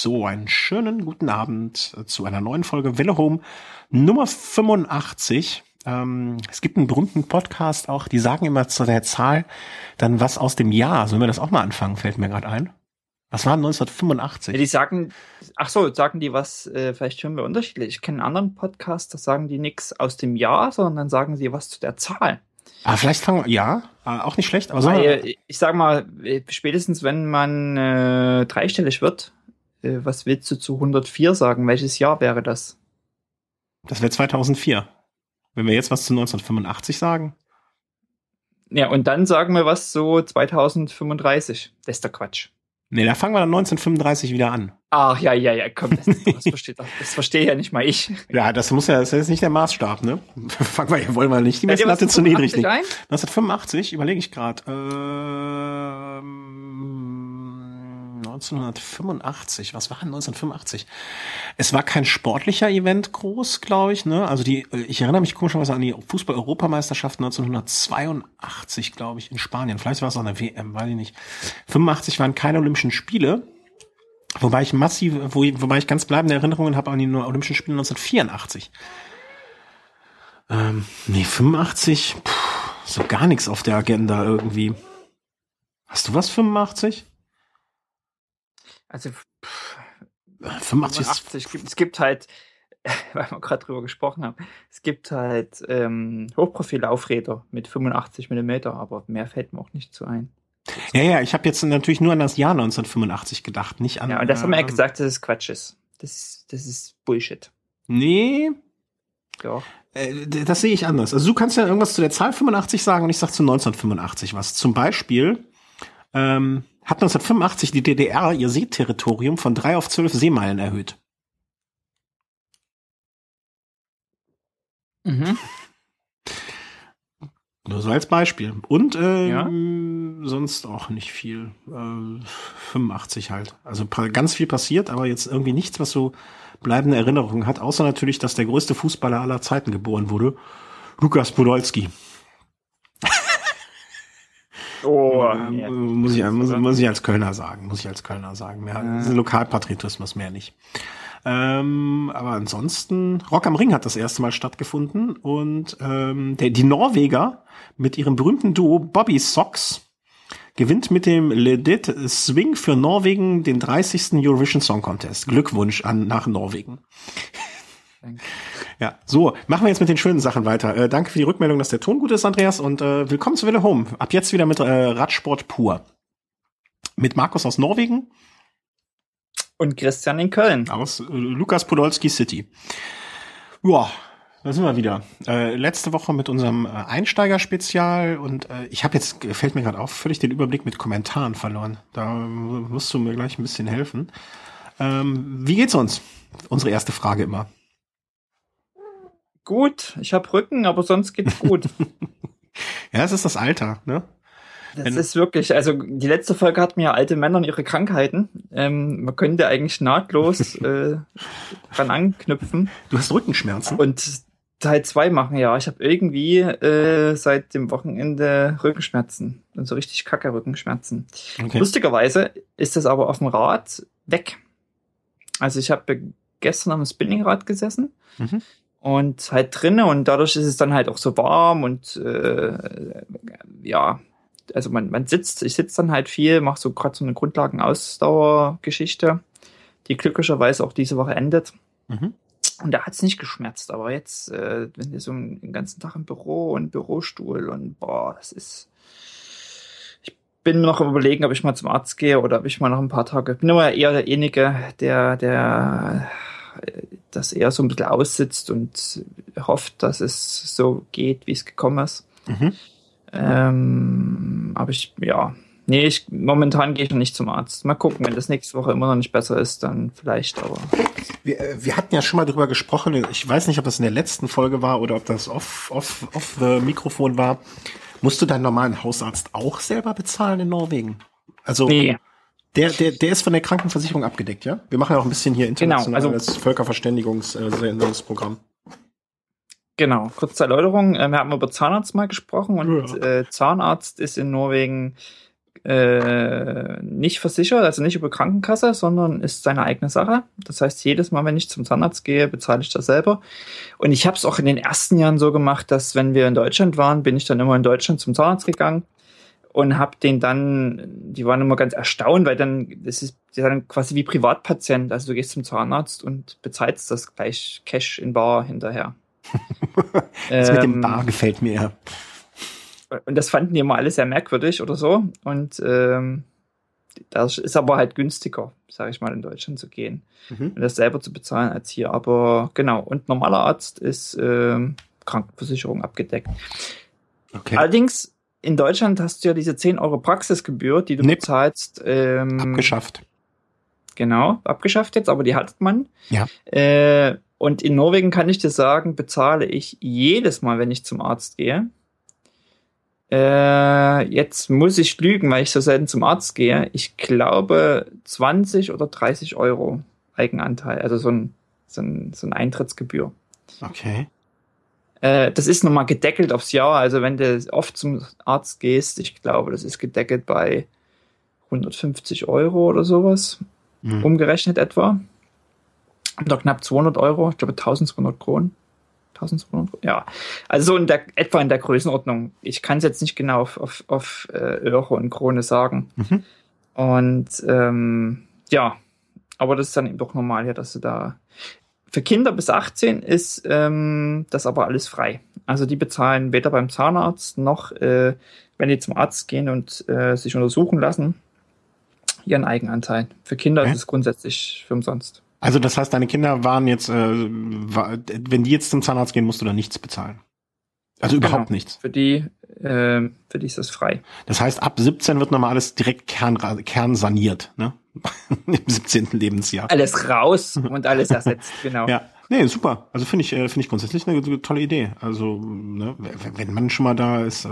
So, einen schönen guten Abend zu einer neuen Folge Welle Home Nummer 85. Ähm, es gibt einen berühmten Podcast auch, die sagen immer zu der Zahl dann was aus dem Jahr. Sollen wir das auch mal anfangen, fällt mir gerade ein. Was war 1985? Ja, die sagen, ach so, sagen die was, äh, vielleicht hören wir unterschiedlich. Ich kenne einen anderen Podcast, da sagen die nichts aus dem Jahr, sondern dann sagen sie was zu der Zahl. Ah, vielleicht fangen wir, ja, äh, auch nicht schlecht, aber so. Ich sag mal, äh, spätestens wenn man äh, dreistellig wird, äh, was willst du zu 104 sagen? Welches Jahr wäre das? Das wäre 2004. Wenn wir jetzt was zu 1985 sagen. Ja, und dann sagen wir was so 2035. Das ist der Quatsch. Nee, da fangen wir dann 1935 wieder an. Ach ja, ja, ja, komm, das, das versteht das verstehe ja nicht mal ich. Ja, das muss ja, das ist nicht der Maßstab, ne? fangen wir, wollen wir nicht die Messlatte zu niedrig legen. 1985 überlege ich gerade. Ähm, 1985, was war denn 1985? Es war kein sportlicher Event groß, glaube ich, ne? Also die, ich erinnere mich komischerweise an die Fußball-Europameisterschaft 1982, glaube ich, in Spanien. Vielleicht war es auch eine WM, weiß ich nicht. 85 waren keine Olympischen Spiele. Wobei ich massiv, wo, wobei ich ganz bleibende Erinnerungen habe an die Olympischen Spiele 1984. Ähm, nee, 85, puh, so gar nichts auf der Agenda irgendwie. Hast du was 85? Also pff, 85, 85 gibt, es gibt halt, weil wir gerade drüber gesprochen haben, es gibt halt ähm, Hochprofilaufräder mit 85 Millimeter, aber mehr fällt mir auch nicht zu ein. Ja, ja, ich habe jetzt natürlich nur an das Jahr 1985 gedacht, nicht an. Ja, und das haben wir ja gesagt, dass es Quatsch ist. Das, das ist Bullshit. Nee. Doch. Äh, das sehe ich anders. Also du kannst ja irgendwas zu der Zahl 85 sagen und ich sag zu 1985 was. Zum Beispiel ähm, hat 1985 die DDR ihr Seeterritorium von drei auf zwölf Seemeilen erhöht. Mhm. Nur so als Beispiel. Und äh, ja. sonst auch nicht viel. Äh, 85 halt. Also ganz viel passiert, aber jetzt irgendwie nichts, was so bleibende Erinnerungen hat, außer natürlich, dass der größte Fußballer aller Zeiten geboren wurde. Lukas Podolski. Oh, äh, muss, ich, muss, muss, ich als Kölner sagen, muss ich als Kölner sagen. Mehr, ja. Lokalpatriotismus mehr nicht. Ähm, aber ansonsten, Rock am Ring hat das erste Mal stattgefunden und ähm, der, die Norweger mit ihrem berühmten Duo Bobby Socks gewinnt mit dem Ledit Swing für Norwegen den 30. Eurovision Song Contest. Glückwunsch an nach Norwegen. Danke. Ja, so, machen wir jetzt mit den schönen Sachen weiter. Äh, danke für die Rückmeldung, dass der Ton gut ist, Andreas, und äh, willkommen zu Wille Home. Ab jetzt wieder mit äh, Radsport pur. Mit Markus aus Norwegen. Und Christian in Köln. Aus äh, Lukas Podolski City. Ja, da sind wir wieder. Äh, letzte Woche mit unserem äh, Einsteigerspezial und äh, ich habe jetzt, fällt mir gerade auf, völlig den Überblick mit Kommentaren verloren. Da musst du mir gleich ein bisschen helfen. Ähm, wie geht's uns? Unsere erste Frage immer gut. Ich habe Rücken, aber sonst geht's gut. ja, es ist das Alter, ne? Das Wenn ist wirklich, also die letzte Folge hatten ja alte Männer und ihre Krankheiten. Ähm, man könnte eigentlich nahtlos äh, dran anknüpfen. Du hast Rückenschmerzen? Und Teil zwei machen, ja. Ich habe irgendwie äh, seit dem Wochenende Rückenschmerzen. Und so richtig kacke Rückenschmerzen. Okay. Lustigerweise ist das aber auf dem Rad weg. Also ich habe gestern am Spinningrad gesessen. Mhm und halt drinnen und dadurch ist es dann halt auch so warm und äh, ja, also man, man sitzt, ich sitze dann halt viel, mache so gerade so eine Grundlagen-Ausdauer-Geschichte, die glücklicherweise auch diese Woche endet. Mhm. Und da hat's nicht geschmerzt, aber jetzt, äh, wenn du so den ganzen Tag im Büro und Bürostuhl und boah, das ist. Ich bin noch am überlegen, ob ich mal zum Arzt gehe oder ob ich mal noch ein paar Tage. Ich bin immer eher derjenige, der, der das eher so ein bisschen aussitzt und hofft, dass es so geht, wie es gekommen ist. Mhm. Ähm, aber ich, ja, nee, ich, momentan gehe ich noch nicht zum Arzt. Mal gucken, wenn das nächste Woche immer noch nicht besser ist, dann vielleicht, aber. Wir, äh, wir hatten ja schon mal drüber gesprochen, ich weiß nicht, ob das in der letzten Folge war oder ob das off, off, off the Mikrofon war. Musst du deinen normalen Hausarzt auch selber bezahlen in Norwegen? Also. Nee. Der, der, der ist von der Krankenversicherung abgedeckt, ja? Wir machen ja auch ein bisschen hier internationales genau, also, Völkerverständigungssendungsprogramm. Genau, kurze Erläuterung. Äh, wir haben über Zahnarzt mal gesprochen und ja. äh, Zahnarzt ist in Norwegen äh, nicht versichert, also nicht über Krankenkasse, sondern ist seine eigene Sache. Das heißt, jedes Mal, wenn ich zum Zahnarzt gehe, bezahle ich das selber. Und ich habe es auch in den ersten Jahren so gemacht, dass wenn wir in Deutschland waren, bin ich dann immer in Deutschland zum Zahnarzt gegangen und habe den dann, die waren immer ganz erstaunt, weil dann, das ist dann quasi wie Privatpatient. Also du gehst zum Zahnarzt und bezahlst das gleich Cash in Bar hinterher. das ähm, mit dem ähm, Bar gefällt mir. Und das fanden die immer alle sehr merkwürdig oder so. Und ähm, das ist aber halt günstiger, sage ich mal, in Deutschland zu gehen mhm. und das selber zu bezahlen als hier. Aber genau, und normaler Arzt ist ähm, Krankenversicherung abgedeckt. Okay. Allerdings in Deutschland hast du ja diese 10 Euro Praxisgebühr, die du nee. bezahlst. Ähm, abgeschafft. Genau, abgeschafft jetzt, aber die hat man. Ja. Äh, und in Norwegen kann ich dir sagen, bezahle ich jedes Mal, wenn ich zum Arzt gehe. Äh, jetzt muss ich lügen, weil ich so selten zum Arzt gehe. Ich glaube 20 oder 30 Euro Eigenanteil, also so ein, so ein, so ein Eintrittsgebühr. Okay. Äh, das ist nochmal gedeckelt aufs Jahr. Also wenn du oft zum Arzt gehst, ich glaube, das ist gedeckelt bei 150 Euro oder sowas. Mhm. Umgerechnet etwa. Oder knapp 200 Euro, ich glaube 1200 Kronen. 1200, ja. Also so in der, etwa in der Größenordnung. Ich kann es jetzt nicht genau auf, auf, auf äh, Euro und Krone sagen. Mhm. Und ähm, ja, aber das ist dann eben doch normal, ja, dass du da für Kinder bis 18 ist ähm, das aber alles frei. Also die bezahlen weder beim Zahnarzt noch, äh, wenn die zum Arzt gehen und äh, sich untersuchen lassen, ihren Eigenanteil. Für Kinder okay. ist es grundsätzlich für umsonst. Also das heißt, deine Kinder waren jetzt, äh, wenn die jetzt zum Zahnarzt gehen, musst du da nichts bezahlen. Also überhaupt genau. nichts. Für die, äh, für die ist das frei. Das heißt, ab 17 wird nochmal alles direkt kern, kernsaniert, ne? Im 17. Lebensjahr. Alles raus und alles ersetzt, genau. Ja. Nee, super. Also finde ich, äh, finde ich grundsätzlich eine, eine tolle Idee. Also, ne, wenn man schon mal da ist, äh,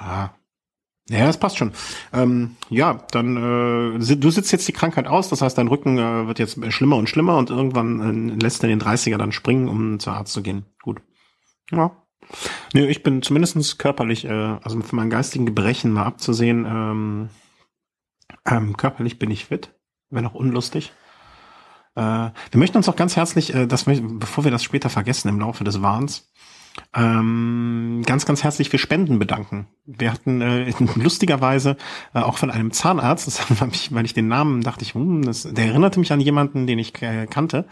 ja, ja, das passt schon. Ähm, ja, dann äh, du sitzt jetzt die Krankheit aus, das heißt, dein Rücken äh, wird jetzt schlimmer und schlimmer und irgendwann äh, lässt er den 30er dann springen, um zur Arzt zu gehen. Gut. Ja. Nee, ich bin zumindestens körperlich, äh, also von meinen geistigen Gebrechen mal abzusehen, ähm, ähm, körperlich bin ich fit, wenn auch unlustig. Äh, wir möchten uns auch ganz herzlich, äh, das, bevor wir das später vergessen im Laufe des Wahns, ähm, ganz, ganz herzlich für Spenden bedanken. Wir hatten äh, lustigerweise äh, auch von einem Zahnarzt, das habe ich, weil ich den Namen dachte ich, hm, das, der erinnerte mich an jemanden, den ich äh, kannte.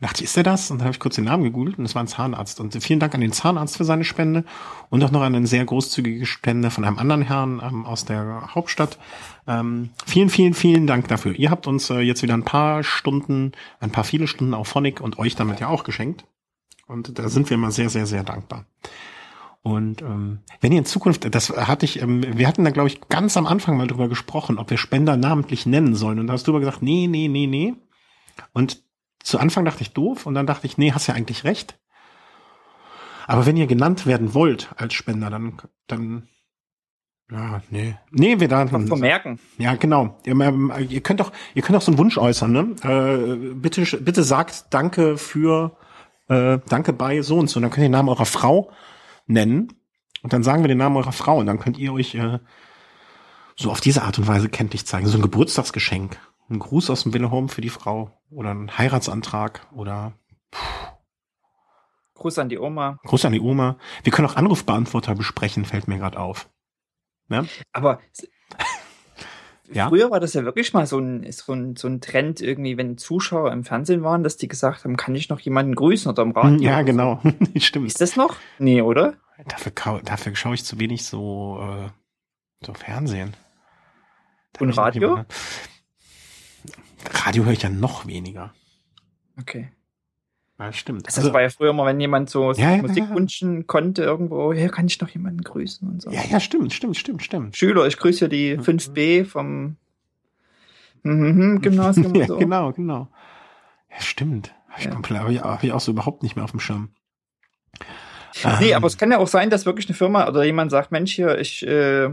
dachte ich, ist der das? Und dann habe ich kurz den Namen gegoogelt und es war ein Zahnarzt. Und vielen Dank an den Zahnarzt für seine Spende und auch noch an eine sehr großzügige Spende von einem anderen Herrn ähm, aus der Hauptstadt. Ähm, vielen, vielen, vielen Dank dafür. Ihr habt uns äh, jetzt wieder ein paar Stunden, ein paar viele Stunden auf Phonic und euch damit ja auch geschenkt. Und da sind wir immer sehr, sehr, sehr dankbar. Und ähm, wenn ihr in Zukunft, das hatte ich, ähm, wir hatten da glaube ich ganz am Anfang mal drüber gesprochen, ob wir Spender namentlich nennen sollen. Und da hast du aber gesagt, nee, nee, nee, nee. Und zu Anfang dachte ich doof und dann dachte ich, nee, hast ja eigentlich recht. Aber wenn ihr genannt werden wollt als Spender, dann, dann, ja, nee, nee, wir da vermerken. Ja, genau. Ihr, ähm, ihr könnt doch, ihr könnt auch so einen Wunsch äußern, ne? Äh, bitte, bitte sagt Danke für äh, danke bei so und so. Und dann könnt ihr den Namen eurer Frau nennen. Und dann sagen wir den Namen eurer Frau. Und dann könnt ihr euch äh, so auf diese Art und Weise kenntlich zeigen. So ein Geburtstagsgeschenk. Ein Gruß aus dem Willehome für die Frau. Oder ein Heiratsantrag. Oder pff. Gruß an die Oma. Gruß an die Oma. Wir können auch Anrufbeantworter besprechen, fällt mir gerade auf. Ne? Aber ja? Früher war das ja wirklich mal so ein, so, ein, so ein Trend irgendwie, wenn Zuschauer im Fernsehen waren, dass die gesagt haben, kann ich noch jemanden grüßen oder im Radio? Ja, genau. Stimmt. Ist das noch? Nee, oder? Dafür, dafür schaue ich zu wenig so, äh, so Fernsehen. Da Und Radio? Radio höre ich ja noch weniger. Okay. Ja, stimmt. Das also, war ja früher mal, wenn jemand so ja, Musik ja, wünschen konnte irgendwo, ja, kann ich noch jemanden grüßen und so. Ja, ja, stimmt, stimmt, stimmt, stimmt. Schüler, ich grüße die 5b mhm. vom mhm, Gymnasium ja, so. Genau, genau. Ja, stimmt. Habe ich, komplett, hab ich, hab ich auch so überhaupt nicht mehr auf dem Schirm. Nee, ähm. aber es kann ja auch sein, dass wirklich eine Firma oder jemand sagt, Mensch, hier, ich, äh,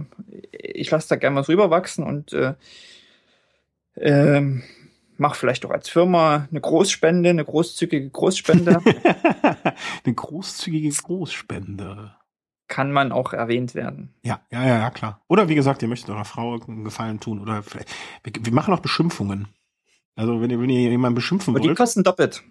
ich lasse da gerne was rüberwachsen und äh, ähm, mach vielleicht doch als Firma eine Großspende, eine großzügige Großspende. eine großzügige Großspende. kann man auch erwähnt werden. Ja, ja, ja, ja, klar. Oder wie gesagt, ihr möchtet eurer Frau einen Gefallen tun oder vielleicht, wir machen auch Beschimpfungen. Also wenn ihr, wenn ihr jemanden beschimpfen aber wollt. Die kosten doppelt.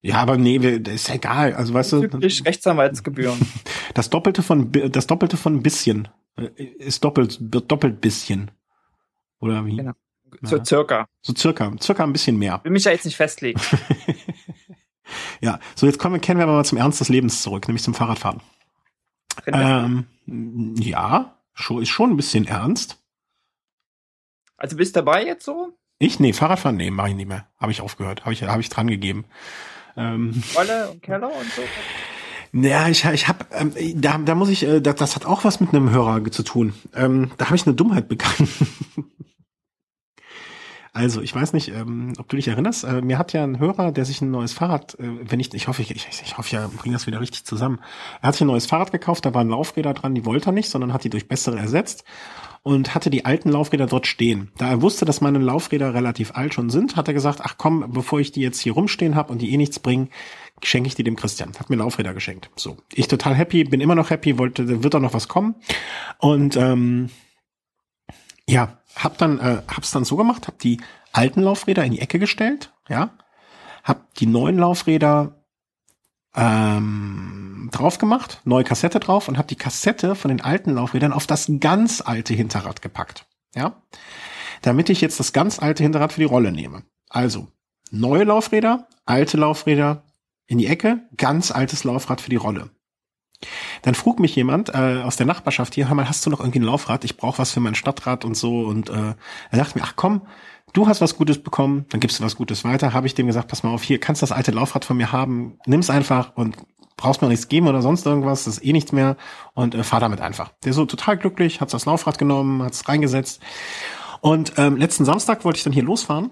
Ja, aber nee, das ist egal. Also weißt du. Rechtsanwaltsgebühren. Das Doppelte von das Doppelte von ein bisschen äh, ist doppelt wird doppelt bisschen. Oder wie? Genau. So circa. So circa, circa ein bisschen mehr. Will mich ja jetzt nicht festlegen. ja, so jetzt kommen, kennen wir aber mal zum Ernst des Lebens zurück, nämlich zum Fahrradfahren. Ähm, ja, schon, ist schon ein bisschen ernst. Also bist dabei jetzt so? Ich? Nee, Fahrradfahren, nee, mache ich nicht mehr. Habe ich aufgehört. Habe ich, hab ich dran gegeben. Ähm, Rolle und Keller und so? Ja, ich, ich habe, ähm, da, da muss ich, äh, das, das hat auch was mit einem Hörer zu tun. Ähm, da habe ich eine Dummheit begangen. Also, ich weiß nicht, ähm, ob du dich erinnerst. Äh, mir hat ja ein Hörer, der sich ein neues Fahrrad, äh, wenn ich, ich hoffe, ich, ich, ich hoffe, ja, bringe das wieder richtig zusammen. Er hat sich ein neues Fahrrad gekauft, da waren Laufräder dran, die wollte er nicht, sondern hat die durch bessere ersetzt und hatte die alten Laufräder dort stehen. Da er wusste, dass meine Laufräder relativ alt schon sind, hat er gesagt, ach komm, bevor ich die jetzt hier rumstehen habe und die eh nichts bringen, schenke ich die dem Christian. Hat mir Laufräder geschenkt. So, ich total happy, bin immer noch happy, wollte, wird da noch was kommen und ähm, ja, hab dann, äh, hab's dann so gemacht, hab die alten Laufräder in die Ecke gestellt, ja, hab die neuen Laufräder ähm, drauf gemacht, neue Kassette drauf und hab die Kassette von den alten Laufrädern auf das ganz alte Hinterrad gepackt, ja, damit ich jetzt das ganz alte Hinterrad für die Rolle nehme. Also neue Laufräder, alte Laufräder in die Ecke, ganz altes Laufrad für die Rolle. Dann frug mich jemand äh, aus der Nachbarschaft hier, hör mal, hast du noch irgendwie ein Laufrad? Ich brauche was für mein Stadtrat und so. Und äh, er dachte mir, ach komm, du hast was Gutes bekommen, dann gibst du was Gutes weiter. Habe ich dem gesagt, pass mal auf, hier kannst das alte Laufrad von mir haben, nimm's einfach und brauchst mir nichts geben oder sonst irgendwas, das ist eh nichts mehr und äh, fahr damit einfach. Der so total glücklich, hat das Laufrad genommen, hat's reingesetzt. Und ähm, letzten Samstag wollte ich dann hier losfahren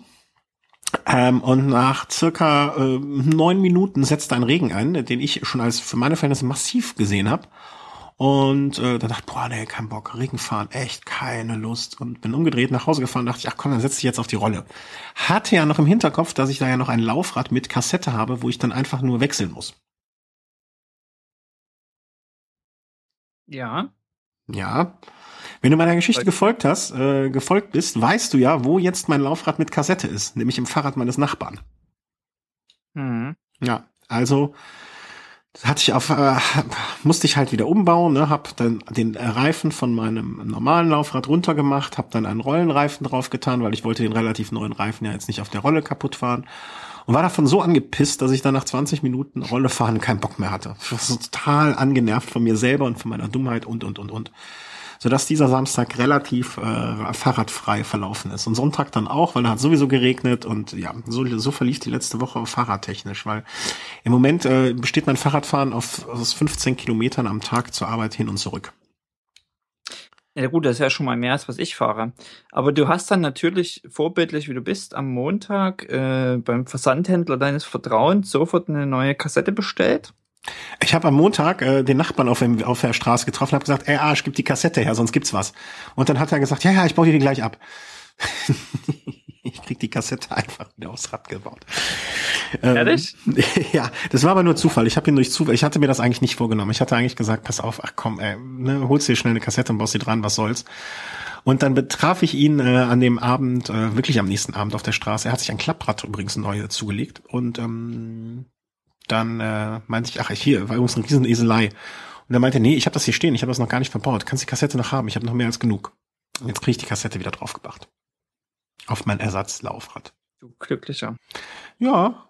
ähm, und nach circa äh, neun Minuten setzte ein Regen ein, den ich schon als für meine Verhältnisse massiv gesehen habe. Und äh, da dachte ich, boah, nee, kein Bock, Regen fahren, echt keine Lust. Und bin umgedreht nach Hause gefahren, dachte ich, ach komm, dann setze ich jetzt auf die Rolle. Hatte ja noch im Hinterkopf, dass ich da ja noch ein Laufrad mit Kassette habe, wo ich dann einfach nur wechseln muss. Ja. Ja. Wenn du meiner Geschichte gefolgt hast, äh, gefolgt bist, weißt du ja, wo jetzt mein Laufrad mit Kassette ist, nämlich im Fahrrad meines Nachbarn. Mhm. Ja, also hatte ich auf, äh, musste ich halt wieder umbauen, ne, hab dann den Reifen von meinem normalen Laufrad runtergemacht, hab dann einen Rollenreifen drauf getan, weil ich wollte den relativ neuen Reifen ja jetzt nicht auf der Rolle kaputt fahren und war davon so angepisst, dass ich dann nach 20 Minuten Rolle fahren keinen Bock mehr hatte. Ich war so total angenervt von mir selber und von meiner Dummheit und und und und sodass dieser Samstag relativ äh, fahrradfrei verlaufen ist. Und Sonntag dann auch, weil da hat sowieso geregnet und ja, so, so verlief die letzte Woche fahrradtechnisch, weil im Moment äh, besteht mein Fahrradfahren auf, aus 15 Kilometern am Tag zur Arbeit hin und zurück. Ja gut, das ist ja schon mal mehr als was ich fahre. Aber du hast dann natürlich vorbildlich, wie du bist, am Montag äh, beim Versandhändler deines Vertrauens sofort eine neue Kassette bestellt. Ich habe am Montag äh, den Nachbarn auf, dem, auf der Straße getroffen und habe gesagt, ey Arsch, gib die Kassette her, sonst gibt's was. Und dann hat er gesagt, ja, ja, ich baue dir die gleich ab. ich krieg die Kassette einfach wieder aufs Rad gebaut. Ähm, Ehrlich? ja, das war aber nur Zufall. Ich habe ihn durch Zufall, ich hatte mir das eigentlich nicht vorgenommen. Ich hatte eigentlich gesagt, pass auf, ach komm, ey, ne, holst dir schnell eine Kassette und baust sie dran, was soll's. Und dann betraf ich ihn äh, an dem Abend, äh, wirklich am nächsten Abend auf der Straße. Er hat sich ein Klapprad übrigens neu zugelegt und ähm, dann äh, meinte ich, ach, hier war übrigens eine riesen Eselei. Und er meinte, nee, ich habe das hier stehen, ich habe das noch gar nicht verbaut. Kannst die Kassette noch haben? Ich habe noch mehr als genug. Und jetzt kriege ich die Kassette wieder draufgebracht. Auf mein Ersatzlaufrad. Du glücklicher. Ja.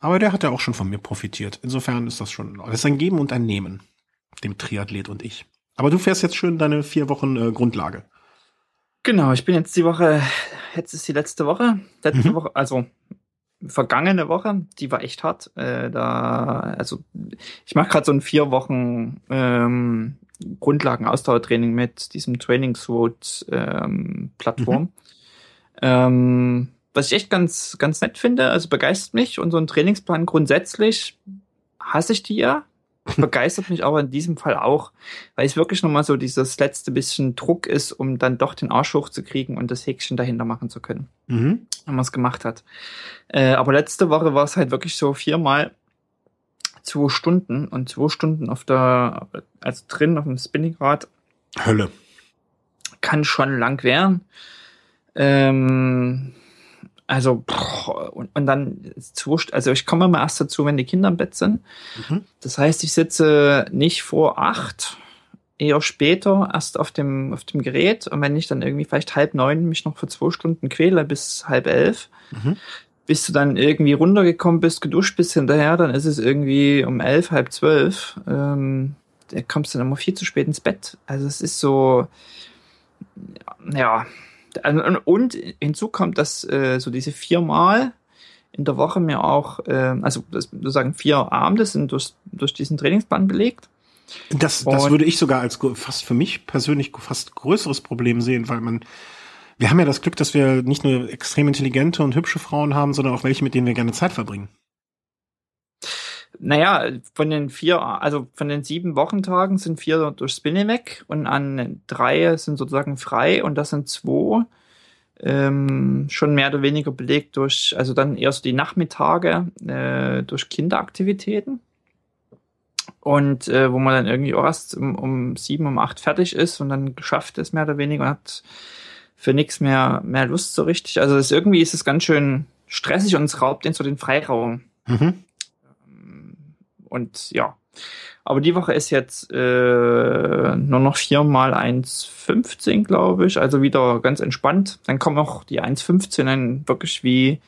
Aber der hat ja auch schon von mir profitiert. Insofern ist das schon, das ist ein Geben und ein Nehmen. Dem Triathlet und ich. Aber du fährst jetzt schön deine vier Wochen äh, Grundlage. Genau, ich bin jetzt die Woche, jetzt ist die letzte Woche. Letzte mhm. Woche, also vergangene Woche, die war echt hart. Äh, da, also ich mache gerade so ein vier Wochen ähm, Grundlagen-Ausdauertraining mit diesem Training Suit ähm, Plattform. Mhm. Ähm, was ich echt ganz, ganz nett finde, also begeistert mich und so ein Trainingsplan grundsätzlich hasse ich die ja, begeistert mich aber in diesem Fall auch, weil es wirklich nochmal so dieses letzte bisschen Druck ist, um dann doch den Arsch hochzukriegen und das Häkchen dahinter machen zu können, mhm. wenn man es gemacht hat. Äh, aber letzte Woche war es halt wirklich so viermal zwei Stunden und zwei Stunden auf der, also drin auf dem Spinningrad. Hölle. Kann schon lang werden. Ähm, also, und, und dann, also ich komme immer erst dazu, wenn die Kinder im Bett sind. Mhm. Das heißt, ich sitze nicht vor acht, eher später erst auf dem, auf dem Gerät. Und wenn ich dann irgendwie vielleicht halb neun mich noch für zwei Stunden quäle bis halb elf, mhm. bis du dann irgendwie runtergekommen bist, geduscht bist hinterher, dann ist es irgendwie um elf, halb zwölf. Ähm, da kommst du dann immer viel zu spät ins Bett. Also es ist so, ja, und hinzu kommt, dass äh, so diese viermal in der Woche mir auch, äh, also sozusagen vier Abende sind durch, durch diesen Trainingsplan belegt. Das, das würde ich sogar als fast für mich persönlich fast größeres Problem sehen, weil man, wir haben ja das Glück, dass wir nicht nur extrem intelligente und hübsche Frauen haben, sondern auch welche, mit denen wir gerne Zeit verbringen. Naja, von den vier, also von den sieben Wochentagen sind vier durch Spinning weg und an drei sind sozusagen frei und das sind zwei ähm, schon mehr oder weniger belegt durch, also dann erst die Nachmittage äh, durch Kinderaktivitäten. Und äh, wo man dann irgendwie auch erst um, um sieben, um acht fertig ist und dann geschafft ist, mehr oder weniger, und hat für nichts mehr, mehr Lust so richtig. Also es, irgendwie ist es ganz schön stressig und es raubt den so den Freiraum. Mhm. Und ja. Aber die Woche ist jetzt äh, nur noch viermal 1,15, glaube ich. Also wieder ganz entspannt. Dann kommen auch die 1,15 dann wirklich wie,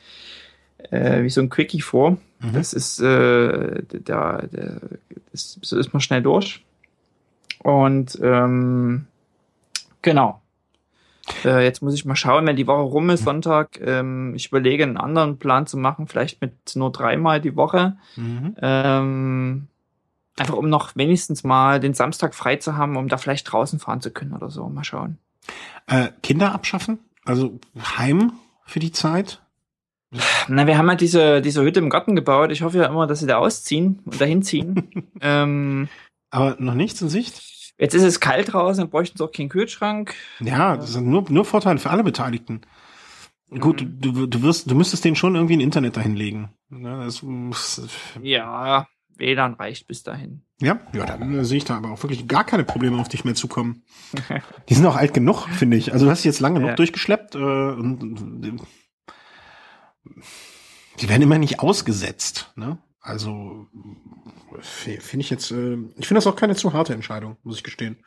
äh, wie so ein Quickie vor. Mhm. Das ist, äh, da, da ist, so ist man schnell durch. Und ähm, genau. Äh, jetzt muss ich mal schauen, wenn die Woche rum ist, Sonntag. Ähm, ich überlege, einen anderen Plan zu machen, vielleicht mit nur dreimal die Woche. Mhm. Ähm, einfach um noch wenigstens mal den Samstag frei zu haben, um da vielleicht draußen fahren zu können oder so. Mal schauen. Äh, Kinder abschaffen? Also heim für die Zeit? Na, wir haben halt diese, diese Hütte im Garten gebaut. Ich hoffe ja immer, dass sie da ausziehen und dahin ziehen. ähm, Aber noch nichts in Sicht? Jetzt ist es kalt draußen, dann bräuchten sie auch keinen Kühlschrank. Ja, das sind nur, nur Vorteile für alle Beteiligten. Mhm. Gut, du, du wirst, du müsstest den schon irgendwie ein Internet dahinlegen. Ne, das, ja, WLAN reicht bis dahin. Ja, ja, dann äh, sehe ich da aber auch wirklich gar keine Probleme auf dich mehr zukommen. die sind auch alt genug, finde ich. Also du hast sie jetzt lange genug ja. durchgeschleppt äh, und, und die werden immer nicht ausgesetzt. Ne? Also finde ich jetzt, äh, ich finde das auch keine zu harte Entscheidung, muss ich gestehen.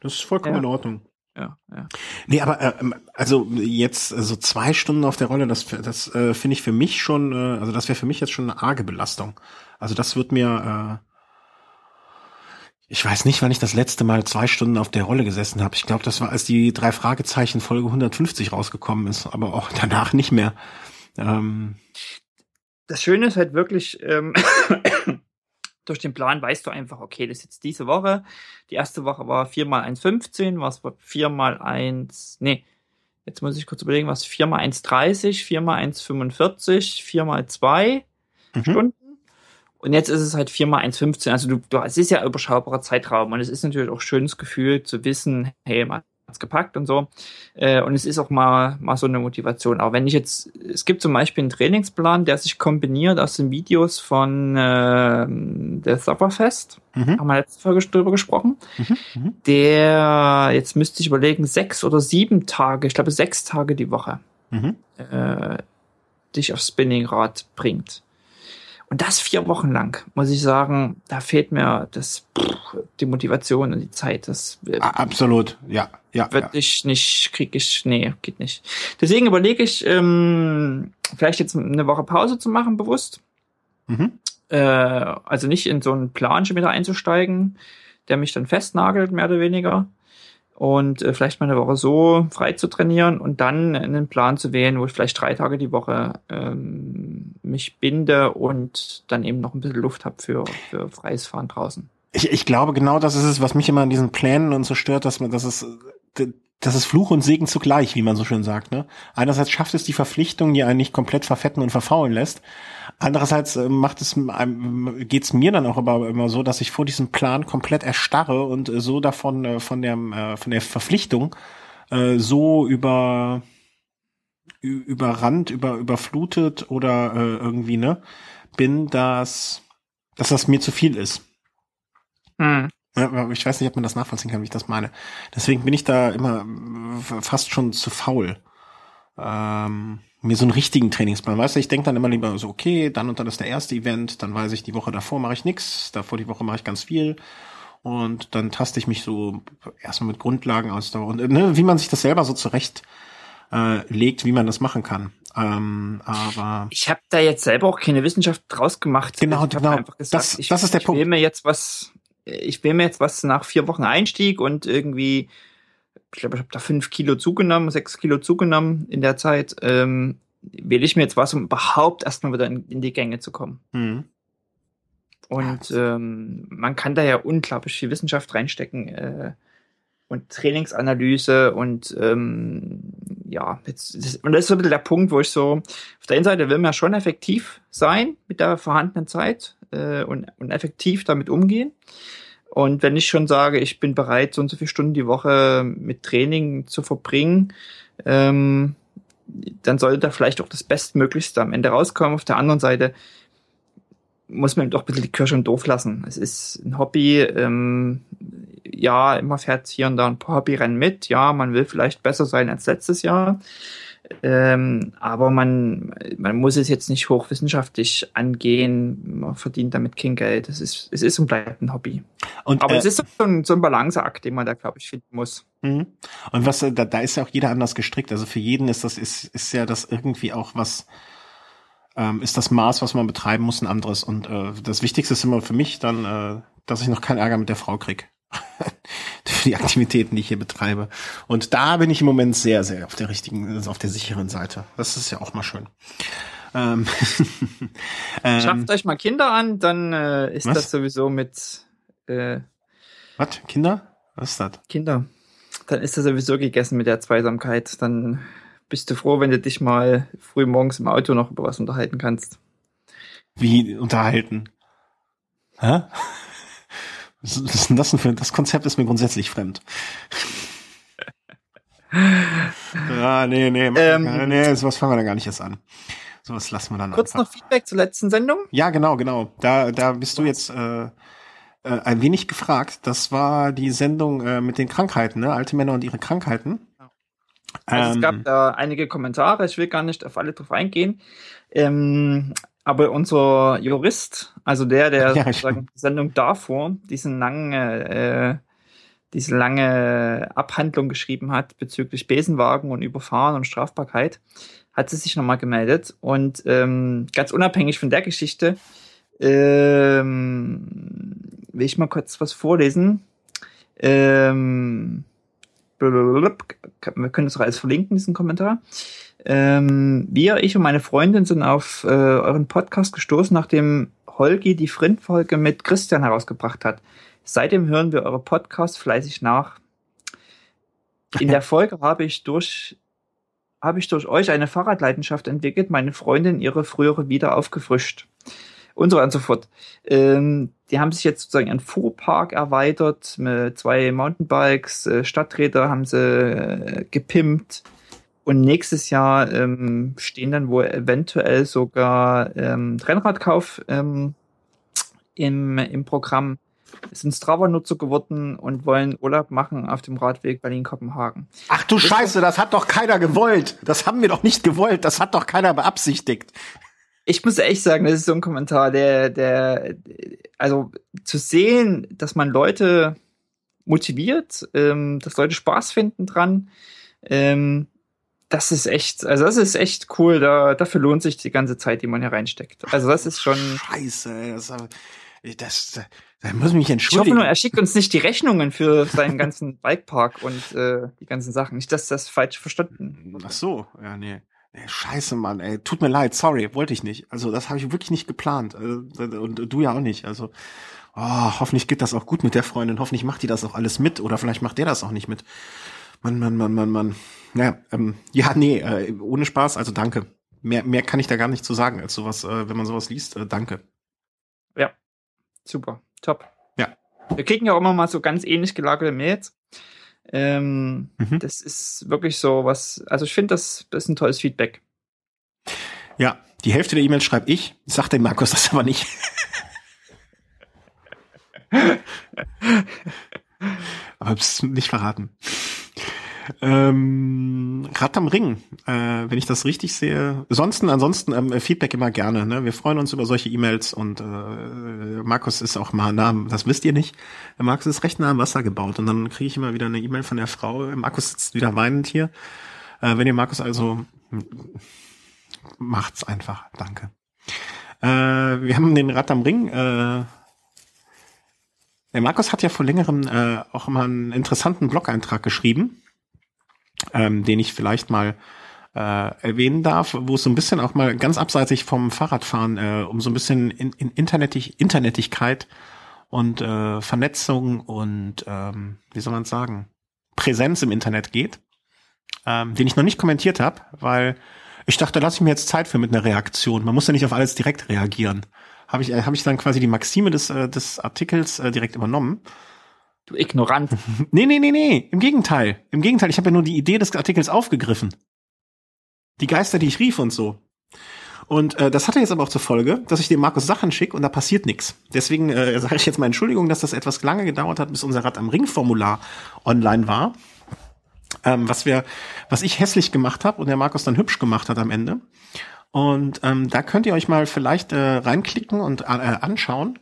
Das ist vollkommen ja. in Ordnung. Ja, ja. Nee, aber äh, ähm, also jetzt so also zwei Stunden auf der Rolle, das, das äh, finde ich für mich schon, äh, also das wäre für mich jetzt schon eine arge Belastung. Also das wird mir, äh, ich weiß nicht, wann ich das letzte Mal zwei Stunden auf der Rolle gesessen habe. Ich glaube, das war, als die drei Fragezeichen Folge 150 rausgekommen ist, aber auch danach nicht mehr. Ähm, das Schöne ist halt wirklich, ähm, durch den Plan weißt du einfach, okay, das ist jetzt diese Woche. Die erste Woche war 4 mal 1,15, was war 4 mal 1, nee, jetzt muss ich kurz überlegen, was 4 mal 1,30, 4 mal 1,45, 4 mal 2 mhm. Stunden. Und jetzt ist es halt 4 mal 1,15. Also du, du, es ist ja überschaubarer Zeitraum und es ist natürlich auch schönes Gefühl zu wissen, hey, man hat's gepackt und so. Äh, und es ist auch mal, mal so eine Motivation. Aber wenn ich jetzt, es gibt zum Beispiel einen Trainingsplan, der sich kombiniert aus den Videos von äh, der Supperfest. Mhm. Haben wir letzte Folge drüber gesprochen. Mhm. Mhm. Der, jetzt müsste ich überlegen, sechs oder sieben Tage, ich glaube sechs Tage die Woche, mhm. äh, dich aufs Spinningrad bringt. Und das vier Wochen lang, muss ich sagen, da fehlt mir das, die Motivation und die Zeit. Das absolut, ja, ja. Wird ja. ich nicht, krieg ich, nee, geht nicht. Deswegen überlege ich, ähm, vielleicht jetzt eine Woche Pause zu machen, bewusst. Mhm. Äh, also nicht in so einen Plan schon wieder einzusteigen, der mich dann festnagelt, mehr oder weniger und äh, vielleicht mal eine Woche so frei zu trainieren und dann einen Plan zu wählen, wo ich vielleicht drei Tage die Woche ähm, mich binde und dann eben noch ein bisschen Luft habe für, für freies Fahren draußen. Ich, ich glaube, genau das ist es, was mich immer an diesen Plänen und so stört, dass man, dass es das ist Fluch und Segen zugleich, wie man so schön sagt. Ne? Einerseits schafft es die Verpflichtung, die einen nicht komplett verfetten und verfaulen lässt. Andererseits äh, macht es, geht es mir dann auch aber immer so, dass ich vor diesem Plan komplett erstarre und äh, so davon äh, von der von der Verpflichtung so über überrannt, über überflutet oder irgendwie ne bin, dass dass das mir zu viel ist. Hm. Ja, ich weiß nicht, ob man das nachvollziehen kann, wie ich das meine. Deswegen bin ich da immer fast schon zu faul. Ähm, mir so einen richtigen Trainingsplan. Weißt du, ich denke dann immer lieber so, okay, dann und dann ist der erste Event, dann weiß ich, die Woche davor mache ich nix, davor die Woche mache ich ganz viel. Und dann taste ich mich so erstmal mit Grundlagen aus. Und ne, wie man sich das selber so zurecht äh, legt, wie man das machen kann. Ähm, aber ich habe da jetzt selber auch keine Wissenschaft draus gemacht. Genau, genau. Gesagt, das, ich, das ist der ich Punkt. Ich will mir jetzt was, ich will mir jetzt was nach vier Wochen Einstieg und irgendwie ich glaube, ich habe da fünf Kilo zugenommen, sechs Kilo zugenommen in der Zeit. Ähm, wähle ich mir jetzt was, um überhaupt erstmal wieder in, in die Gänge zu kommen. Mhm. Und ähm, man kann da ja unglaublich viel Wissenschaft reinstecken äh, und Trainingsanalyse und ähm, ja, jetzt, das, und das ist so ein bisschen der Punkt, wo ich so, auf der einen Seite will man ja schon effektiv sein mit der vorhandenen Zeit äh, und, und effektiv damit umgehen. Und wenn ich schon sage, ich bin bereit, so und so viele Stunden die Woche mit Training zu verbringen, ähm, dann sollte da vielleicht auch das Bestmöglichste am Ende rauskommen. Auf der anderen Seite muss man doch ein bisschen die Kirche im Dorf lassen. Es ist ein Hobby, ähm, ja, immer fährt hier und da ein paar Hobbyrennen mit. Ja, man will vielleicht besser sein als letztes Jahr. Ähm, aber man, man muss es jetzt nicht hochwissenschaftlich angehen. Man verdient damit kein Geld. Es ist, es ist und bleibt ein Hobby. Und, aber äh, es ist so ein, so ein Balanceakt, den man da, glaube ich, finden muss. Mhm. Und was, da, da ist ja auch jeder anders gestrickt. Also für jeden ist das, ist, ist ja das irgendwie auch was, ähm, ist das Maß, was man betreiben muss, ein anderes. Und äh, das Wichtigste ist immer für mich dann, äh, dass ich noch keinen Ärger mit der Frau krieg. Für die Aktivitäten, die ich hier betreibe. Und da bin ich im Moment sehr, sehr auf der richtigen, also auf der sicheren Seite. Das ist ja auch mal schön. Ähm, ähm, Schafft euch mal Kinder an, dann äh, ist was? das sowieso mit äh, Was? Kinder? Was ist das? Kinder. Dann ist das sowieso gegessen mit der Zweisamkeit. Dann bist du froh, wenn du dich mal früh morgens im Auto noch über was unterhalten kannst. Wie unterhalten? Hä? Was ist denn das denn für das Konzept ist mir grundsätzlich fremd. ja, nee, nee, ähm, nee, sowas fangen wir da gar nicht erst an. Sowas lassen wir dann Kurz einfach. noch Feedback zur letzten Sendung? Ja, genau, genau. Da, da bist du jetzt äh, äh, ein wenig gefragt. Das war die Sendung äh, mit den Krankheiten, ne? Alte Männer und ihre Krankheiten. Also ähm, es gab da einige Kommentare, ich will gar nicht auf alle drauf eingehen. Ähm, aber unser Jurist, also der, der ja, sozusagen die Sendung davor, diesen langen, äh, diese lange Abhandlung geschrieben hat bezüglich Besenwagen und Überfahren und Strafbarkeit, hat sie sich nochmal gemeldet. Und ähm, ganz unabhängig von der Geschichte ähm, will ich mal kurz was vorlesen. Ähm, wir können das auch alles verlinken, diesen Kommentar. Ähm, wir, ich und meine Freundin sind auf äh, euren Podcast gestoßen, nachdem Holgi die Frint-Folge mit Christian herausgebracht hat. Seitdem hören wir eure Podcasts fleißig nach. In der Folge habe ich durch habe ich durch euch eine Fahrradleidenschaft entwickelt, meine Freundin ihre frühere wieder aufgefrischt. Und so weiter und so fort. Ähm, die haben sich jetzt sozusagen ein Fuhrpark erweitert mit zwei Mountainbikes, äh, Stadträder haben sie äh, gepimpt, und nächstes Jahr ähm, stehen dann wohl eventuell sogar ähm, Rennradkauf ähm, im, im Programm. Sind Strava-Nutzer geworden und wollen Urlaub machen auf dem Radweg Berlin-Kopenhagen. Ach du Scheiße, das hat doch keiner gewollt. Das haben wir doch nicht gewollt. Das hat doch keiner beabsichtigt. Ich muss echt sagen, das ist so ein Kommentar, der, der, also zu sehen, dass man Leute motiviert, ähm, dass Leute Spaß finden dran, ähm, das ist echt, also das ist echt cool. Da, dafür lohnt sich die ganze Zeit, die man hier reinsteckt. Also das ist schon. Scheiße, ey, das, das, da muss ich mich entschuldigen. Ich hoffe nur, er schickt uns nicht die Rechnungen für seinen ganzen Bikepark und äh, die ganzen Sachen. Nicht, dass das falsch verstanden. Ach so, ja, nee. Scheiße, Mann, ey. Tut mir leid, sorry, wollte ich nicht. Also das habe ich wirklich nicht geplant. Äh, und du ja auch nicht. Also oh, hoffentlich geht das auch gut mit der Freundin. Hoffentlich macht die das auch alles mit. Oder vielleicht macht der das auch nicht mit. Mann, Mann, Mann, Mann, Mann. Naja, ähm, ja, nee, äh, ohne Spaß, also danke. Mehr, mehr kann ich da gar nicht zu sagen als sowas, äh, wenn man sowas liest. Äh, danke. Ja, super, top. Ja. Wir kriegen ja auch immer mal so ganz ähnlich gelagerte Mails. Ähm, mhm. Das ist wirklich so was, also ich finde, das, das ist ein tolles Feedback. Ja, die Hälfte der E-Mails schreibe ich, sagt der Markus das aber nicht. Aber es nicht verraten. Ähm, Rad am Ring, äh, wenn ich das richtig sehe. Ansonsten, ansonsten ähm, Feedback immer gerne. Ne? Wir freuen uns über solche E-Mails und äh, Markus ist auch mal nah, das wisst ihr nicht. Markus ist recht nah am Wasser gebaut und dann kriege ich immer wieder eine E-Mail von der Frau. Markus sitzt wieder weinend hier. Äh, wenn ihr Markus also macht's einfach, danke. Äh, wir haben den Rad am Ring. Äh, der Markus hat ja vor längerem äh, auch mal einen interessanten Blog-Eintrag geschrieben ähm, den ich vielleicht mal äh, erwähnen darf, wo es so ein bisschen auch mal ganz abseitig vom Fahrradfahren äh, um so ein bisschen in, in Internetig, Internetigkeit und äh, Vernetzung und ähm, wie soll man sagen Präsenz im Internet geht, ähm, den ich noch nicht kommentiert habe, weil ich dachte, lass ich mir jetzt Zeit für mit einer Reaktion. Man muss ja nicht auf alles direkt reagieren. Habe ich, äh, hab ich dann quasi die Maxime des, äh, des Artikels äh, direkt übernommen Du Ignorant. nee, nee, nee, nee. Im Gegenteil. Im Gegenteil, ich habe ja nur die Idee des Artikels aufgegriffen. Die Geister, die ich rief und so. Und äh, das hatte jetzt aber auch zur Folge, dass ich dem Markus Sachen schicke und da passiert nichts. Deswegen äh, sage ich jetzt mal Entschuldigung, dass das etwas lange gedauert hat, bis unser Rad am Ring-Formular online war. Ähm, was wir, was ich hässlich gemacht habe und der Markus dann hübsch gemacht hat am Ende. Und ähm, da könnt ihr euch mal vielleicht äh, reinklicken und äh, anschauen.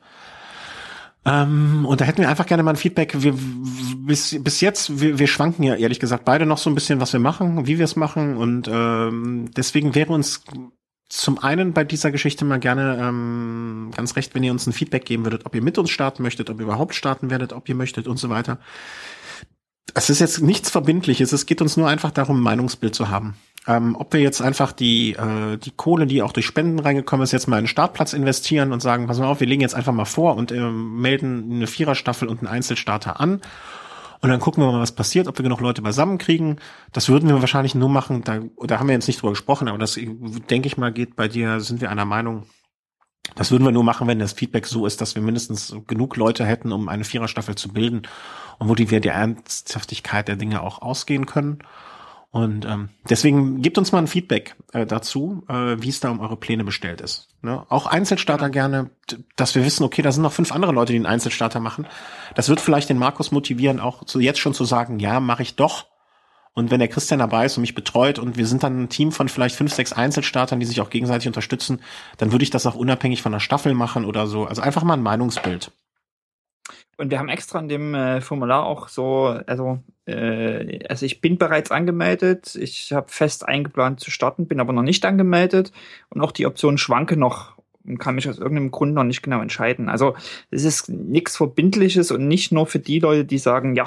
Ähm, und da hätten wir einfach gerne mal ein Feedback. Wir, bis, bis jetzt, wir, wir schwanken ja ehrlich gesagt beide noch so ein bisschen, was wir machen, wie wir es machen. Und ähm, deswegen wäre uns zum einen bei dieser Geschichte mal gerne ähm, ganz recht, wenn ihr uns ein Feedback geben würdet, ob ihr mit uns starten möchtet, ob ihr überhaupt starten werdet, ob ihr möchtet und so weiter. Es ist jetzt nichts Verbindliches, es geht uns nur einfach darum, ein Meinungsbild zu haben. Ähm, ob wir jetzt einfach die, äh, die Kohle, die auch durch Spenden reingekommen ist, jetzt mal in einen Startplatz investieren und sagen, pass mal auf, wir legen jetzt einfach mal vor und äh, melden eine Viererstaffel und einen Einzelstarter an. Und dann gucken wir mal, was passiert, ob wir genug Leute beisammen kriegen. Das würden wir wahrscheinlich nur machen, da, da haben wir jetzt nicht drüber gesprochen, aber das, denke ich mal, geht bei dir, sind wir einer Meinung. Das würden wir nur machen, wenn das Feedback so ist, dass wir mindestens genug Leute hätten, um eine Viererstaffel zu bilden und wo die wir die Ernsthaftigkeit der Dinge auch ausgehen können. Und ähm, deswegen gebt uns mal ein Feedback äh, dazu, äh, wie es da um eure Pläne bestellt ist. Ne? Auch Einzelstarter gerne, dass wir wissen, okay, da sind noch fünf andere Leute, die einen Einzelstarter machen. Das wird vielleicht den Markus motivieren, auch zu, jetzt schon zu sagen, ja, mache ich doch. Und wenn der Christian dabei ist und mich betreut und wir sind dann ein Team von vielleicht fünf, sechs Einzelstartern, die sich auch gegenseitig unterstützen, dann würde ich das auch unabhängig von der Staffel machen oder so. Also einfach mal ein Meinungsbild. Und wir haben extra in dem äh, Formular auch so, also, äh, also ich bin bereits angemeldet, ich habe fest eingeplant zu starten, bin aber noch nicht angemeldet und auch die Option schwanke noch und kann mich aus irgendeinem Grund noch nicht genau entscheiden. Also es ist nichts Verbindliches und nicht nur für die Leute, die sagen, ja,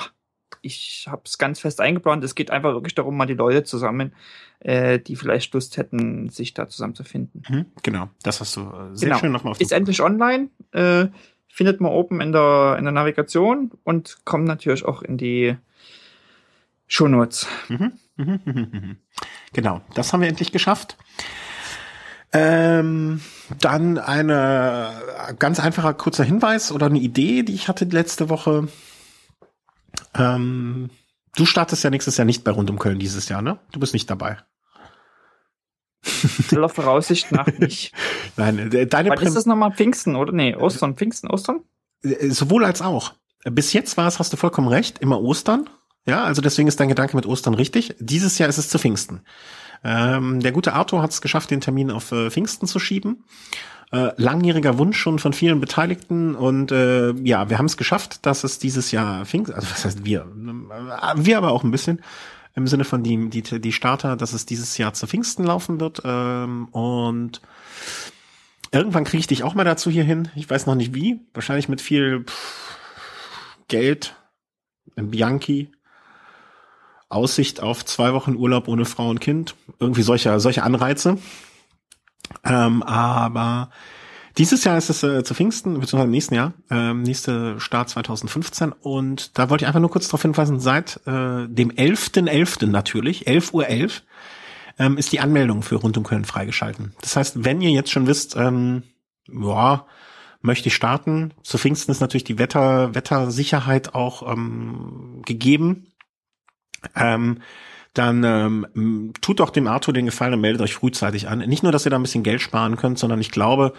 ich habe es ganz fest eingeplant. Es geht einfach wirklich darum, mal die Leute zusammen, äh, die vielleicht Lust hätten, sich da zusammenzufinden. Mhm, genau, das hast du äh, sehr genau. schön nochmal auf Ist endlich online. Äh, findet man oben in der, in der Navigation und kommt natürlich auch in die Shownotes. Mhm. Mhm. Genau, das haben wir endlich geschafft. Ähm, dann eine ganz einfacher kurzer Hinweis oder eine Idee, die ich hatte letzte Woche. Ähm, du startest ja nächstes Jahr nicht bei Rund um Köln dieses Jahr, ne? Du bist nicht dabei. Aller Voraussicht nach nicht. Nein, äh, deine Wann ist das nochmal Pfingsten, oder? Nee, Ostern, Pfingsten, Ostern? Äh, sowohl als auch. Bis jetzt war es, hast du vollkommen recht, immer Ostern. Ja, also deswegen ist dein Gedanke mit Ostern richtig. Dieses Jahr ist es zu Pfingsten. Ähm, der gute Arthur hat es geschafft, den Termin auf äh, Pfingsten zu schieben. Äh, langjähriger Wunsch schon von vielen Beteiligten und äh, ja, wir haben es geschafft, dass es dieses Jahr Pfingsten, also was heißt wir, äh, wir aber auch ein bisschen, im Sinne von die, die, die Starter, dass es dieses Jahr zu Pfingsten laufen wird. Ähm, und irgendwann kriege ich dich auch mal dazu hier hin. Ich weiß noch nicht wie. Wahrscheinlich mit viel pff, Geld, Bianchi, Aussicht auf zwei Wochen Urlaub ohne Frau und Kind. Irgendwie solche, solche Anreize. Ähm, aber dieses Jahr ist es äh, zu Pfingsten, beziehungsweise im nächsten Jahr, ähm, nächste Start 2015. Und da wollte ich einfach nur kurz darauf hinweisen, seit äh, dem 11.11. .11. natürlich, 11.11 Uhr, 11, ähm, ist die Anmeldung für Rund um Köln freigeschalten. Das heißt, wenn ihr jetzt schon wisst, ähm, ja, möchte ich starten, zu Pfingsten ist natürlich die Wetter, Wettersicherheit auch ähm, gegeben. Ähm, dann ähm, tut doch dem Arthur den Gefallen und meldet euch frühzeitig an. Nicht nur, dass ihr da ein bisschen Geld sparen könnt, sondern ich glaube,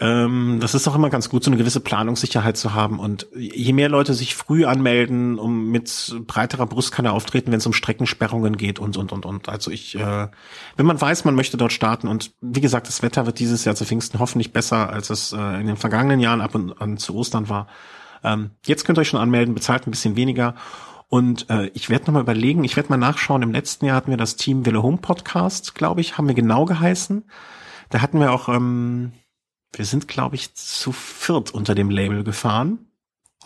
Ähm, das ist auch immer ganz gut, so eine gewisse Planungssicherheit zu haben. Und je mehr Leute sich früh anmelden, um mit breiterer Brustkanne auftreten, wenn es um Streckensperrungen geht und und und und. Also ich, äh, wenn man weiß, man möchte dort starten und wie gesagt, das Wetter wird dieses Jahr zu Pfingsten hoffentlich besser, als es äh, in den vergangenen Jahren ab und an zu Ostern war. Ähm, jetzt könnt ihr euch schon anmelden, bezahlt ein bisschen weniger. Und äh, ich werde nochmal überlegen, ich werde mal nachschauen, im letzten Jahr hatten wir das Team Wille Home Podcast, glaube ich, haben wir genau geheißen. Da hatten wir auch ähm, wir sind, glaube ich, zu viert unter dem Label gefahren.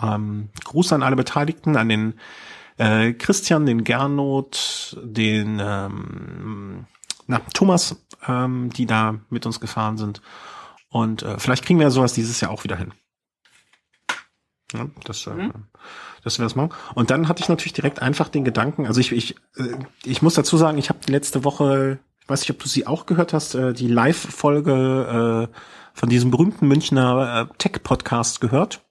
Ähm, Gruß an alle Beteiligten, an den äh, Christian, den Gernot, den ähm, na, Thomas, ähm, die da mit uns gefahren sind. Und äh, vielleicht kriegen wir sowas dieses Jahr auch wieder hin. Ja, das, äh, mhm. das wäre es mal. Und dann hatte ich natürlich direkt einfach den Gedanken, also ich, ich, äh, ich muss dazu sagen, ich habe letzte Woche, ich weiß nicht, ob du sie auch gehört hast, äh, die Live-Folge äh, von diesem berühmten Münchner äh, Tech-Podcast gehört.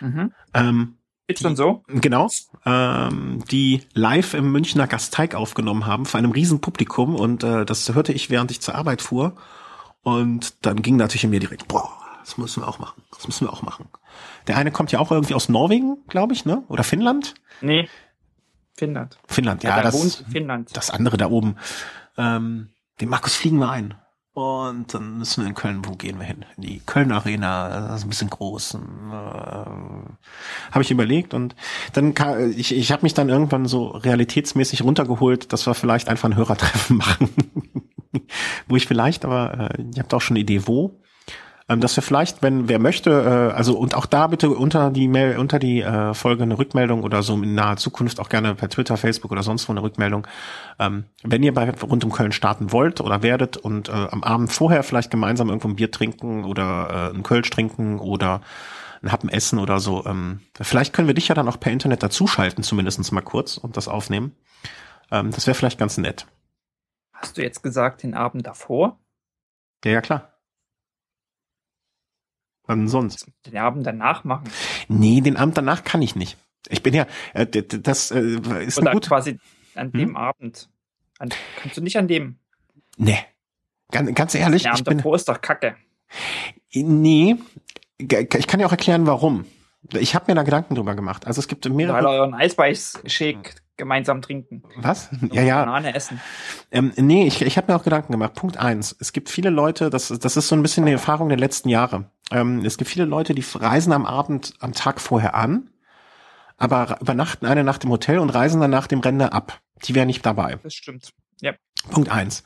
Mhm. Ähm, Ist schon so? Genau. Ähm, die live im Münchner Gasteig aufgenommen haben vor einem riesen Publikum und äh, das hörte ich, während ich zur Arbeit fuhr. Und dann ging natürlich in mir direkt, boah, das müssen wir auch machen. Das müssen wir auch machen. Der eine kommt ja auch irgendwie aus Norwegen, glaube ich, ne? Oder Finnland? Nee. Finnland. Finnland, ja, ja das, Finnland. das andere da oben. Ähm, den Markus fliegen wir ein. Und dann müssen wir in Köln, wo gehen wir hin? In die Köln Arena, das ist ein bisschen groß. Äh, habe ich überlegt und dann kann, ich, ich habe mich dann irgendwann so realitätsmäßig runtergeholt, dass wir vielleicht einfach ein Hörertreffen machen. wo ich vielleicht, aber äh, ihr habt auch schon eine Idee, wo ähm, dass wir vielleicht, wenn wer möchte, äh, also und auch da bitte unter die Mail, unter die äh, Folge eine Rückmeldung oder so in naher Zukunft auch gerne per Twitter, Facebook oder sonst wo eine Rückmeldung, ähm, wenn ihr bei rund um Köln starten wollt oder werdet und äh, am Abend vorher vielleicht gemeinsam irgendwo ein Bier trinken oder äh, ein Kölsch trinken oder ein Happen essen oder so. Ähm, vielleicht können wir dich ja dann auch per Internet dazuschalten, zumindestens mal kurz und das aufnehmen. Ähm, das wäre vielleicht ganz nett. Hast du jetzt gesagt, den Abend davor? Ja, ja, klar. Wann sonst? Den Abend danach machen? Nee, den Abend danach kann ich nicht. Ich bin ja, äh, das äh, ist Oder gut. quasi an dem hm? Abend. An, kannst du nicht an dem? Nee. Ganz, ganz ehrlich. Der Abend ich bin, davor ist doch kacke. Nee. Ich kann dir auch erklären, warum. Ich habe mir da Gedanken drüber gemacht. Also es gibt mehrere. Weil euren Eisbeiß-Shake gemeinsam trinken. Was? Ja, ja. Banane essen. Ähm, nee, ich, ich habe mir auch Gedanken gemacht. Punkt eins. Es gibt viele Leute, das, das ist so ein bisschen die Erfahrung der letzten Jahre. Ähm, es gibt viele Leute, die reisen am Abend, am Tag vorher an, aber übernachten eine Nacht im Hotel und reisen dann nach dem Rennen ab. Die wären nicht dabei. Das stimmt. Ja. Punkt eins.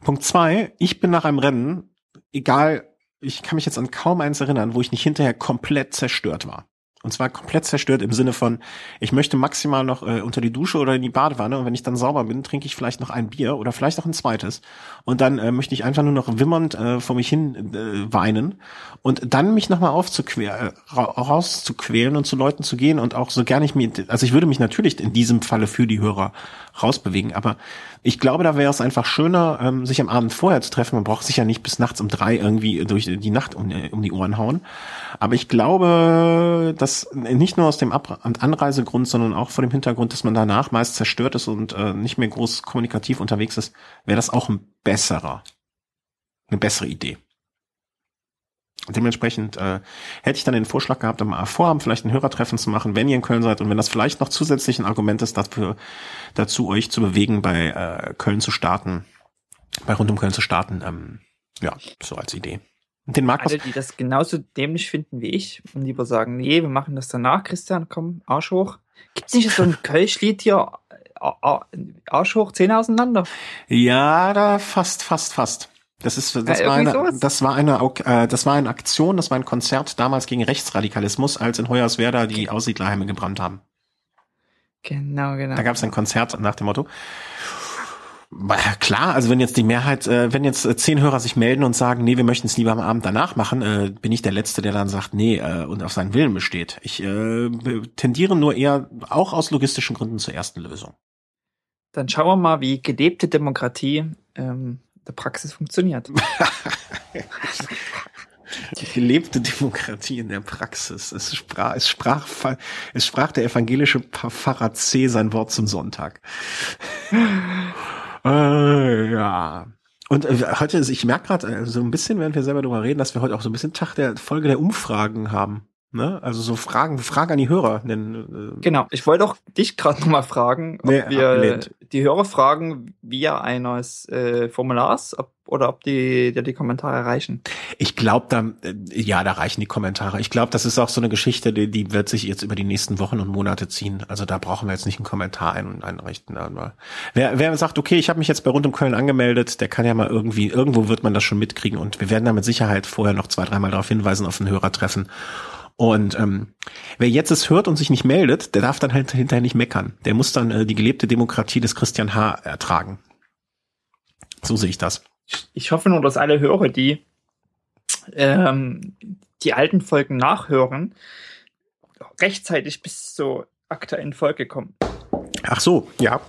Punkt zwei. Ich bin nach einem Rennen, egal, ich kann mich jetzt an kaum eins erinnern, wo ich nicht hinterher komplett zerstört war. Und zwar komplett zerstört im Sinne von, ich möchte maximal noch äh, unter die Dusche oder in die Badewanne und wenn ich dann sauber bin, trinke ich vielleicht noch ein Bier oder vielleicht auch ein zweites. Und dann äh, möchte ich einfach nur noch wimmernd äh, vor mich hin äh, weinen und dann mich nochmal aufzuquälen, äh, rauszuquälen und zu Leuten zu gehen und auch so gerne ich mir, also ich würde mich natürlich in diesem Falle für die Hörer rausbewegen, aber ich glaube, da wäre es einfach schöner, ähm, sich am Abend vorher zu treffen. Man braucht sich ja nicht bis nachts um drei irgendwie durch die Nacht um, um die Ohren hauen. Aber ich glaube, dass nicht nur aus dem Ab Anreisegrund, sondern auch vor dem Hintergrund, dass man danach meist zerstört ist und äh, nicht mehr groß kommunikativ unterwegs ist, wäre das auch ein besserer, eine bessere Idee. Dementsprechend äh, hätte ich dann den Vorschlag gehabt, am Vorhaben vielleicht ein Hörertreffen zu machen, wenn ihr in Köln seid und wenn das vielleicht noch zusätzlich ein Argument ist dafür, dazu euch zu bewegen, bei äh, Köln zu starten, bei rund um Köln zu starten, ähm, ja, so als Idee. Den Markus. Alle, die das genauso dämlich finden wie ich und lieber sagen, nee, wir machen das danach, Christian, komm, Arsch hoch. Gibt's nicht so ein Kölschlied hier, Arsch hoch, Zähne auseinander? Ja, da fast, fast, fast. Das ist, das ja, war eine, das war eine, äh, das war eine Aktion, das war ein Konzert damals gegen Rechtsradikalismus, als in Hoyerswerda die Aussiedlerheime gebrannt haben. Genau, genau. Da gab es ein Konzert nach dem Motto. Klar, also wenn jetzt die Mehrheit, äh, wenn jetzt äh, zehn Hörer sich melden und sagen, nee, wir möchten es lieber am Abend danach machen, äh, bin ich der Letzte, der dann sagt, nee, äh, und auf seinen Willen besteht. Ich äh, tendiere nur eher auch aus logistischen Gründen zur ersten Lösung. Dann schauen wir mal, wie gelebte Demokratie ähm, der Praxis funktioniert. Die gelebte Demokratie in der Praxis. Es sprach, es sprach, es sprach der evangelische Pfarrer C sein Wort zum Sonntag. Äh, ja. Und äh, heute, ich merke gerade äh, so ein bisschen, während wir selber darüber reden, dass wir heute auch so ein bisschen Tag der Folge der Umfragen haben. Ne? Also so Fragen, Fragen an die Hörer. Denn, äh, genau, ich wollte auch dich gerade nochmal fragen, ob nee, wir abgelehnt. Die Hörer fragen via eines äh, Formulars ob, oder ob die dir die Kommentare erreichen. Ich glaube, da äh, ja, da reichen die Kommentare. Ich glaube, das ist auch so eine Geschichte, die, die wird sich jetzt über die nächsten Wochen und Monate ziehen. Also da brauchen wir jetzt nicht einen Kommentar ein, einrichten. Wer, wer sagt, okay, ich habe mich jetzt bei Rund um Köln angemeldet, der kann ja mal irgendwie, irgendwo wird man das schon mitkriegen und wir werden da mit Sicherheit vorher noch zwei, dreimal darauf hinweisen auf ein Hörertreffen. Und ähm, wer jetzt es hört und sich nicht meldet, der darf dann halt hinterher nicht meckern. Der muss dann äh, die gelebte Demokratie des Christian H. ertragen. So sehe ich das. Ich hoffe nur, dass alle Hörer, die ähm, die alten Folgen nachhören, rechtzeitig bis zur aktuellen Folge kommen. Ach so, ja.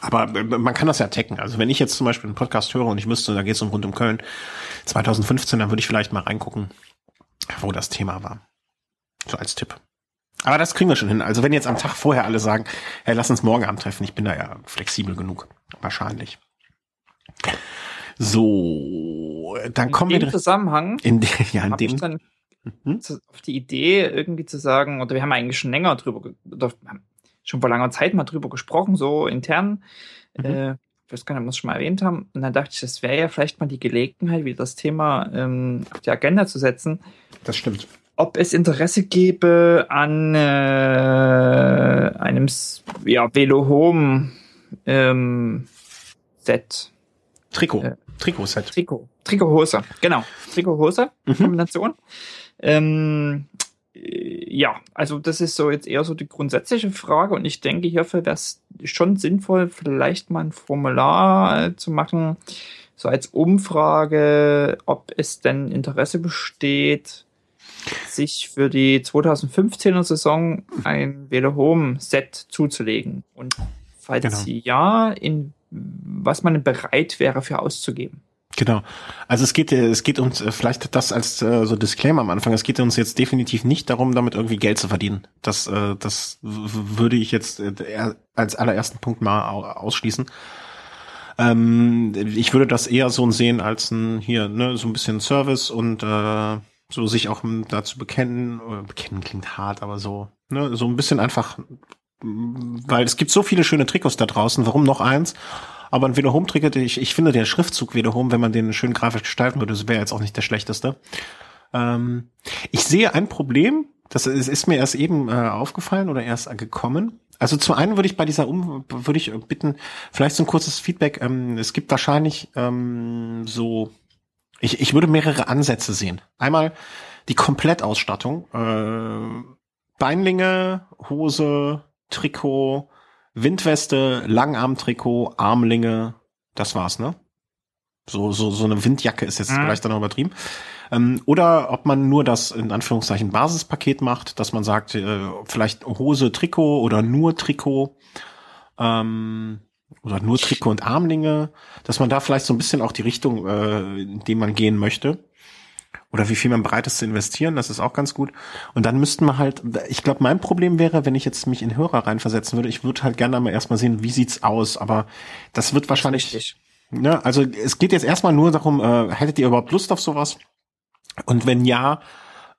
Aber äh, man kann das ja tecken. Also wenn ich jetzt zum Beispiel einen Podcast höre und ich müsste, da geht es um rund um Köln 2015, dann würde ich vielleicht mal reingucken, wo das Thema war. So als Tipp. Aber das kriegen wir schon hin. Also wenn jetzt am Tag vorher alle sagen, hey, lass uns morgen Abend treffen, ich bin da ja flexibel genug. Wahrscheinlich. So, dann in kommen wir. In dem Zusammenhang. In de, ja, in dem. Dann mhm. auf die Idee irgendwie zu sagen, oder wir haben eigentlich schon länger drüber, oder schon vor langer Zeit mal drüber gesprochen, so intern. Mhm. Äh, ich weiß gar nicht, ob wir es schon mal erwähnt haben. Und dann dachte ich, das wäre ja vielleicht mal die Gelegenheit, wieder das Thema ähm, auf die Agenda zu setzen. Das stimmt. Ob es Interesse gäbe an äh, einem ja, Velo Home ähm, Set. Trikot. Äh, Trikot-Set. Trikot. Trikothose. Genau. Trikothose. Mhm. Kombination. Ähm, ja, also das ist so jetzt eher so die grundsätzliche Frage und ich denke, hierfür wäre es schon sinnvoll, vielleicht mal ein Formular äh, zu machen, so als Umfrage, ob es denn Interesse besteht, sich für die 2015er Saison ein Velo Home Set zuzulegen. Und falls genau. ja, in was man bereit wäre für auszugeben. Genau. Also es geht, es geht uns äh, vielleicht das als äh, so Disclaimer am Anfang. Es geht uns jetzt definitiv nicht darum, damit irgendwie Geld zu verdienen. Das, äh, das würde ich jetzt äh, als allerersten Punkt mal ausschließen. Ähm, ich würde das eher so sehen als ein hier ne so ein bisschen Service und äh, so sich auch dazu bekennen. Bekennen klingt hart, aber so ne so ein bisschen einfach, weil es gibt so viele schöne Trikots da draußen. Warum noch eins? Aber ein Velo Home Ticket, ich, ich finde der Schriftzug Velo Home, wenn man den schön grafisch gestalten würde, wäre jetzt auch nicht der schlechteste. Ähm, ich sehe ein Problem, das ist, ist mir erst eben äh, aufgefallen oder erst gekommen. Also zu einem würde ich bei dieser Um würde ich bitten, vielleicht so ein kurzes Feedback. Ähm, es gibt wahrscheinlich ähm, so, ich, ich würde mehrere Ansätze sehen. Einmal die Komplettausstattung, äh, Beinlinge, Hose, Trikot, Windweste, Langarmtrikot, Armlinge, das war's, ne? So, so, so eine Windjacke ist jetzt mhm. vielleicht dann noch übertrieben. Ähm, oder ob man nur das in Anführungszeichen Basispaket macht, dass man sagt, äh, vielleicht Hose, Trikot oder nur Trikot. Ähm, oder nur Trikot und Armlinge, dass man da vielleicht so ein bisschen auch die Richtung, äh, in die man gehen möchte oder wie viel man bereit ist zu investieren, das ist auch ganz gut. Und dann müssten wir halt, ich glaube, mein Problem wäre, wenn ich jetzt mich in Hörer reinversetzen würde, ich würde halt gerne mal erstmal sehen, wie sieht's aus, aber das wird wahrscheinlich, Richtig. ne, also es geht jetzt erstmal nur darum, äh, hättet ihr überhaupt Lust auf sowas? Und wenn ja,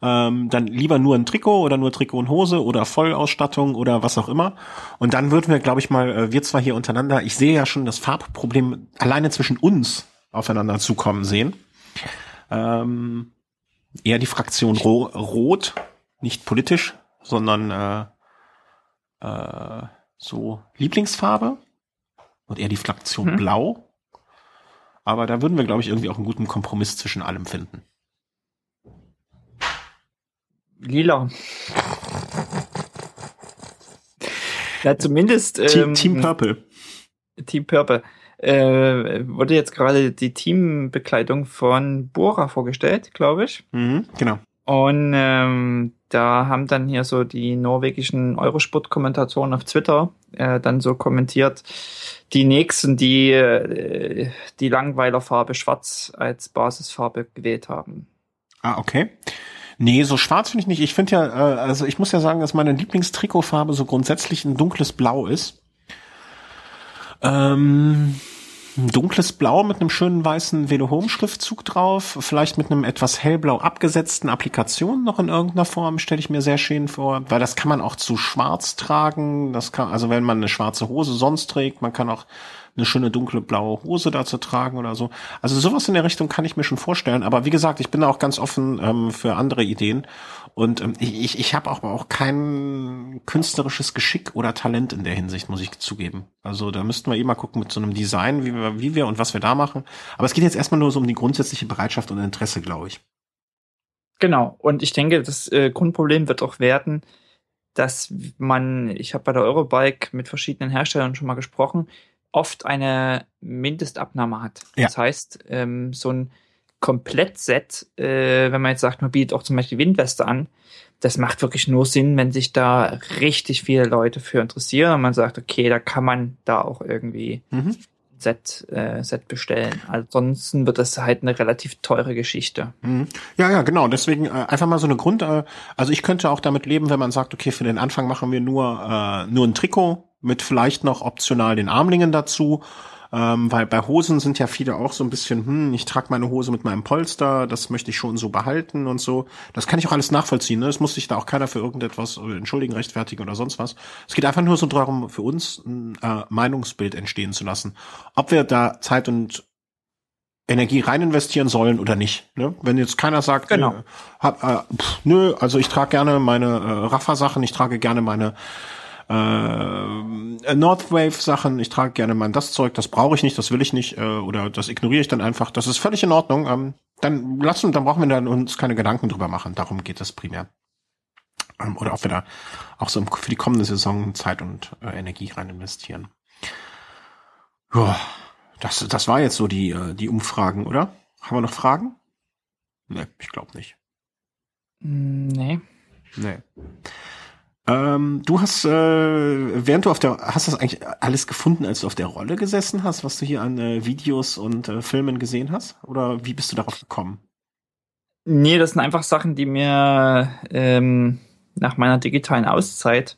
ähm, dann lieber nur ein Trikot oder nur Trikot und Hose oder Vollausstattung oder was auch immer. Und dann würden wir, glaube ich mal, äh, wir zwar hier untereinander, ich sehe ja schon das Farbproblem alleine zwischen uns aufeinander zukommen sehen. Ähm, eher die Fraktion Ro Rot, nicht politisch, sondern äh, äh, so Lieblingsfarbe und eher die Fraktion hm. Blau. Aber da würden wir, glaube ich, irgendwie auch einen guten Kompromiss zwischen allem finden. Lila. Ja, zumindest. Team, ähm, Team Purple. Team Purple äh, wurde jetzt gerade die Teambekleidung von Bora vorgestellt, glaube ich. Mhm, genau. Und ähm, da haben dann hier so die norwegischen Eurosport-Kommentatoren auf Twitter äh, dann so kommentiert, die nächsten, die äh, die Langweilerfarbe Schwarz als Basisfarbe gewählt haben. Ah, okay. Nee, so schwarz finde ich nicht. Ich finde ja, äh, also ich muss ja sagen, dass meine Lieblingstrikotfarbe so grundsätzlich ein dunkles Blau ist. Ähm, ein dunkles Blau mit einem schönen weißen Velo Home Schriftzug drauf, vielleicht mit einem etwas hellblau abgesetzten Applikation noch in irgendeiner Form, stelle ich mir sehr schön vor, weil das kann man auch zu schwarz tragen, das kann, also wenn man eine schwarze Hose sonst trägt, man kann auch eine schöne dunkle blaue Hose dazu tragen oder so. Also sowas in der Richtung kann ich mir schon vorstellen. Aber wie gesagt, ich bin da auch ganz offen ähm, für andere Ideen. Und ähm, ich, ich habe auch, auch kein künstlerisches Geschick oder Talent in der Hinsicht, muss ich zugeben. Also da müssten wir eh mal gucken mit so einem Design, wie wir, wie wir und was wir da machen. Aber es geht jetzt erstmal nur so um die grundsätzliche Bereitschaft und Interesse, glaube ich. Genau. Und ich denke, das äh, Grundproblem wird auch werden, dass man, ich habe bei der Eurobike mit verschiedenen Herstellern schon mal gesprochen, oft eine Mindestabnahme hat. Ja. Das heißt, ähm, so ein Komplettset, äh, wenn man jetzt sagt, man bietet auch zum Beispiel Windweste an, das macht wirklich nur Sinn, wenn sich da richtig viele Leute für interessieren und man sagt, okay, da kann man da auch irgendwie mhm. Set, äh, Set bestellen. Ansonsten wird das halt eine relativ teure Geschichte. Mhm. Ja, ja, genau. Deswegen äh, einfach mal so eine Grund. Äh, also ich könnte auch damit leben, wenn man sagt, okay, für den Anfang machen wir nur äh, nur ein Trikot mit vielleicht noch optional den Armlingen dazu. Ähm, weil bei Hosen sind ja viele auch so ein bisschen, hm, ich trage meine Hose mit meinem Polster, das möchte ich schon so behalten und so. Das kann ich auch alles nachvollziehen. Ne? Es muss sich da auch keiner für irgendetwas äh, entschuldigen, rechtfertigen oder sonst was. Es geht einfach nur so darum, für uns ein äh, Meinungsbild entstehen zu lassen. Ob wir da Zeit und Energie rein investieren sollen oder nicht. Ne? Wenn jetzt keiner sagt, genau. äh, hab, äh, pff, nö, also ich trage gerne meine äh, Raffa-Sachen, ich trage gerne meine äh, Northwave-Sachen, ich trage gerne mal das Zeug, das brauche ich nicht, das will ich nicht, äh, oder das ignoriere ich dann einfach. Das ist völlig in Ordnung. Ähm, dann lassen, dann brauchen wir dann uns keine Gedanken drüber machen. Darum geht es primär. Ähm, oder ob wir da auch so für die kommende Saison Zeit und äh, Energie rein investieren. Ja, das, das war jetzt so die, äh, die Umfragen, oder? Haben wir noch Fragen? Nee, ich glaube nicht. Nee. Nee. Ähm, du hast, äh, während du auf der, hast das eigentlich alles gefunden, als du auf der Rolle gesessen hast, was du hier an äh, Videos und äh, Filmen gesehen hast? Oder wie bist du darauf gekommen? Nee, das sind einfach Sachen, die mir ähm, nach meiner digitalen Auszeit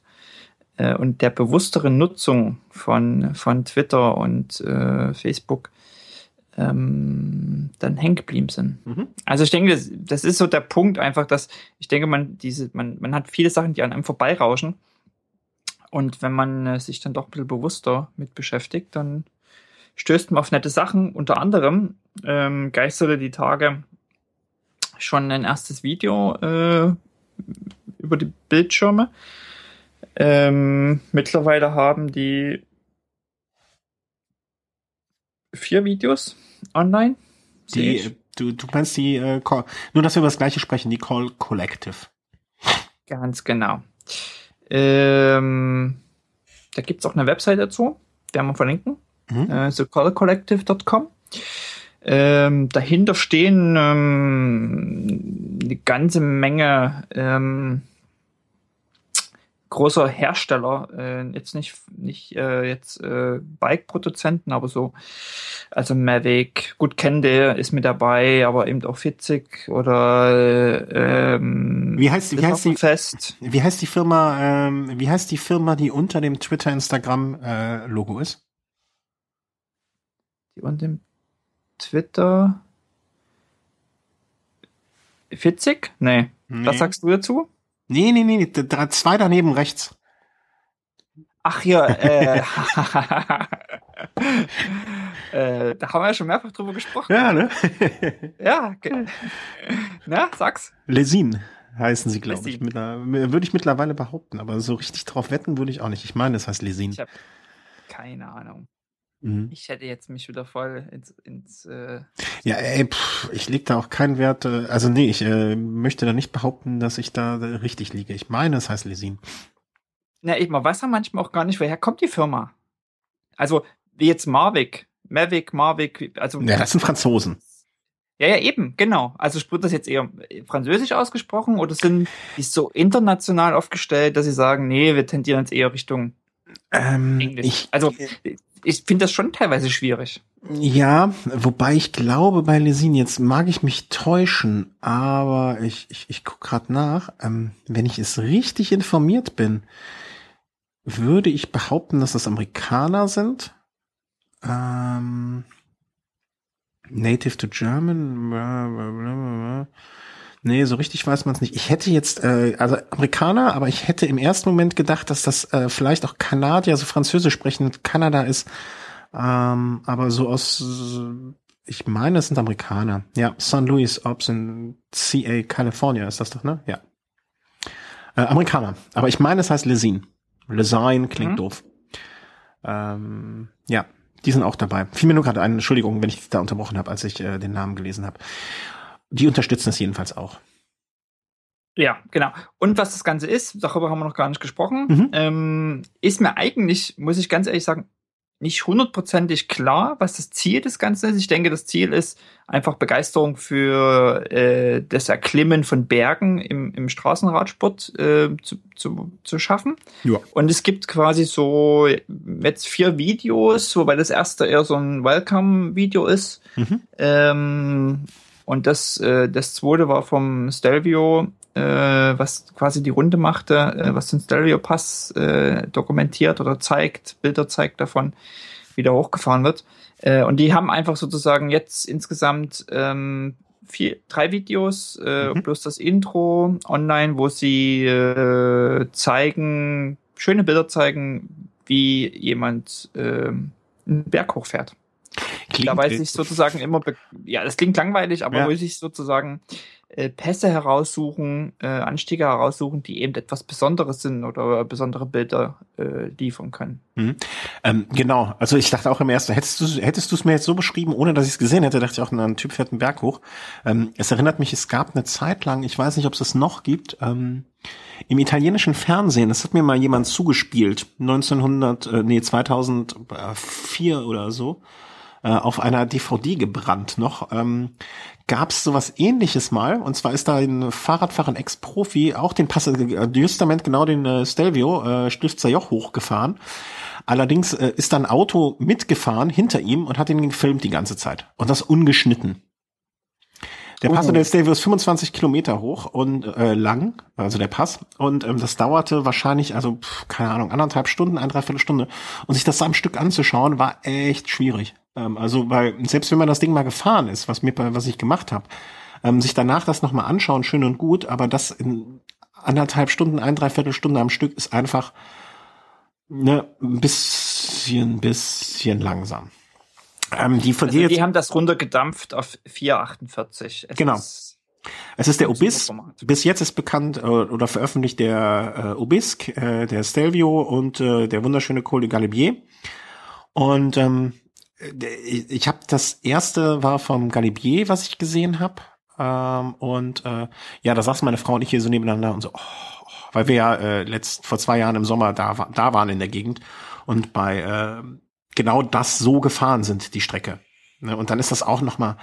äh, und der bewussteren Nutzung von, von Twitter und äh, Facebook ähm, dann hängen geblieben sind. Mhm. Also ich denke, das, das, ist so der Punkt einfach, dass ich denke, man diese, man, man hat viele Sachen, die an einem vorbeirauschen. Und wenn man äh, sich dann doch ein bisschen bewusster mit beschäftigt, dann stößt man auf nette Sachen. Unter anderem ähm, geisterte die Tage schon ein erstes Video äh, über die Bildschirme. Ähm, mittlerweile haben die vier Videos online. Die, du, du meinst die, äh, nur dass wir über das gleiche sprechen, die Call Collective. Ganz genau. Ähm, da gibt's auch eine Website dazu, werden wir verlinken. Mhm. Äh, thecallcollective.com. Ähm, dahinter stehen ähm, eine ganze Menge ähm, großer Hersteller, äh, jetzt nicht, nicht äh, jetzt äh, Bike-Produzenten, aber so, also Mavic, gut Kende ist mit dabei, aber eben auch Fitzig oder ähm, wie heißt, wie heißt die Fest. Wie heißt die Firma, ähm, wie heißt die Firma, die unter dem Twitter, Instagram äh, Logo ist? Die unter dem Twitter Fitzig? Nee. nee. Was sagst du dazu? Nee, nee, nee, nee, zwei daneben rechts. Ach ja, äh, äh, da haben wir ja schon mehrfach drüber gesprochen. Ja, ne? ja, okay. Na, sag's. Lesin heißen sie, glaube ich. Mit einer, würde ich mittlerweile behaupten, aber so richtig drauf wetten würde ich auch nicht. Ich meine, es heißt Lesin. Ich habe keine Ahnung. Mhm. Ich hätte jetzt mich wieder voll ins, ins äh Ja, ey, pff, ich leg da auch keinen Wert, äh, also nee, ich äh, möchte da nicht behaupten, dass ich da richtig liege. Ich meine, es heißt Lesin. Na, ich, man weiß ja manchmal auch gar nicht, woher kommt die Firma. Also, wie jetzt Mavic, Mavic, Mavic, also. Ja, das sind Franzosen. Ja, ja, eben, genau. Also wird das jetzt eher französisch ausgesprochen oder sind die so international aufgestellt, dass sie sagen, nee, wir tendieren jetzt eher Richtung ähm, Englisch. Ich, also ich finde das schon teilweise schwierig. Ja, wobei ich glaube, bei Lesin, jetzt mag ich mich täuschen, aber ich, ich, ich gucke gerade nach, ähm, wenn ich es richtig informiert bin, würde ich behaupten, dass das Amerikaner sind. Ähm, Native to German. Nee, so richtig weiß man es nicht. Ich hätte jetzt, äh, also Amerikaner, aber ich hätte im ersten Moment gedacht, dass das äh, vielleicht auch Kanadier, also Französisch sprechen, Kanada ist. Ähm, aber so aus, ich meine, es sind Amerikaner. Ja, St. Louis Ops in CA, California ist das doch, ne? Ja. Äh, Amerikaner. Aber ich meine, es heißt Lesine. Lesine klingt mhm. doof. Ähm, ja, die sind auch dabei. Fiel mir nur gerade ein, Entschuldigung, wenn ich da unterbrochen habe, als ich äh, den Namen gelesen habe. Die unterstützen es jedenfalls auch. Ja, genau. Und was das Ganze ist, darüber haben wir noch gar nicht gesprochen, mhm. ähm, ist mir eigentlich, muss ich ganz ehrlich sagen, nicht hundertprozentig klar, was das Ziel des Ganzen ist. Ich denke, das Ziel ist einfach Begeisterung für äh, das Erklimmen von Bergen im, im Straßenradsport äh, zu, zu, zu schaffen. Ja. Und es gibt quasi so jetzt vier Videos, wobei das erste eher so ein Welcome-Video ist. Mhm. Ähm, und das, äh, das zweite war vom Stelvio, äh, was quasi die Runde machte, äh, was den Stelvio Pass äh, dokumentiert oder zeigt, Bilder zeigt davon, wie der hochgefahren wird. Äh, und die haben einfach sozusagen jetzt insgesamt ähm, vier, drei Videos äh, mhm. plus das Intro online, wo sie äh, zeigen, schöne Bilder zeigen, wie jemand äh, einen Berg hochfährt. Klingt da weiß ich sozusagen immer, ja, das klingt langweilig, aber ja. muss ich sozusagen äh, Pässe heraussuchen, äh, Anstiege heraussuchen, die eben etwas Besonderes sind oder besondere Bilder äh, liefern können. Mhm. Ähm, genau, also ich dachte auch im ersten, hättest du hättest du es mir jetzt so beschrieben, ohne dass ich es gesehen hätte, dachte ich auch, ein Typ fährt einen Berg hoch. Ähm, es erinnert mich, es gab eine Zeit lang, ich weiß nicht, ob es es noch gibt, ähm, im italienischen Fernsehen, das hat mir mal jemand zugespielt, 1900, äh, nee, 2004 oder so, äh, auf einer DVD gebrannt noch. Ähm, Gab es sowas ähnliches mal? Und zwar ist da ein Fahrradfahrer, ein Ex-Profi, auch den Pass, äh, justament genau den äh, Stelvio, äh, Stifter Joch hochgefahren. Allerdings äh, ist da ein Auto mitgefahren hinter ihm und hat ihn gefilmt die ganze Zeit. Und das ungeschnitten. Der Pass oh. del Stelvio ist 25 Kilometer hoch und äh, lang, also der Pass. Und ähm, das dauerte wahrscheinlich, also pff, keine Ahnung, anderthalb Stunden, ein dreiviertel Stunde. Und sich das am Stück anzuschauen, war echt schwierig. Ähm, also, weil selbst wenn man das Ding mal gefahren ist, was mir, was ich gemacht habe, ähm, sich danach das nochmal anschauen, schön und gut, aber das in anderthalb Stunden, ein, dreiviertel Stunde am Stück ist einfach ne, ein bisschen, bisschen langsam. Ähm, die, von also die, die haben das runtergedampft auf 4,48. Genau. Ist es ist der Obis. Bis jetzt ist bekannt äh, oder veröffentlicht der äh, Obisque, äh, der Stelvio und äh, der wunderschöne Col de Galibier. Und ähm, ich, ich habe das erste war vom Galibier, was ich gesehen habe. Ähm, und äh, ja, da saß meine Frau und ich hier so nebeneinander und so, oh, oh, weil wir ja äh, letzt vor zwei Jahren im Sommer da, da waren in der Gegend und bei äh, genau das so gefahren sind, die Strecke. Ne? Und dann ist das auch noch mal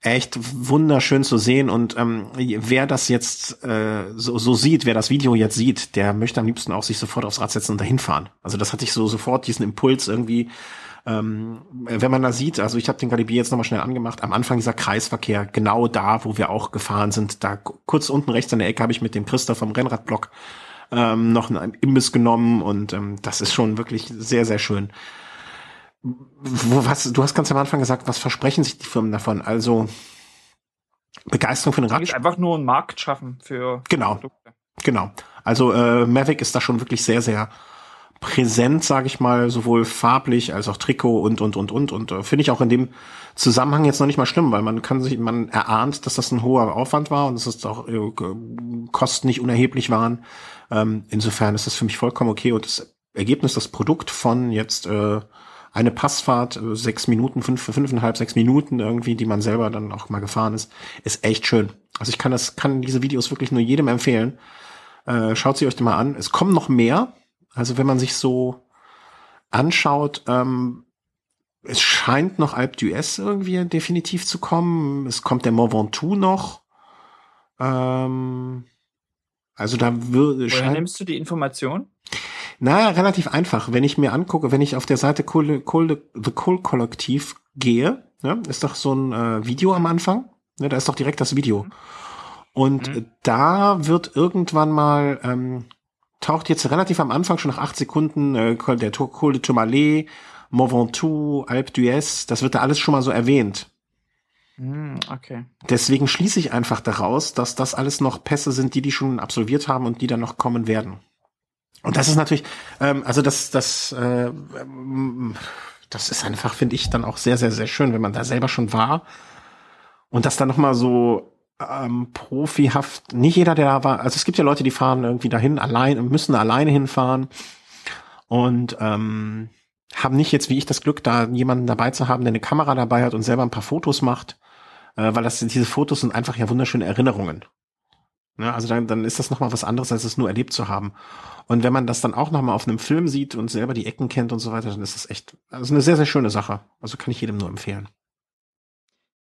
echt wunderschön zu sehen und ähm, wer das jetzt äh, so, so sieht, wer das Video jetzt sieht, der möchte am liebsten auch sich sofort aufs Rad setzen und dahin fahren. Also das hatte ich so sofort diesen Impuls irgendwie, ähm, wenn man da sieht, also ich habe den Galibier jetzt nochmal schnell angemacht, am Anfang dieser Kreisverkehr, genau da, wo wir auch gefahren sind, da kurz unten rechts an der Ecke habe ich mit dem Christoph vom Rennradblock ähm, noch einen Imbiss genommen und ähm, das ist schon wirklich sehr, sehr schön. Wo, was, du hast ganz am Anfang gesagt, was versprechen sich die Firmen davon? Also Begeisterung für den Rad. Einfach nur einen Markt schaffen für genau, Produkte. Genau. Also äh, Mavic ist da schon wirklich sehr, sehr präsent, sage ich mal, sowohl farblich als auch Trikot und und und und und äh, finde ich auch in dem Zusammenhang jetzt noch nicht mal schlimm, weil man kann sich, man erahnt, dass das ein hoher Aufwand war und dass es auch äh, Kosten nicht unerheblich waren. Ähm, insofern ist das für mich vollkommen okay und das Ergebnis, das Produkt von jetzt äh, eine Passfahrt, äh, sechs Minuten, fünf, fünfeinhalb, sechs Minuten irgendwie, die man selber dann auch mal gefahren ist, ist echt schön. Also ich kann das, kann diese Videos wirklich nur jedem empfehlen. Äh, schaut sie euch mal an. Es kommen noch mehr. Also wenn man sich so anschaut, ähm, es scheint noch Alp d'Huez irgendwie definitiv zu kommen. Es kommt der Mont Ventoux noch. Ähm, also da würde. Woher nimmst du die Information? Na, relativ einfach. Wenn ich mir angucke, wenn ich auf der Seite Kohl, Kohl, The Coal Kollektiv gehe, ne, ist doch so ein äh, Video am Anfang. Ne, da ist doch direkt das Video. Mhm. Und mhm. da wird irgendwann mal, ähm, taucht jetzt relativ am Anfang, schon nach acht Sekunden, äh, der Col de Tourmalet Mont Ventoux, Alpe d'Huez, das wird da alles schon mal so erwähnt. Hm, okay. Deswegen schließe ich einfach daraus, dass das alles noch Pässe sind, die die schon absolviert haben und die dann noch kommen werden. Und das ist natürlich, ähm, also das, das, äh, das ist einfach, finde ich, dann auch sehr, sehr, sehr schön, wenn man da selber schon war und das dann noch mal so ähm, profihaft. Nicht jeder, der da war. Also es gibt ja Leute, die fahren irgendwie dahin allein und müssen alleine hinfahren und ähm, haben nicht jetzt wie ich das Glück, da jemanden dabei zu haben, der eine Kamera dabei hat und selber ein paar Fotos macht äh, weil das diese Fotos sind einfach ja wunderschöne Erinnerungen. Ne, also dann, dann ist das nochmal was anderes, als es nur erlebt zu haben. Und wenn man das dann auch nochmal auf einem Film sieht und selber die Ecken kennt und so weiter, dann ist das echt, also eine sehr, sehr schöne Sache. Also kann ich jedem nur empfehlen.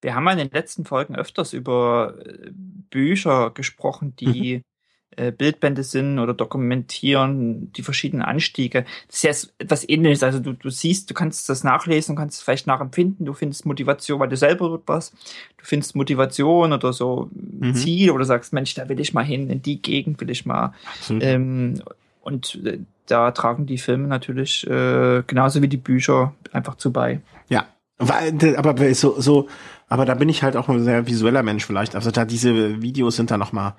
Wir haben ja in den letzten Folgen öfters über äh, Bücher gesprochen, die mhm. Äh, Bildbände sind oder dokumentieren die verschiedenen Anstiege. Das ist ja etwas ähnliches. Also du, du siehst, du kannst das nachlesen, kannst es vielleicht nachempfinden, du findest Motivation, weil du selber dort warst. Du findest Motivation oder so mhm. Ziel oder sagst, Mensch, da will ich mal hin, in die Gegend will ich mal. Ähm, und äh, da tragen die Filme natürlich äh, genauso wie die Bücher einfach zu bei. Ja, aber so, so, aber da bin ich halt auch ein sehr visueller Mensch vielleicht. Also da diese Videos sind da noch mal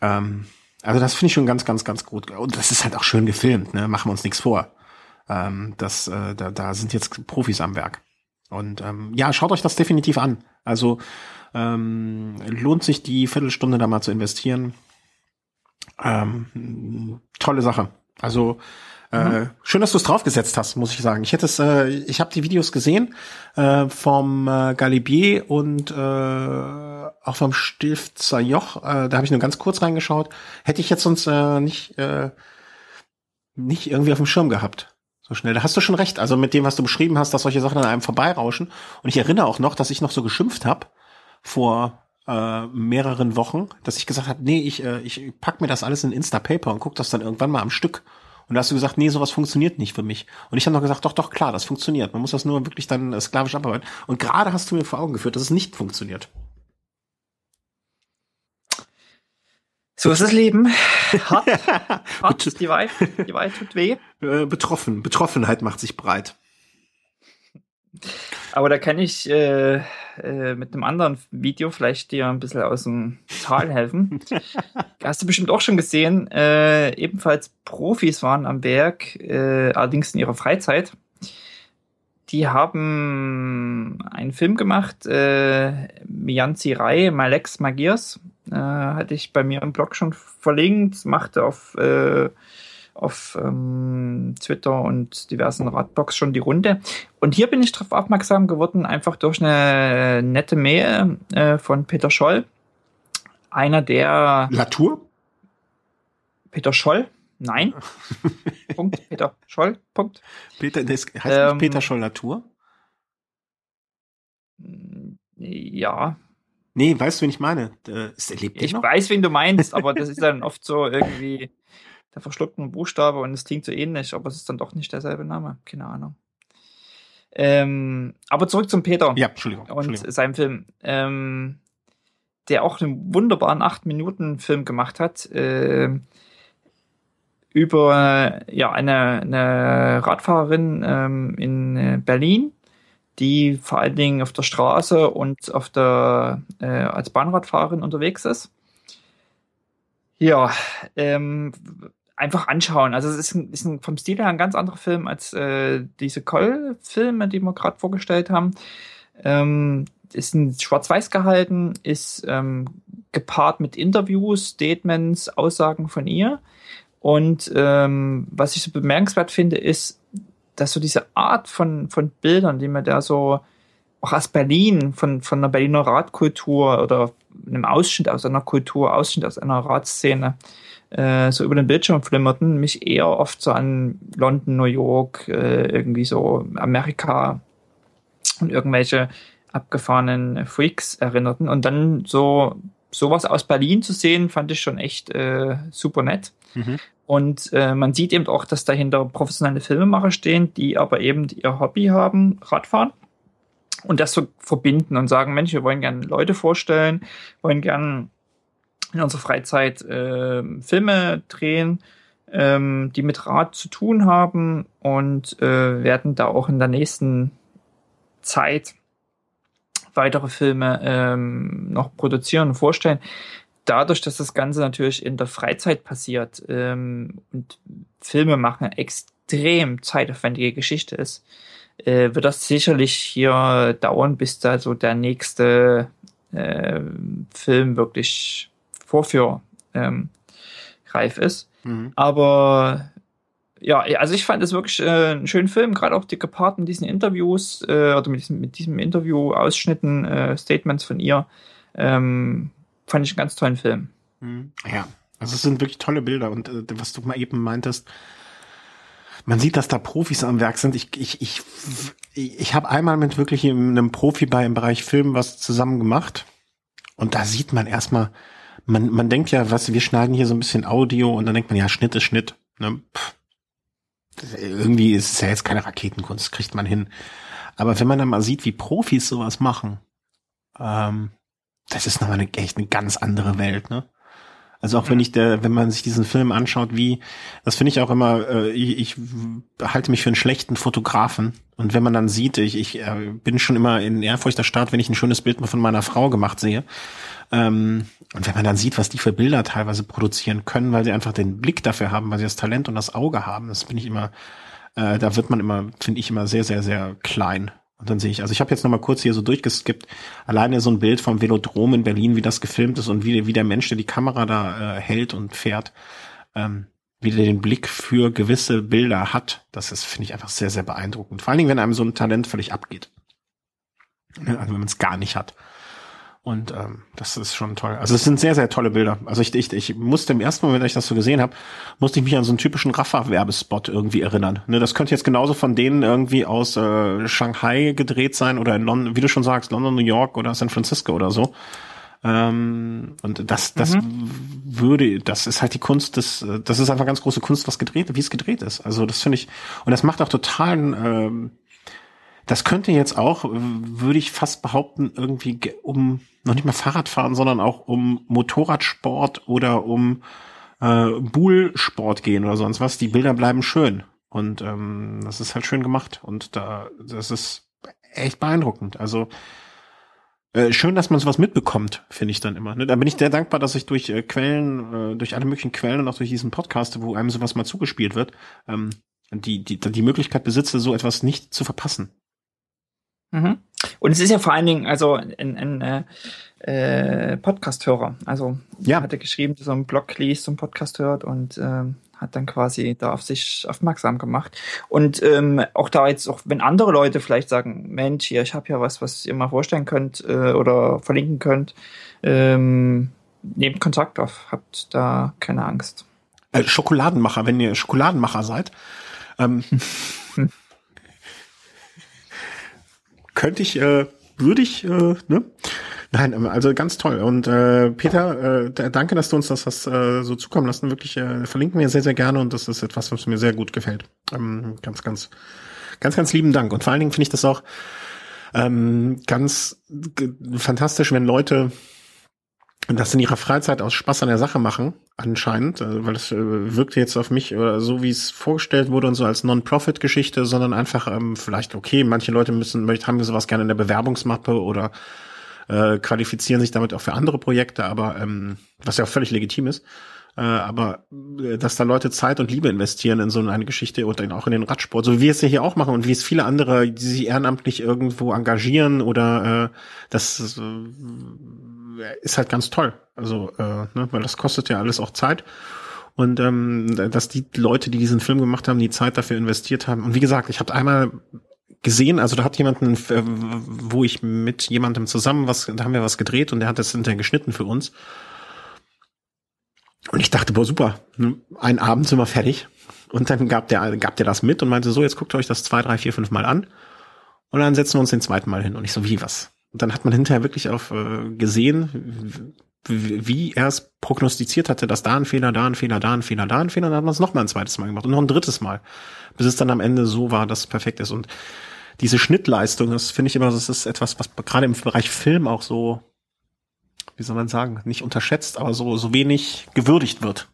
ähm, also das finde ich schon ganz, ganz, ganz gut. Und das ist halt auch schön gefilmt, ne? Machen wir uns nichts vor. Ähm, das, äh, da, da sind jetzt Profis am Werk. Und ähm, ja, schaut euch das definitiv an. Also ähm, lohnt sich die Viertelstunde da mal zu investieren. Ähm, tolle Sache. Also äh, mhm. schön, dass du es draufgesetzt hast, muss ich sagen. Ich hätte es, äh, ich habe die Videos gesehen äh, vom äh, Galibier und äh, auch vom Stifter Joch. Äh, da habe ich nur ganz kurz reingeschaut. Hätte ich jetzt sonst äh, nicht äh, nicht irgendwie auf dem Schirm gehabt. So schnell. Da hast du schon recht. Also mit dem, was du beschrieben hast, dass solche Sachen an einem vorbeirauschen. Und ich erinnere auch noch, dass ich noch so geschimpft habe vor äh, mehreren Wochen, dass ich gesagt habe, nee, ich, äh, ich pack mir das alles in Instapaper und guck das dann irgendwann mal am Stück. Und da hast du gesagt, nee, sowas funktioniert nicht für mich. Und ich habe noch gesagt, doch, doch, klar, das funktioniert. Man muss das nur wirklich dann äh, sklavisch abarbeiten. Und gerade hast du mir vor Augen geführt, dass es nicht funktioniert. So ist das Leben. Hart, hart die Wahrheit, die Wahrheit tut weh. Äh, betroffen, Betroffenheit macht sich breit. Aber da kann ich äh, äh, mit einem anderen Video vielleicht dir ein bisschen aus dem Tal helfen. Hast du bestimmt auch schon gesehen. Äh, ebenfalls Profis waren am Werk, äh, allerdings in ihrer Freizeit. Die haben einen Film gemacht, äh, Mianzi Rai, Malex Magiers. Äh, hatte ich bei mir im Blog schon verlinkt, machte auf äh, auf ähm, Twitter und diversen Radblogs schon die Runde. Und hier bin ich darauf aufmerksam geworden, einfach durch eine nette Mail äh, von Peter Scholl. Einer der. Latour? Peter Scholl? Nein. Punkt. Peter Scholl. Punkt. Peter, das heißt ähm, nicht Peter Scholl Latour? Ja. Nee, weißt du, wen ich meine? Ist, lebt ich noch? weiß, wen du meinst, aber das ist dann oft so irgendwie der verschluckte Buchstabe und es klingt so ähnlich, aber es ist dann doch nicht derselbe Name. Keine Ahnung. Ähm, aber zurück zum Peter. Ja, Entschuldigung. Und Entschuldigung. seinem Film. Ähm, der auch einen wunderbaren 8-Minuten-Film gemacht hat. Äh, über ja, eine, eine Radfahrerin ähm, in äh, Berlin, die vor allen Dingen auf der Straße und auf der, äh, als Bahnradfahrerin unterwegs ist. Ja, ähm, einfach anschauen. Also es ist, ein, ist ein, vom Stil her ein ganz anderer Film als äh, diese Coll-Filme, die wir gerade vorgestellt haben. Ähm, ist ein schwarz-weiß gehalten, ist ähm, gepaart mit Interviews, Statements, Aussagen von ihr. Und ähm, was ich so bemerkenswert finde, ist, dass so diese Art von, von Bildern, die man da so auch aus Berlin, von, von einer Berliner Radkultur oder einem Ausschnitt aus einer Kultur, Ausschnitt aus einer Radszene, äh, so über den Bildschirm flimmerten, mich eher oft so an London, New York, äh, irgendwie so Amerika und irgendwelche abgefahrenen Freaks erinnerten. Und dann so sowas aus Berlin zu sehen, fand ich schon echt äh, super nett. Mhm. Und äh, man sieht eben auch, dass dahinter professionelle Filmemacher stehen, die aber eben ihr Hobby haben, Radfahren. Und das so verbinden und sagen, Mensch, wir wollen gerne Leute vorstellen, wollen gerne in unserer Freizeit äh, Filme drehen, ähm, die mit Rad zu tun haben und äh, werden da auch in der nächsten Zeit weitere Filme ähm, noch produzieren und vorstellen. Dadurch, dass das Ganze natürlich in der Freizeit passiert ähm, und Filme machen extrem zeitaufwendige Geschichte ist, äh, wird das sicherlich hier dauern, bis da so der nächste äh, Film wirklich vorführreif ähm, ist. Mhm. Aber ja, also ich fand es wirklich äh, einen schönen Film, gerade auch die gepaart mit diesen Interviews äh, oder mit diesem, mit diesem Interview-Ausschnitten, äh, Statements von ihr, ähm, fand ich einen ganz tollen Film. Mhm. Ja, also es sind wirklich tolle Bilder und äh, was du mal eben meintest, man sieht, dass da Profis am Werk sind. Ich, ich, ich, ich habe einmal mit wirklich einem Profi bei im Bereich Film was zusammen gemacht und da sieht man erstmal, man, man denkt ja, was, wir schneiden hier so ein bisschen Audio und dann denkt man, ja, Schnitt ist Schnitt. Ne? Irgendwie ist es ja jetzt keine Raketenkunst, kriegt man hin. Aber wenn man dann mal sieht, wie Profis sowas machen, ähm, das ist nochmal eine, echt eine ganz andere Welt, ne? Also auch wenn ich der, wenn man sich diesen Film anschaut, wie, das finde ich auch immer, äh, ich, ich halte mich für einen schlechten Fotografen. Und wenn man dann sieht, ich, ich äh, bin schon immer in ehrfurchter Start, wenn ich ein schönes Bild von meiner Frau gemacht sehe. Ähm, und wenn man dann sieht, was die für Bilder teilweise produzieren können, weil sie einfach den Blick dafür haben, weil sie das Talent und das Auge haben, das bin ich immer, äh, da wird man immer, finde ich immer sehr, sehr, sehr klein. Und dann sehe ich, also ich habe jetzt noch mal kurz hier so durchgeskippt, alleine so ein Bild vom Velodrom in Berlin, wie das gefilmt ist und wie, wie der Mensch, der die Kamera da äh, hält und fährt, ähm, wie der den Blick für gewisse Bilder hat. Das ist, finde ich, einfach sehr, sehr beeindruckend. Vor allen Dingen, wenn einem so ein Talent völlig abgeht. Also wenn man es gar nicht hat. Und ähm, das ist schon toll. Also es sind sehr, sehr tolle Bilder. Also ich, ich, ich musste im ersten Moment, als ich das so gesehen habe, musste ich mich an so einen typischen Raffa-Werbespot irgendwie erinnern. Ne, das könnte jetzt genauso von denen irgendwie aus äh, Shanghai gedreht sein oder in London, wie du schon sagst, London, New York oder San Francisco oder so. Ähm, und das, das mhm. würde, das ist halt die Kunst des, das ist einfach ganz große Kunst, was gedreht, wie es gedreht ist. Also das finde ich, und das macht auch totalen ähm, das könnte jetzt auch, würde ich fast behaupten, irgendwie um noch nicht mal Fahrradfahren, sondern auch um Motorradsport oder um äh, Bullsport gehen oder sonst was. Die Bilder bleiben schön. Und ähm, das ist halt schön gemacht. Und da, das ist echt beeindruckend. Also äh, schön, dass man sowas mitbekommt, finde ich dann immer. Ne? Da bin ich sehr dankbar, dass ich durch äh, Quellen, äh, durch alle möglichen Quellen und auch durch diesen Podcast, wo einem sowas mal zugespielt wird, ähm, die, die, die Möglichkeit besitze, so etwas nicht zu verpassen. Mhm. Und es ist ja vor allen Dingen also ein, ein äh, äh, Podcast-Hörer. Also ja. hat er geschrieben, dass er einen Blog liest und Podcast hört und ähm, hat dann quasi da auf sich aufmerksam gemacht. Und ähm, auch da jetzt, auch wenn andere Leute vielleicht sagen, Mensch, hier, ich habe ja was, was ihr mal vorstellen könnt äh, oder verlinken könnt, ähm, nehmt Kontakt auf, habt da keine Angst. Äh, Schokoladenmacher, wenn ihr Schokoladenmacher seid, ähm, könnte ich, äh, würde ich, äh, ne? Nein, ähm, also ganz toll. Und äh, Peter, äh, danke, dass du uns das hast, äh, so zukommen lassen. Wirklich äh, verlinken wir sehr, sehr gerne und das ist etwas, was mir sehr gut gefällt. Ähm, ganz, ganz, ganz, ganz lieben Dank. Und vor allen Dingen finde ich das auch ähm, ganz fantastisch, wenn Leute das in ihrer Freizeit aus Spaß an der Sache machen, anscheinend, äh, weil es äh, wirkte jetzt auf mich oder so, wie es vorgestellt wurde und so als Non-Profit-Geschichte, sondern einfach ähm, vielleicht, okay, manche Leute müssen, haben sowas gerne in der Bewerbungsmappe oder äh, qualifizieren sich damit auch für andere Projekte, aber ähm, was ja auch völlig legitim ist. Äh, aber äh, dass da Leute Zeit und Liebe investieren in so eine Geschichte und dann auch in den Radsport, so wie wir es ja hier auch machen und wie es viele andere, die sich ehrenamtlich irgendwo engagieren oder äh, das äh, ist halt ganz toll. Also, äh, ne, weil das kostet ja alles auch Zeit. Und ähm, dass die Leute, die diesen Film gemacht haben, die Zeit dafür investiert haben. Und wie gesagt, ich habe einmal gesehen, also da hat jemanden, äh, wo ich mit jemandem zusammen was, da haben wir was gedreht und der hat das hinterher geschnitten für uns. Und ich dachte, boah, super, ne, ein Abend sind wir fertig. Und dann gab der, gab der das mit und meinte so, jetzt guckt euch das zwei, drei, vier, fünf Mal an. Und dann setzen wir uns den zweiten Mal hin. Und ich so, wie was? Und dann hat man hinterher wirklich auf äh, gesehen, wie, er es prognostiziert hatte, dass da ein Fehler, da ein Fehler, da ein Fehler, da ein Fehler, dann hat man es noch mal ein zweites Mal gemacht und noch ein drittes Mal, bis es dann am Ende so war, dass es perfekt ist. Und diese Schnittleistung, das finde ich immer, das ist etwas, was gerade im Bereich Film auch so, wie soll man sagen, nicht unterschätzt, aber so, so wenig gewürdigt wird.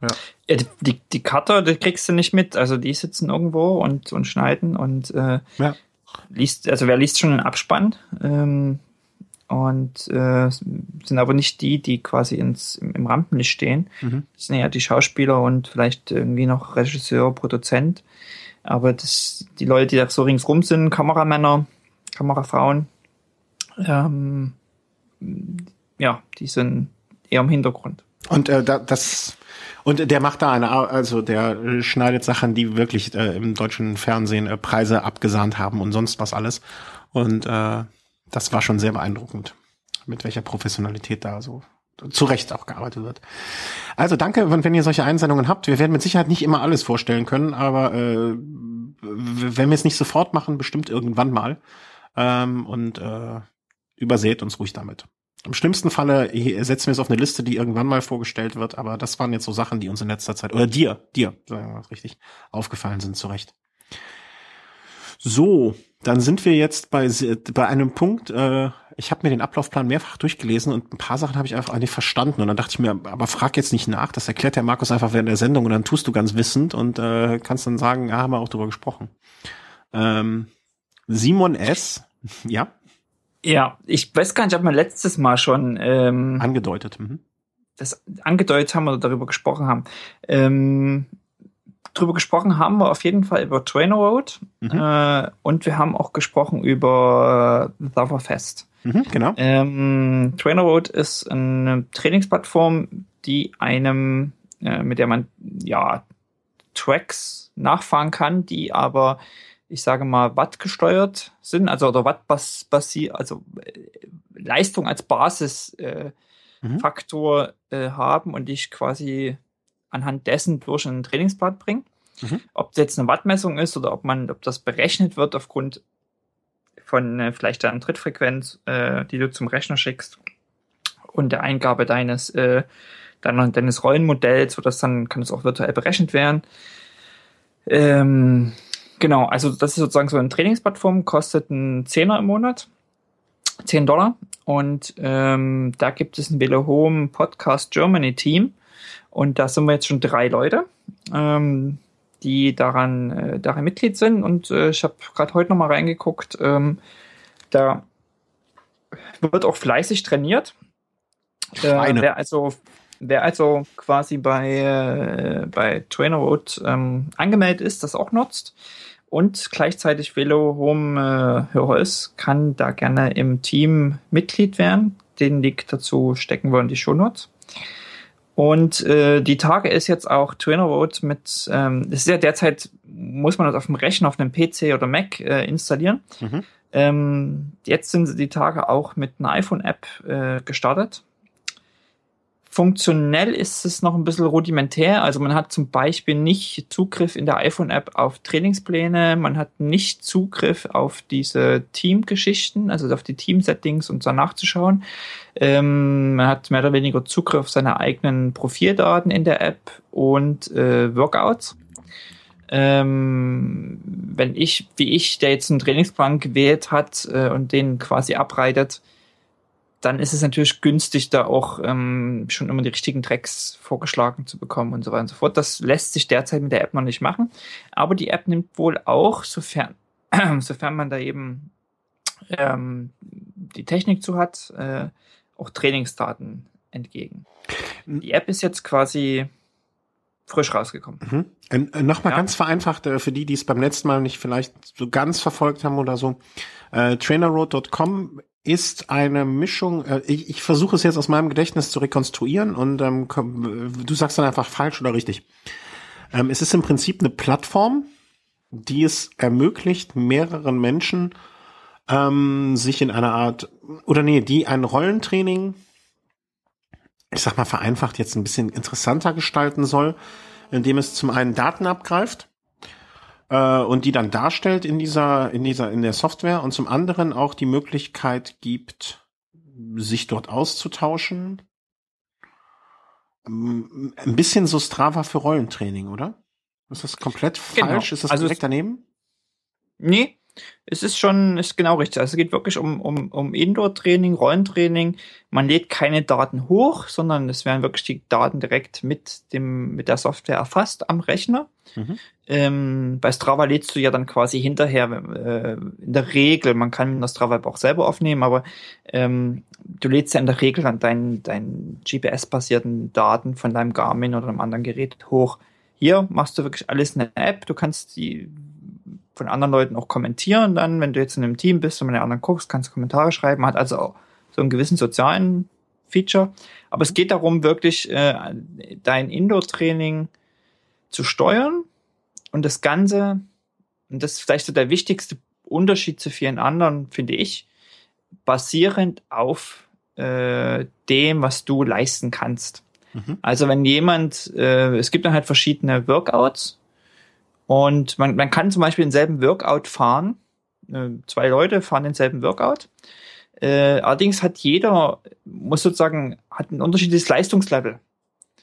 Ja. ja die, die Cutter, die kriegst du nicht mit. Also die sitzen irgendwo und, und schneiden und äh, ja. Liest, also wer liest schon einen Abspann? Ähm, und äh, sind aber nicht die, die quasi ins, im, Rampenlicht stehen. Mhm. Das sind ja die Schauspieler und vielleicht irgendwie noch Regisseur, Produzent. Aber das, die Leute, die da so ringsrum sind, Kameramänner, Kamerafrauen, ähm, ja, die sind eher im Hintergrund. Und äh, das und der macht da eine, also der schneidet Sachen, die wirklich äh, im deutschen Fernsehen äh, Preise abgesahnt haben und sonst was alles. Und äh, das war schon sehr beeindruckend, mit welcher Professionalität da so zu Recht auch gearbeitet wird. Also danke, wenn, wenn ihr solche Einsendungen habt. Wir werden mit Sicherheit nicht immer alles vorstellen können, aber äh, wenn wir es nicht sofort machen, bestimmt irgendwann mal. Ähm, und äh, überseht uns ruhig damit. Im schlimmsten Falle setzen wir es auf eine Liste, die irgendwann mal vorgestellt wird, aber das waren jetzt so Sachen, die uns in letzter Zeit, oder dir, dir, sagen wir mal richtig, aufgefallen sind, zu Recht. So, dann sind wir jetzt bei, bei einem Punkt, äh, ich habe mir den Ablaufplan mehrfach durchgelesen und ein paar Sachen habe ich einfach nicht verstanden. Und dann dachte ich mir, aber frag jetzt nicht nach, das erklärt der Markus einfach während der Sendung und dann tust du ganz wissend und äh, kannst dann sagen, ja, haben wir auch drüber gesprochen. Ähm, Simon S., ja. Ja, ich weiß gar nicht, ob wir letztes Mal schon ähm, angedeutet. Mhm. Das angedeutet haben oder darüber gesprochen haben. Ähm, drüber gesprochen haben wir auf jeden Fall über Trainer Road mhm. äh, und wir haben auch gesprochen über äh, Lava-Fest. Mhm, genau. Ähm, Trainer Road ist eine Trainingsplattform, die einem, äh, mit der man ja Tracks nachfahren kann, die aber ich sage mal, Watt gesteuert sind, also oder Watt basiert, also äh, Leistung als Basisfaktor äh, mhm. äh, haben und ich quasi anhand dessen durch einen Trainingsblatt bringen. Mhm. Ob das jetzt eine Wattmessung ist oder ob man, ob das berechnet wird aufgrund von äh, vielleicht einer Trittfrequenz, äh, die du zum Rechner schickst und der Eingabe deines, äh, deiner, deines Rollenmodells, so dass dann kann es auch virtuell berechnet werden. Ähm, genau, also das ist sozusagen so eine Trainingsplattform, kostet einen Zehner im Monat, 10 Dollar. Und ähm, da gibt es ein Velo Home Podcast Germany Team, und da sind wir jetzt schon drei Leute, ähm, die daran, äh, daran Mitglied sind. Und äh, ich habe gerade heute nochmal reingeguckt. Ähm, da wird auch fleißig trainiert. Äh, wer also wer also quasi bei, äh, bei Trainer Road ähm, angemeldet ist, das auch nutzt und gleichzeitig Velo Home äh, Hörholz kann da gerne im Team Mitglied werden. Den Link dazu stecken wir in die Show Notes. Und äh, die Tage ist jetzt auch Trainer Road mit, ähm, das ist ja derzeit, muss man das auf dem Rechner, auf einem PC oder Mac äh, installieren. Mhm. Ähm, jetzt sind die Tage auch mit einer iPhone-App äh, gestartet. Funktionell ist es noch ein bisschen rudimentär. Also man hat zum Beispiel nicht Zugriff in der iPhone-App auf Trainingspläne, man hat nicht Zugriff auf diese Team-Geschichten, also auf die Team-Settings und danach zu schauen. Ähm, man hat mehr oder weniger Zugriff auf seine eigenen Profildaten in der App und äh, Workouts. Ähm, wenn ich, wie ich, der jetzt einen Trainingsplan gewählt hat äh, und den quasi abreitet, dann ist es natürlich günstig, da auch ähm, schon immer die richtigen Tracks vorgeschlagen zu bekommen und so weiter und so fort. Das lässt sich derzeit mit der App noch nicht machen. Aber die App nimmt wohl auch, sofern, sofern man da eben ähm, die Technik zu hat, äh, auch Trainingsdaten entgegen. Die App ist jetzt quasi frisch rausgekommen. Mhm. Äh, Nochmal ja. ganz vereinfacht äh, für die, die es beim letzten Mal nicht vielleicht so ganz verfolgt haben oder so. Äh, trainerroad.com ist eine Mischung, äh, ich, ich versuche es jetzt aus meinem Gedächtnis zu rekonstruieren und ähm, komm, du sagst dann einfach falsch oder richtig. Ähm, es ist im Prinzip eine Plattform, die es ermöglicht, mehreren Menschen ähm, sich in einer Art, oder nee, die ein Rollentraining, ich sag mal vereinfacht, jetzt ein bisschen interessanter gestalten soll, indem es zum einen Daten abgreift, äh, und die dann darstellt in dieser, in dieser, in der Software und zum anderen auch die Möglichkeit gibt, sich dort auszutauschen. Ähm, ein bisschen so Strava für Rollentraining, oder? Ist das komplett genau. falsch? Ist das also direkt daneben? Nee, Es ist schon, ist genau richtig. Also es geht wirklich um, um, um Indoor-Training, Rollentraining. Man lädt keine Daten hoch, sondern es werden wirklich die Daten direkt mit dem, mit der Software erfasst am Rechner. Mhm. Ähm, bei Strava lädst du ja dann quasi hinterher, äh, in der Regel, man kann das Strava auch selber aufnehmen, aber ähm, du lädst ja in der Regel dann deinen dein GPS-basierten Daten von deinem Garmin oder einem anderen Gerät hoch. Hier machst du wirklich alles in der App. Du kannst die von anderen Leuten auch kommentieren dann, wenn du jetzt in einem Team bist und mit den anderen guckst, kannst du Kommentare schreiben, hat also auch so einen gewissen sozialen Feature. Aber es geht darum, wirklich äh, dein Indoor-Training zu steuern und das Ganze, und das ist vielleicht so der wichtigste Unterschied zu vielen anderen, finde ich, basierend auf äh, dem, was du leisten kannst. Mhm. Also wenn jemand, äh, es gibt dann halt verschiedene Workouts, und man, man kann zum Beispiel denselben Workout fahren. Äh, zwei Leute fahren denselben Workout. Äh, allerdings hat jeder, muss sozusagen, hat ein unterschiedliches Leistungslevel.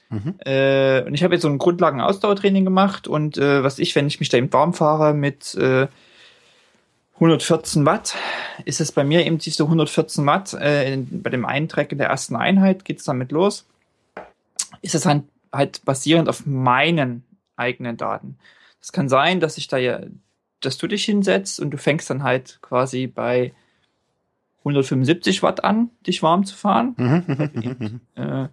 Mhm. Äh, und ich habe jetzt so ein Grundlagen-Ausdauertraining gemacht und äh, was ich, wenn ich mich da eben warm fahre mit äh, 114 Watt, ist es bei mir eben diese 114 Watt. In, bei dem einen Track in der ersten Einheit geht's damit los. Ist es halt, halt basierend auf meinen eigenen Daten. Es kann sein, dass ich da ja, dass du dich hinsetzt und du fängst dann halt quasi bei 175 Watt an, dich warm zu fahren. Mhm, mhm, äh,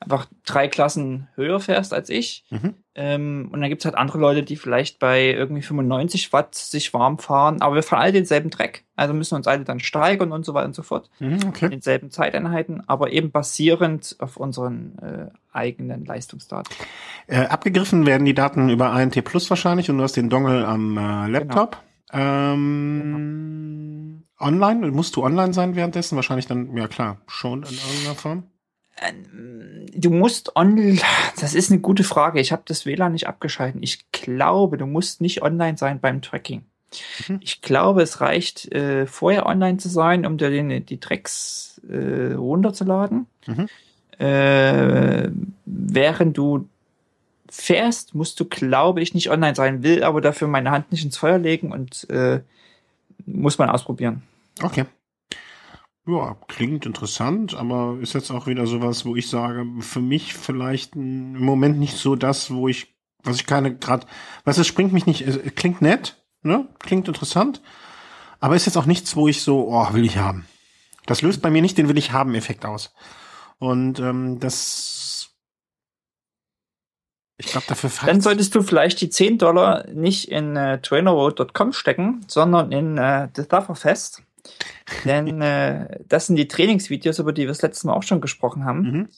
einfach drei Klassen höher fährst als ich. Mhm. Ähm, und dann gibt's halt andere Leute, die vielleicht bei irgendwie 95 Watt sich warm fahren, aber wir fahren alle denselben Dreck. Also müssen uns alle dann steigern und so weiter und so fort. Mhm, okay. In denselben Zeiteinheiten, aber eben basierend auf unseren äh, eigenen Leistungsdaten. Äh, abgegriffen werden die Daten über ANT Plus wahrscheinlich und du hast den Dongle am äh, Laptop. Genau. Ähm, genau. Online? Musst du online sein währenddessen? Wahrscheinlich dann, ja klar, schon in irgendeiner Form. Ähm, du musst online, das ist eine gute Frage. Ich habe das WLAN nicht abgeschalten. Ich glaube, du musst nicht online sein beim Tracking. Mhm. Ich glaube, es reicht, äh, vorher online zu sein, um dir den, die Tracks äh, runterzuladen. Mhm. Äh, während du fährst, musst du, glaube ich, nicht online sein, will aber dafür meine Hand nicht ins Feuer legen und äh, muss man ausprobieren. Okay. Ja, klingt interessant, aber ist jetzt auch wieder sowas, wo ich sage, für mich vielleicht im Moment nicht so das, wo ich, was ich keine gerade, was es springt mich nicht, klingt nett, ne? Klingt interessant, aber ist jetzt auch nichts, wo ich so, oh, will ich haben. Das löst bei mir nicht den will ich haben Effekt aus. Und ähm, das ich glaube, dafür Dann solltest du vielleicht die 10 Dollar nicht in äh, trainerroad.com stecken, sondern in äh, The Fest. Denn äh, das sind die Trainingsvideos, über die wir das letzte Mal auch schon gesprochen haben. Mhm.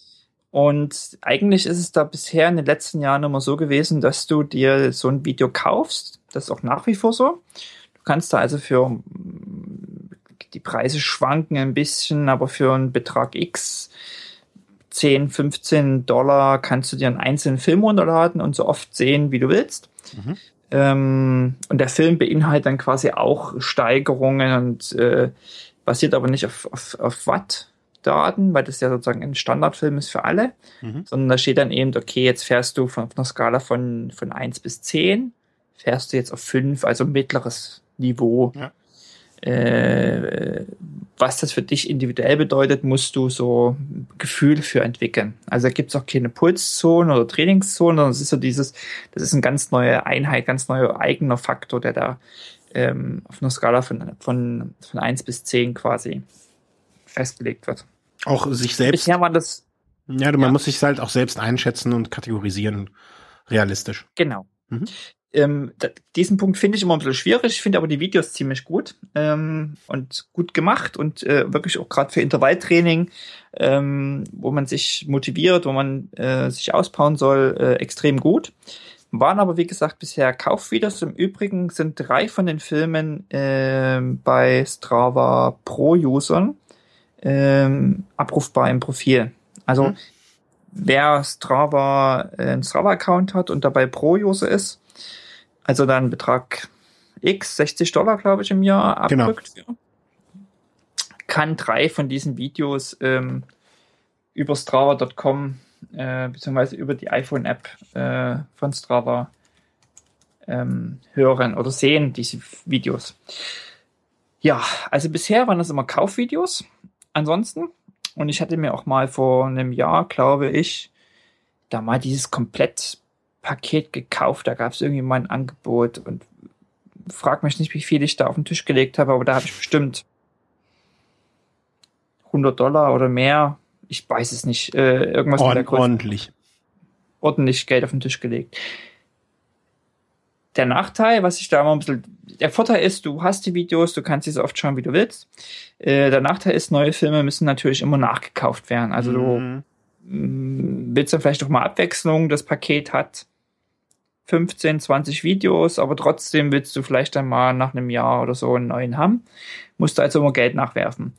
Und eigentlich ist es da bisher in den letzten Jahren immer so gewesen, dass du dir so ein Video kaufst. Das ist auch nach wie vor so. Du kannst da also für die Preise schwanken ein bisschen, aber für einen Betrag X 10, 15 Dollar kannst du dir einen einzelnen Film runterladen und so oft sehen, wie du willst. Mhm. Ähm, und der Film beinhaltet dann quasi auch Steigerungen und äh, basiert aber nicht auf, auf, auf Watt-Daten, weil das ja sozusagen ein Standardfilm ist für alle, mhm. sondern da steht dann eben, okay, jetzt fährst du von, auf einer Skala von, von 1 bis 10, fährst du jetzt auf 5, also mittleres Niveau. Ja. Äh, was das für dich individuell bedeutet, musst du so Gefühl für entwickeln. Also da gibt es auch keine Pulszone oder Trainingszone, sondern es ist so dieses, das ist eine ganz neue Einheit, ganz neuer eigener Faktor, der da ähm, auf einer Skala von, von, von 1 bis 10 quasi festgelegt wird. Auch sich selbst. Bisher war das. Ja, man ja. muss sich halt auch selbst einschätzen und kategorisieren, realistisch. Genau. Mhm. Ähm, diesen Punkt finde ich immer ein bisschen schwierig, ich finde aber die Videos ziemlich gut ähm, und gut gemacht und äh, wirklich auch gerade für Intervalltraining, ähm, wo man sich motiviert, wo man äh, sich auspowern soll, äh, extrem gut. Waren aber, wie gesagt, bisher Kaufvideos. Im Übrigen sind drei von den Filmen äh, bei Strava Pro-Usern äh, abrufbar im Profil. Also mhm. wer Strava, äh, einen Strava-Account hat und dabei Pro-User ist, also dann Betrag X, 60 Dollar, glaube ich, im Jahr abdrückt. Genau. Kann drei von diesen Videos ähm, über Strava.com äh, beziehungsweise über die iPhone-App äh, von Strava ähm, hören oder sehen, diese Videos. Ja, also bisher waren das immer Kaufvideos. Ansonsten. Und ich hatte mir auch mal vor einem Jahr, glaube ich, da mal dieses Komplettpaket gekauft. Da gab es irgendwie mal ein Angebot und frag mich nicht, wie viel ich da auf den Tisch gelegt habe, aber da habe ich bestimmt 100 Dollar oder mehr. Ich weiß es nicht. Äh, irgendwas Ord ordentlich. Ordentlich Geld auf den Tisch gelegt. Der Nachteil, was ich da immer ein bisschen, der Vorteil ist, du hast die Videos, du kannst sie so oft schauen, wie du willst. Äh, der Nachteil ist, neue Filme müssen natürlich immer nachgekauft werden. Also mhm. du mm, willst dann vielleicht auch mal Abwechslung. Das Paket hat 15, 20 Videos, aber trotzdem willst du vielleicht dann mal nach einem Jahr oder so einen neuen haben. Musst du also immer Geld nachwerfen.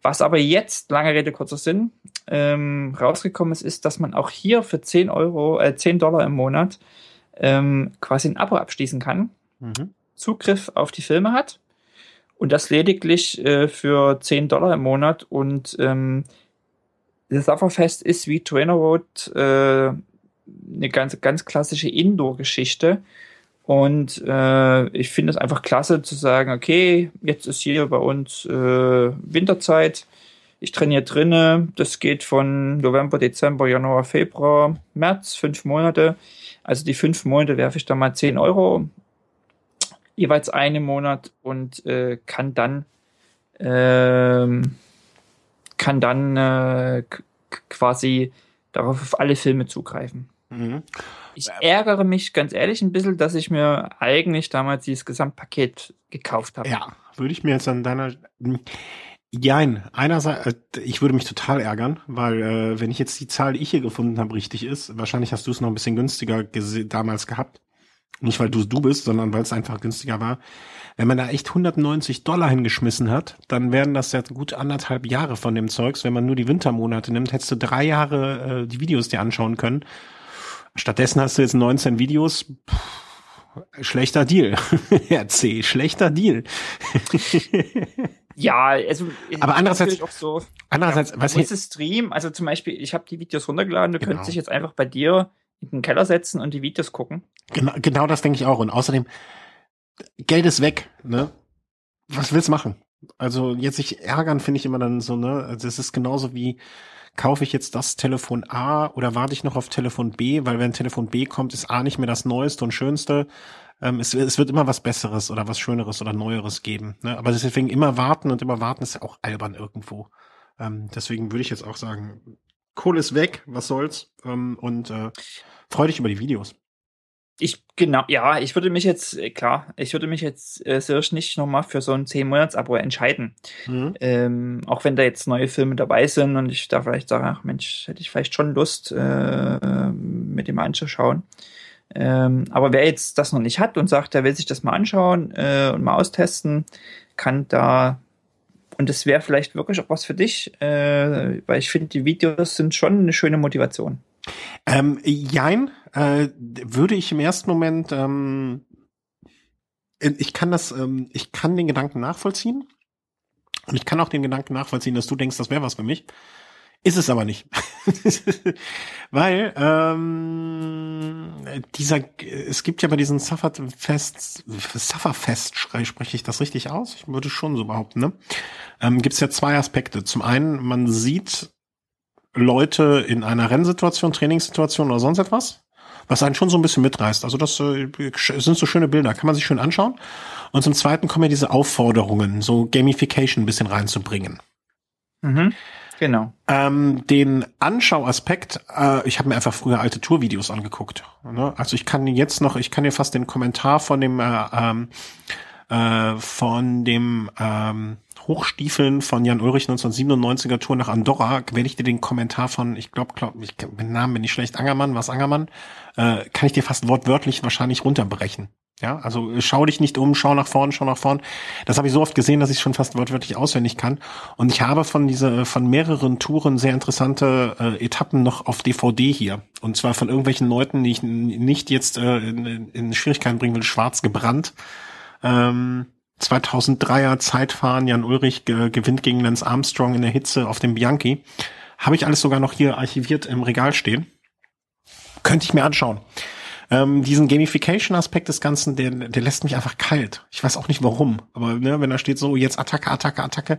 Was aber jetzt, lange Rede, kurzer Sinn, ähm, rausgekommen ist, ist, dass man auch hier für 10 Euro, äh, 10 Dollar im Monat ähm, quasi ein Abo abschließen kann, mhm. Zugriff auf die Filme hat und das lediglich äh, für 10 Dollar im Monat und ähm, das Sufferfest ist wie Trainer Road äh, eine ganz, ganz klassische Indoor-Geschichte. Und äh, ich finde es einfach klasse zu sagen, okay, jetzt ist hier bei uns äh, Winterzeit. Ich trainiere drinne. Das geht von November, Dezember, Januar, Februar, März, fünf Monate. Also die fünf Monate werfe ich da mal zehn Euro, jeweils einen Monat und äh, kann dann äh, kann dann äh, quasi darauf auf alle Filme zugreifen. Mhm. Ich ärgere mich ganz ehrlich ein bisschen, dass ich mir eigentlich damals dieses Gesamtpaket gekauft habe. Ja, würde ich mir jetzt an deiner. Jein, einerseits, äh, ich würde mich total ärgern, weil äh, wenn ich jetzt die Zahl, die ich hier gefunden habe, richtig ist, wahrscheinlich hast du es noch ein bisschen günstiger damals gehabt. Nicht weil du es du bist, sondern weil es einfach günstiger war. Wenn man da echt 190 Dollar hingeschmissen hat, dann wären das ja gut anderthalb Jahre von dem Zeugs. Wenn man nur die Wintermonate nimmt, hättest du drei Jahre äh, die Videos dir anschauen können Stattdessen hast du jetzt 19 Videos. Pff, schlechter Deal. RC, schlechter Deal. ja, also aber andererseits auch so. Andererseits, ja, was ist Stream? Also zum Beispiel, ich habe die Videos runtergeladen. Du genau. könntest dich jetzt einfach bei dir in den Keller setzen und die Videos gucken. Genau, genau das denke ich auch. Und außerdem Geld ist weg. Ne? Was willst du machen? Also jetzt sich ärgern finde ich immer dann so. Ne, also es ist genauso wie kaufe ich jetzt das Telefon A oder warte ich noch auf Telefon B, weil wenn Telefon B kommt, ist A nicht mehr das Neueste und Schönste. Ähm, es, es, wird immer was Besseres oder was Schöneres oder Neueres geben. Ne? Aber deswegen immer warten und immer warten ist ja auch albern irgendwo. Ähm, deswegen würde ich jetzt auch sagen, Kohle ist weg, was soll's. Ähm, und äh, freu dich über die Videos ich genau, ja, ich würde mich jetzt, äh, klar, ich würde mich jetzt äh, sehr nicht nochmal für so ein 10-Monats-Abo entscheiden. Mhm. Ähm, auch wenn da jetzt neue Filme dabei sind und ich da vielleicht sage, ach Mensch, hätte ich vielleicht schon Lust, äh, mit dem anzuschauen. Ähm, aber wer jetzt das noch nicht hat und sagt, der will sich das mal anschauen äh, und mal austesten, kann da und es wäre vielleicht wirklich auch was für dich, äh, weil ich finde, die Videos sind schon eine schöne Motivation. Ähm, jein, äh, würde ich im ersten Moment, ähm, ich kann das, ähm, ich kann den Gedanken nachvollziehen. Und ich kann auch den Gedanken nachvollziehen, dass du denkst, das wäre was für mich. Ist es aber nicht. Weil ähm, dieser, es gibt ja bei diesen Sufferfest, Sufferfest, spreche ich das richtig aus? Ich würde schon so behaupten, ne? Ähm, gibt es ja zwei Aspekte. Zum einen, man sieht Leute in einer Rennsituation, Trainingssituation oder sonst etwas, was einen schon so ein bisschen mitreißt. Also das äh, sind so schöne Bilder, kann man sich schön anschauen. Und zum Zweiten kommen ja diese Aufforderungen, so Gamification ein bisschen reinzubringen. Mhm. Genau. Ähm, den Anschauaspekt, äh, ich habe mir einfach früher alte Tourvideos angeguckt. Ne? Also ich kann jetzt noch, ich kann dir fast den Kommentar von dem äh, ähm, äh, von dem ähm, Hochstiefeln von Jan Ulrich 1997er Tour nach Andorra werde ich dir den Kommentar von, ich glaube, glaub, ich, mit Namen bin ich schlecht, Angermann, was Angermann, äh, kann ich dir fast wortwörtlich wahrscheinlich runterbrechen. Ja, also äh, schau dich nicht um, schau nach vorn, schau nach vorn. Das habe ich so oft gesehen, dass ich schon fast wortwörtlich auswendig kann. Und ich habe von dieser, von mehreren Touren sehr interessante äh, Etappen noch auf DVD hier. Und zwar von irgendwelchen Leuten, die ich nicht jetzt äh, in, in Schwierigkeiten bringen will, schwarz gebrannt. Ähm, 2003er Zeitfahren, Jan Ulrich ge gewinnt gegen Lance Armstrong in der Hitze auf dem Bianchi. Habe ich alles sogar noch hier archiviert im Regal stehen. Könnte ich mir anschauen. ähm, diesen Gamification-Aspekt des Ganzen, der, der lässt mich einfach kalt. Ich weiß auch nicht warum, aber ne, wenn da steht so, jetzt Attacke, Attacke, Attacke,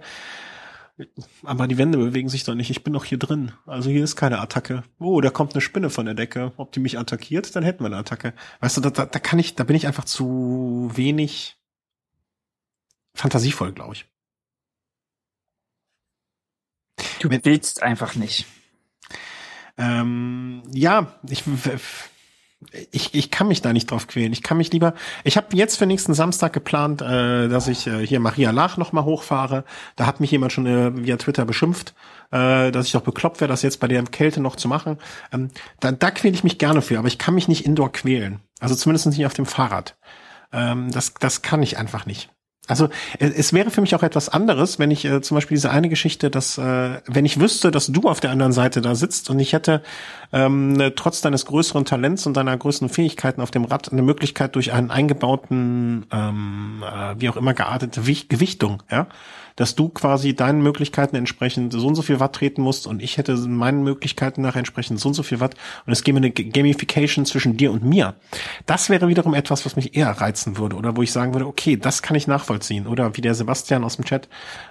aber die Wände bewegen sich doch nicht. Ich bin doch hier drin. Also hier ist keine Attacke. Oh, da kommt eine Spinne von der Decke. Ob die mich attackiert, dann hätten wir eine Attacke. Weißt du, da, da, da kann ich, da bin ich einfach zu wenig fantasievoll, glaube ich. Du willst einfach nicht. Ähm, ja, ich, ich, ich kann mich da nicht drauf quälen. Ich kann mich lieber. Ich habe jetzt für nächsten Samstag geplant, äh, dass ich äh, hier Maria Lach noch mal hochfahre. Da hat mich jemand schon äh, via Twitter beschimpft, äh, dass ich doch bekloppt wäre, das jetzt bei der Kälte noch zu machen. Ähm, da da quäle ich mich gerne für, aber ich kann mich nicht indoor quälen. Also zumindest nicht auf dem Fahrrad. Ähm, das, das kann ich einfach nicht. Also es wäre für mich auch etwas anderes, wenn ich äh, zum Beispiel diese eine Geschichte, dass äh, wenn ich wüsste, dass du auf der anderen Seite da sitzt und ich hätte ähm, trotz deines größeren Talents und deiner größeren Fähigkeiten auf dem Rad eine Möglichkeit durch einen eingebauten, ähm, äh, wie auch immer geartete Gewichtung, ja, dass du quasi deinen Möglichkeiten entsprechend so und so viel Watt treten musst und ich hätte meinen Möglichkeiten nach entsprechend so und so viel Watt und es gäbe eine Gamification zwischen dir und mir. Das wäre wiederum etwas, was mich eher reizen würde oder wo ich sagen würde, okay, das kann ich nachvollziehen. Oder wie der Sebastian aus dem Chat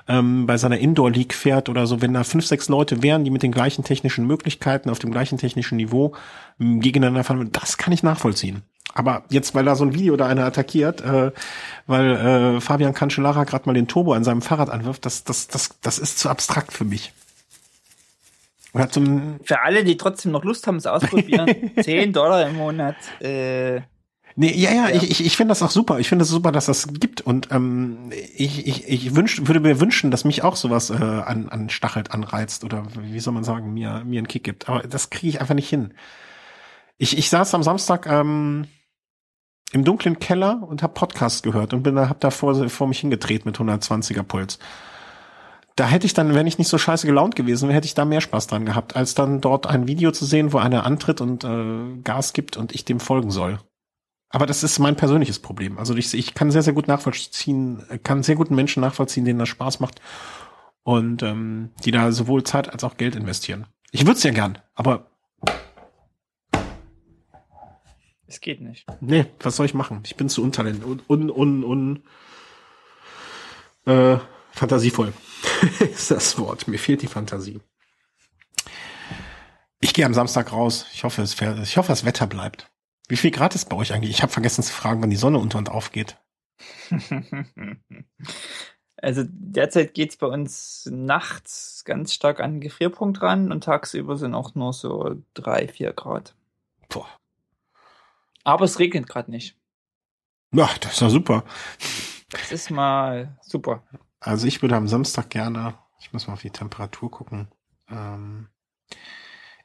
ähm, bei seiner Indoor League fährt oder so, wenn da fünf, sechs Leute wären, die mit den gleichen technischen Möglichkeiten auf dem gleichen technischen Niveau gegeneinander fahren, das kann ich nachvollziehen. Aber jetzt, weil da so ein Video da einer attackiert, äh, weil äh, Fabian Cancellara gerade mal den Turbo an seinem Fahrrad anwirft, das, das, das, das ist zu abstrakt für mich. Oder zum für alle, die trotzdem noch Lust haben, es ausprobieren, 10 Dollar im Monat. Äh, Nee, ja, ja, ja, ich, ich, ich finde das auch super. Ich finde es das super, dass das gibt. Und ähm, ich, ich, ich wünsch, würde mir wünschen, dass mich auch sowas äh, an, an Stachelt anreizt oder wie soll man sagen, mir, mir einen Kick gibt. Aber das kriege ich einfach nicht hin. Ich, ich saß am Samstag ähm, im dunklen Keller und habe Podcast gehört und bin da hab da vor, vor mich hingedreht mit 120er Puls. Da hätte ich dann, wenn ich nicht so scheiße gelaunt gewesen wäre, hätte ich da mehr Spaß dran gehabt, als dann dort ein Video zu sehen, wo einer antritt und äh, Gas gibt und ich dem folgen soll. Aber das ist mein persönliches Problem. Also ich, ich kann sehr, sehr gut nachvollziehen, kann sehr guten Menschen nachvollziehen, denen das Spaß macht und ähm, die da sowohl Zeit als auch Geld investieren. Ich würde es ja gern, aber Es geht nicht. Nee, was soll ich machen? Ich bin zu untalent und un, un, un, äh, fantasievoll ist das Wort. Mir fehlt die Fantasie. Ich gehe am Samstag raus. Ich hoffe, es fährt, ich hoffe, das Wetter bleibt. Wie viel Grad ist bei euch eigentlich? Ich habe vergessen zu fragen, wann die Sonne unter und aufgeht. Also derzeit geht's bei uns nachts ganz stark an den Gefrierpunkt ran und tagsüber sind auch nur so drei, vier Grad. Boah, aber es regnet gerade nicht. Ja, das ist doch super. Das ist mal super. Also ich würde am Samstag gerne, ich muss mal auf die Temperatur gucken. Ähm,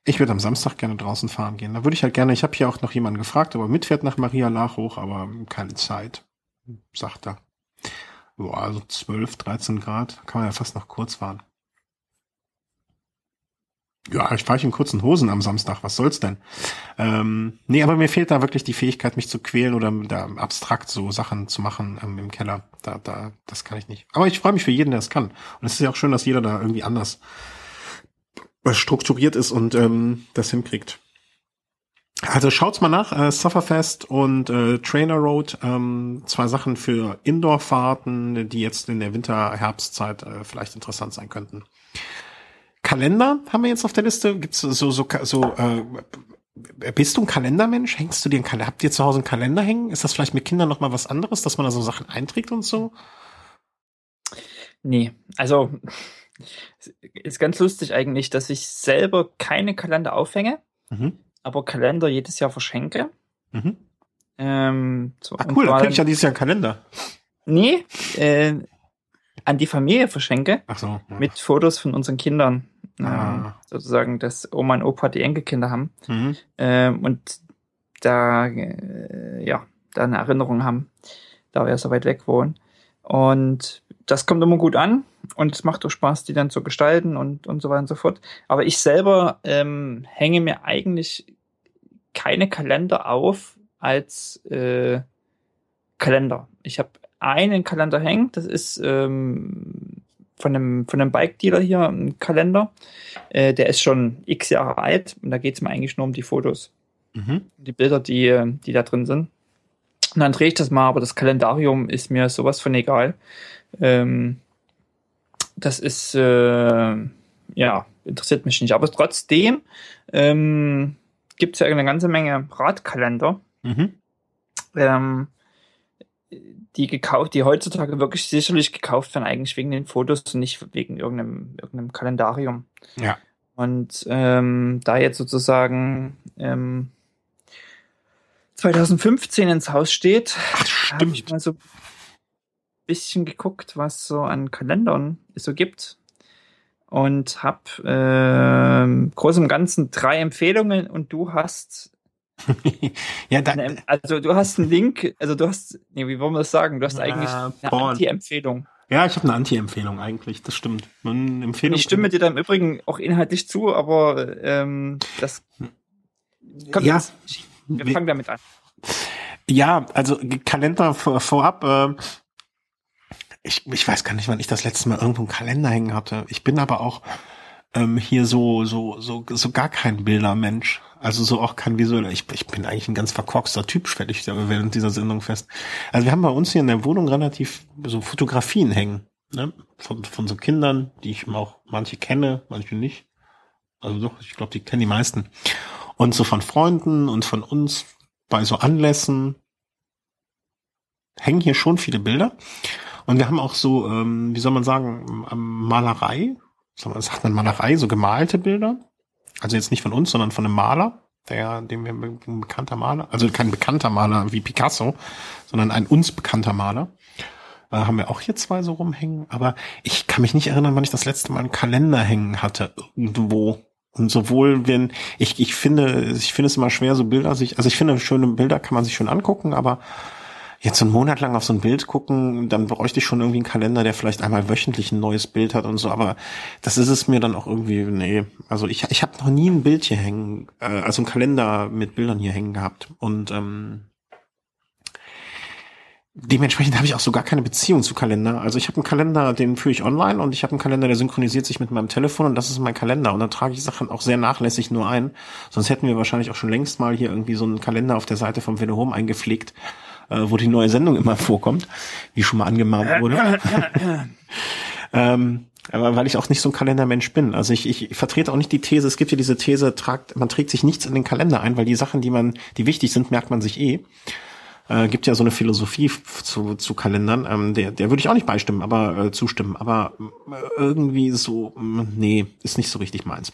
ich würde am Samstag gerne draußen fahren gehen. Da würde ich halt gerne, ich habe hier auch noch jemanden gefragt, ob er mitfährt nach Maria Lach hoch, aber keine Zeit, sagt er. Boah, also 12, 13 Grad, kann man ja fast noch kurz fahren. Ja, ich fahre in kurzen Hosen am Samstag, was soll's denn? Ähm, nee, aber mir fehlt da wirklich die Fähigkeit, mich zu quälen oder da abstrakt so Sachen zu machen ähm, im Keller. Da, da, das kann ich nicht. Aber ich freue mich für jeden, der es kann. Und es ist ja auch schön, dass jeder da irgendwie anders strukturiert ist und ähm, das hinkriegt. Also schaut's mal nach, äh, Sufferfest und äh, Trainer Road, ähm, zwei Sachen für Indoor-Fahrten, die jetzt in der Winter-Herbstzeit äh, vielleicht interessant sein könnten. Kalender haben wir jetzt auf der Liste. Gibt's so so so äh, bist du ein Kalendermensch? Hängst du dir einen Kalender? Habt ihr zu Hause einen Kalender hängen? Ist das vielleicht mit Kindern noch mal was anderes, dass man da so Sachen einträgt und so? Nee, also ist ganz lustig eigentlich, dass ich selber keine Kalender aufhänge, mhm. aber Kalender jedes Jahr verschenke. Mhm. Ähm, so, ah, cool, dann krieg ich ja dieses Jahr einen Kalender. Nee, äh, an die Familie verschenke. Ach so. Ja. Mit Fotos von unseren Kindern. Ah. Ähm, sozusagen, dass Oma und Opa die Enkelkinder haben. Mhm. Ähm, und da, äh, ja, da eine Erinnerung haben, da wir so weit weg wohnen. Und das kommt immer gut an und es macht auch Spaß, die dann zu gestalten und, und so weiter und so fort. Aber ich selber ähm, hänge mir eigentlich keine Kalender auf als äh, Kalender. Ich habe einen Kalender hängt. Das ist ähm, von einem, von einem Bike-Dealer hier ein Kalender. Äh, der ist schon x Jahre alt und da geht es mir eigentlich nur um die Fotos. Mhm. Die Bilder, die, die da drin sind. Und dann drehe ich das mal, aber das Kalendarium ist mir sowas von egal. Ähm, das ist, äh, ja, interessiert mich nicht. Aber trotzdem ähm, gibt es ja eine ganze Menge Radkalender. Mhm. Ähm, die gekauft, die heutzutage wirklich sicherlich gekauft werden, eigentlich wegen den Fotos und nicht wegen irgendeinem, irgendeinem Kalendarium. Ja. Und ähm, da jetzt sozusagen ähm, 2015 ins Haus steht, habe ich mal so ein bisschen geguckt, was so an Kalendern es so gibt. Und habe äh, groß im Ganzen drei Empfehlungen und du hast ja, da, also du hast einen Link, also du hast, nee, wie wollen wir das sagen? Du hast eigentlich eine Anti-Empfehlung. Ja, ich habe eine Anti-Empfehlung eigentlich, das stimmt. Eine Empfehlung ich stimme dir da im Übrigen auch inhaltlich zu, aber ähm, das kommt ja, jetzt, wir, wir fangen damit an. Ja, also Kalender vor, vorab, äh, ich, ich weiß gar nicht, wann ich das letzte Mal irgendwo einen Kalender hängen hatte. Ich bin aber auch ähm, hier so, so, so, so gar kein Bildermensch. Also so auch kein visueller. Ich, ich bin eigentlich ein ganz verkorkster Typ, stelle ich während dieser Sendung fest. Also wir haben bei uns hier in der Wohnung relativ so Fotografien hängen. Ne? Von, von so Kindern, die ich auch manche kenne, manche nicht. Also doch, ich glaube, die kennen die meisten. Und so von Freunden und von uns bei so Anlässen hängen hier schon viele Bilder. Und wir haben auch so, ähm, wie soll man sagen, Malerei, sagt man Malerei, so gemalte Bilder. Also jetzt nicht von uns, sondern von einem Maler, der, dem wir ein bekannter Maler, also kein bekannter Maler wie Picasso, sondern ein uns bekannter Maler. Äh, haben wir auch hier zwei so rumhängen. Aber ich kann mich nicht erinnern, wann ich das letzte Mal einen Kalender hängen hatte, irgendwo. Und sowohl wenn, ich, ich finde, ich finde es immer schwer, so Bilder sich, also ich finde, schöne Bilder kann man sich schon angucken, aber jetzt einen Monat lang auf so ein Bild gucken, dann bräuchte ich schon irgendwie einen Kalender, der vielleicht einmal wöchentlich ein neues Bild hat und so, aber das ist es mir dann auch irgendwie, nee, also ich, ich habe noch nie ein Bild hier hängen, äh, also einen Kalender mit Bildern hier hängen gehabt und ähm, Dementsprechend habe ich auch so gar keine Beziehung zu Kalender. Also ich habe einen Kalender, den führe ich online und ich habe einen Kalender, der synchronisiert sich mit meinem Telefon und das ist mein Kalender. Und da trage ich Sachen auch sehr nachlässig nur ein. Sonst hätten wir wahrscheinlich auch schon längst mal hier irgendwie so einen Kalender auf der Seite vom Velo Home eingepflegt, äh, wo die neue Sendung immer vorkommt, wie schon mal angemahnt wurde. ähm, aber weil ich auch nicht so ein Kalendermensch bin. Also ich, ich vertrete auch nicht die These, es gibt ja diese These, tragt, man trägt sich nichts in den Kalender ein, weil die Sachen, die man, die wichtig sind, merkt man sich eh. Äh, gibt ja so eine Philosophie zu, zu Kalendern, ähm, der, der würde ich auch nicht beistimmen, aber äh, zustimmen. Aber äh, irgendwie so, nee, ist nicht so richtig meins.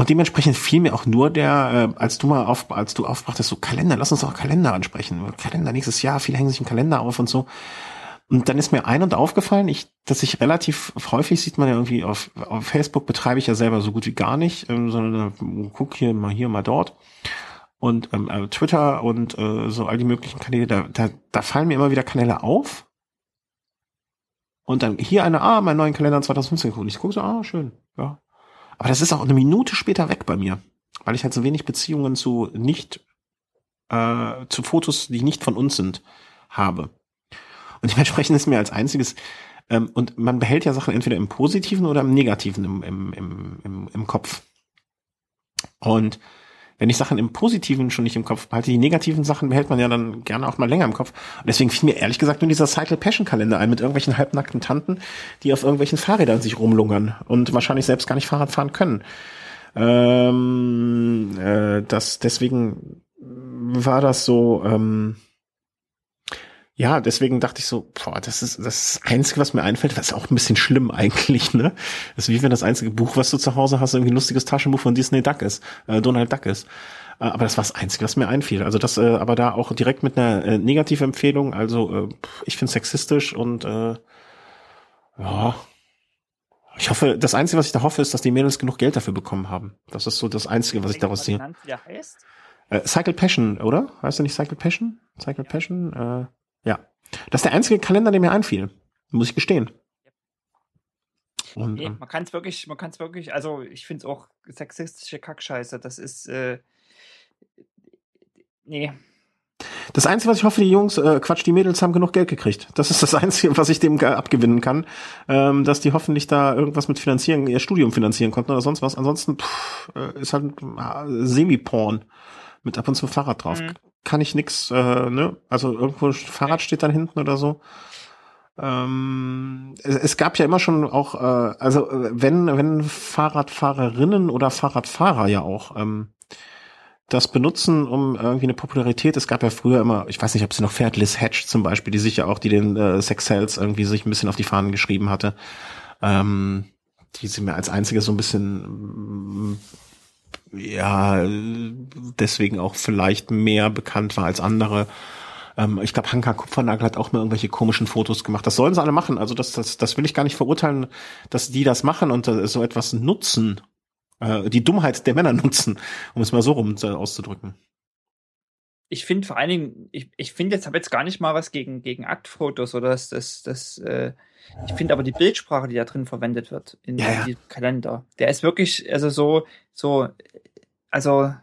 Und dementsprechend fiel mir auch nur der, äh, als du mal auf, als du aufbrachtest, so Kalender, lass uns doch Kalender ansprechen. Kalender nächstes Jahr, viele hängen sich einen Kalender auf und so. Und dann ist mir ein und aufgefallen, ich, dass ich relativ häufig sieht man ja irgendwie auf, auf Facebook betreibe ich ja selber so gut wie gar nicht, ähm, sondern äh, guck hier mal hier, mal dort. Und ähm, äh, Twitter und äh, so all die möglichen Kanäle, da, da, da fallen mir immer wieder Kanäle auf. Und dann hier eine, ah, mein neuen Kalender 2015 Und ich gucke so, ah, schön, ja. Aber das ist auch eine Minute später weg bei mir, weil ich halt so wenig Beziehungen zu nicht, äh, zu Fotos, die nicht von uns sind, habe. Und dementsprechend ist mir als einziges, ähm, und man behält ja Sachen entweder im Positiven oder im Negativen im, im, im, im, im Kopf. Und wenn ich Sachen im Positiven schon nicht im Kopf behalte, die negativen Sachen behält man ja dann gerne auch mal länger im Kopf. Und deswegen fiel mir ehrlich gesagt nur dieser Cycle Passion Kalender ein mit irgendwelchen halbnackten Tanten, die auf irgendwelchen Fahrrädern sich rumlungern und wahrscheinlich selbst gar nicht Fahrrad fahren können. Ähm, äh, das deswegen war das so. Ähm, ja, deswegen dachte ich so, boah, das ist das Einzige, was mir einfällt, was ist auch ein bisschen schlimm eigentlich, ne? Das ist wie wenn das einzige Buch, was du zu Hause hast, irgendwie ein lustiges Taschenbuch von Disney Duck ist, äh, Donald Duck ist. Äh, aber das war das Einzige, was mir einfiel. Also das, äh, aber da auch direkt mit einer äh, Negativempfehlung. Also äh, ich finde sexistisch und äh, ja. Ich hoffe, das Einzige, was ich da hoffe, ist, dass die Mädels genug Geld dafür bekommen haben. Das ist so das Einzige, was ich daraus sehe. Äh, Cycle Passion, oder? Heißt du nicht Cycle Passion? Cycle Passion? Äh, ja. Das ist der einzige Kalender, der mir einfiel. Muss ich gestehen. Und, nee, ähm, man kann es wirklich, man kann es wirklich, also ich finde es auch sexistische Kackscheiße. Das ist, äh, nee. Das Einzige, was ich hoffe, die Jungs, äh, Quatsch, die Mädels haben genug Geld gekriegt. Das ist das Einzige, was ich dem abgewinnen kann, ähm, dass die hoffentlich da irgendwas mit finanzieren, ihr Studium finanzieren konnten oder sonst was. Ansonsten pff, äh, ist halt äh, Semi-Porn mit ab und zu Fahrrad drauf. Mhm. Kann ich nix, äh, ne? Also irgendwo Fahrrad steht dann hinten oder so. Ähm, es, es, gab ja immer schon auch, äh, also äh, wenn, wenn Fahrradfahrerinnen oder Fahrradfahrer ja auch ähm, das benutzen, um irgendwie eine Popularität. Es gab ja früher immer, ich weiß nicht, ob sie noch fährt, Liz Hatch zum Beispiel, die sich ja auch, die den äh, Sex Sales irgendwie sich ein bisschen auf die Fahnen geschrieben hatte. Ähm, die sie mir als einzige so ein bisschen ja deswegen auch vielleicht mehr bekannt war als andere. Ähm, ich glaube, Hanka Kupfernagel hat auch mal irgendwelche komischen Fotos gemacht. Das sollen sie alle machen. Also das, das, das will ich gar nicht verurteilen, dass die das machen und äh, so etwas nutzen. Äh, die Dummheit der Männer nutzen, um es mal so rum äh, auszudrücken ich finde vor allen Dingen, ich, ich finde jetzt, habe jetzt gar nicht mal was gegen, gegen Aktfotos oder das, das, das äh, ich finde aber die Bildsprache, die da drin verwendet wird in, ja, ja. diesem Kalender, der ist wirklich, also so, so, also,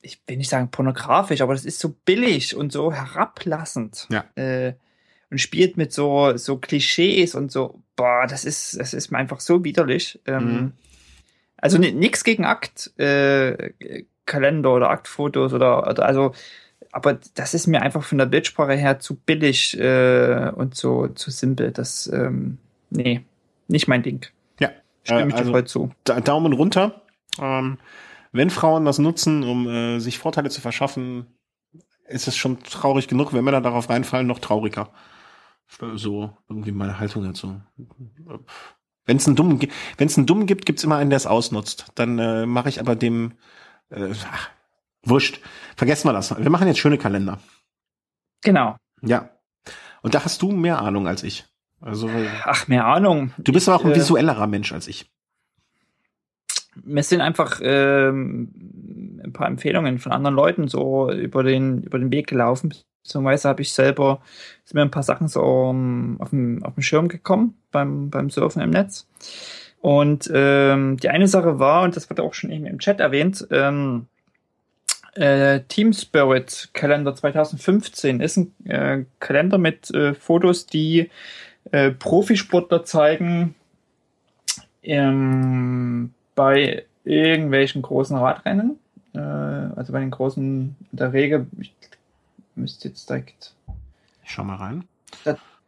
ich will nicht sagen pornografisch, aber das ist so billig und so herablassend. Ja. Äh, und spielt mit so, so Klischees und so, boah, das ist, das ist mir einfach so widerlich. Ähm, mhm. Also nichts gegen Akt, äh, Kalender oder Aktfotos oder, oder also aber das ist mir einfach von der Bildsprache her zu billig äh, und so zu simpel. Das, ähm, nee, nicht mein Ding. Ja. Stimme ich also, dir voll zu. Daumen runter. Ähm, wenn Frauen das nutzen, um äh, sich Vorteile zu verschaffen, ist es schon traurig genug. Wenn Männer darauf reinfallen, noch trauriger. So irgendwie meine Haltung dazu. Wenn es einen dummen, wenn es einen dummen gibt, gibt's immer einen, der es ausnutzt. Dann äh, mache ich aber dem äh, ach, Wurscht. Vergessen wir das. Wir machen jetzt schöne Kalender. Genau. Ja. Und da hast du mehr Ahnung als ich. Also, Ach, mehr Ahnung. Du bist ich, aber auch ein äh, visuellerer Mensch als ich. Mir sind einfach ähm, ein paar Empfehlungen von anderen Leuten so über den, über den Weg gelaufen. Beziehungsweise habe ich selber, sind mir ein paar Sachen so um, auf, dem, auf dem Schirm gekommen beim, beim Surfen im Netz. Und ähm, die eine Sache war, und das wurde auch schon eben im Chat erwähnt, ähm, äh, Team Spirit Kalender 2015 ist ein äh, Kalender mit äh, Fotos, die äh, Profisportler zeigen ähm, bei irgendwelchen großen Radrennen. Äh, also bei den großen, in der Regel, ich müsste jetzt direkt. Ich schau mal rein.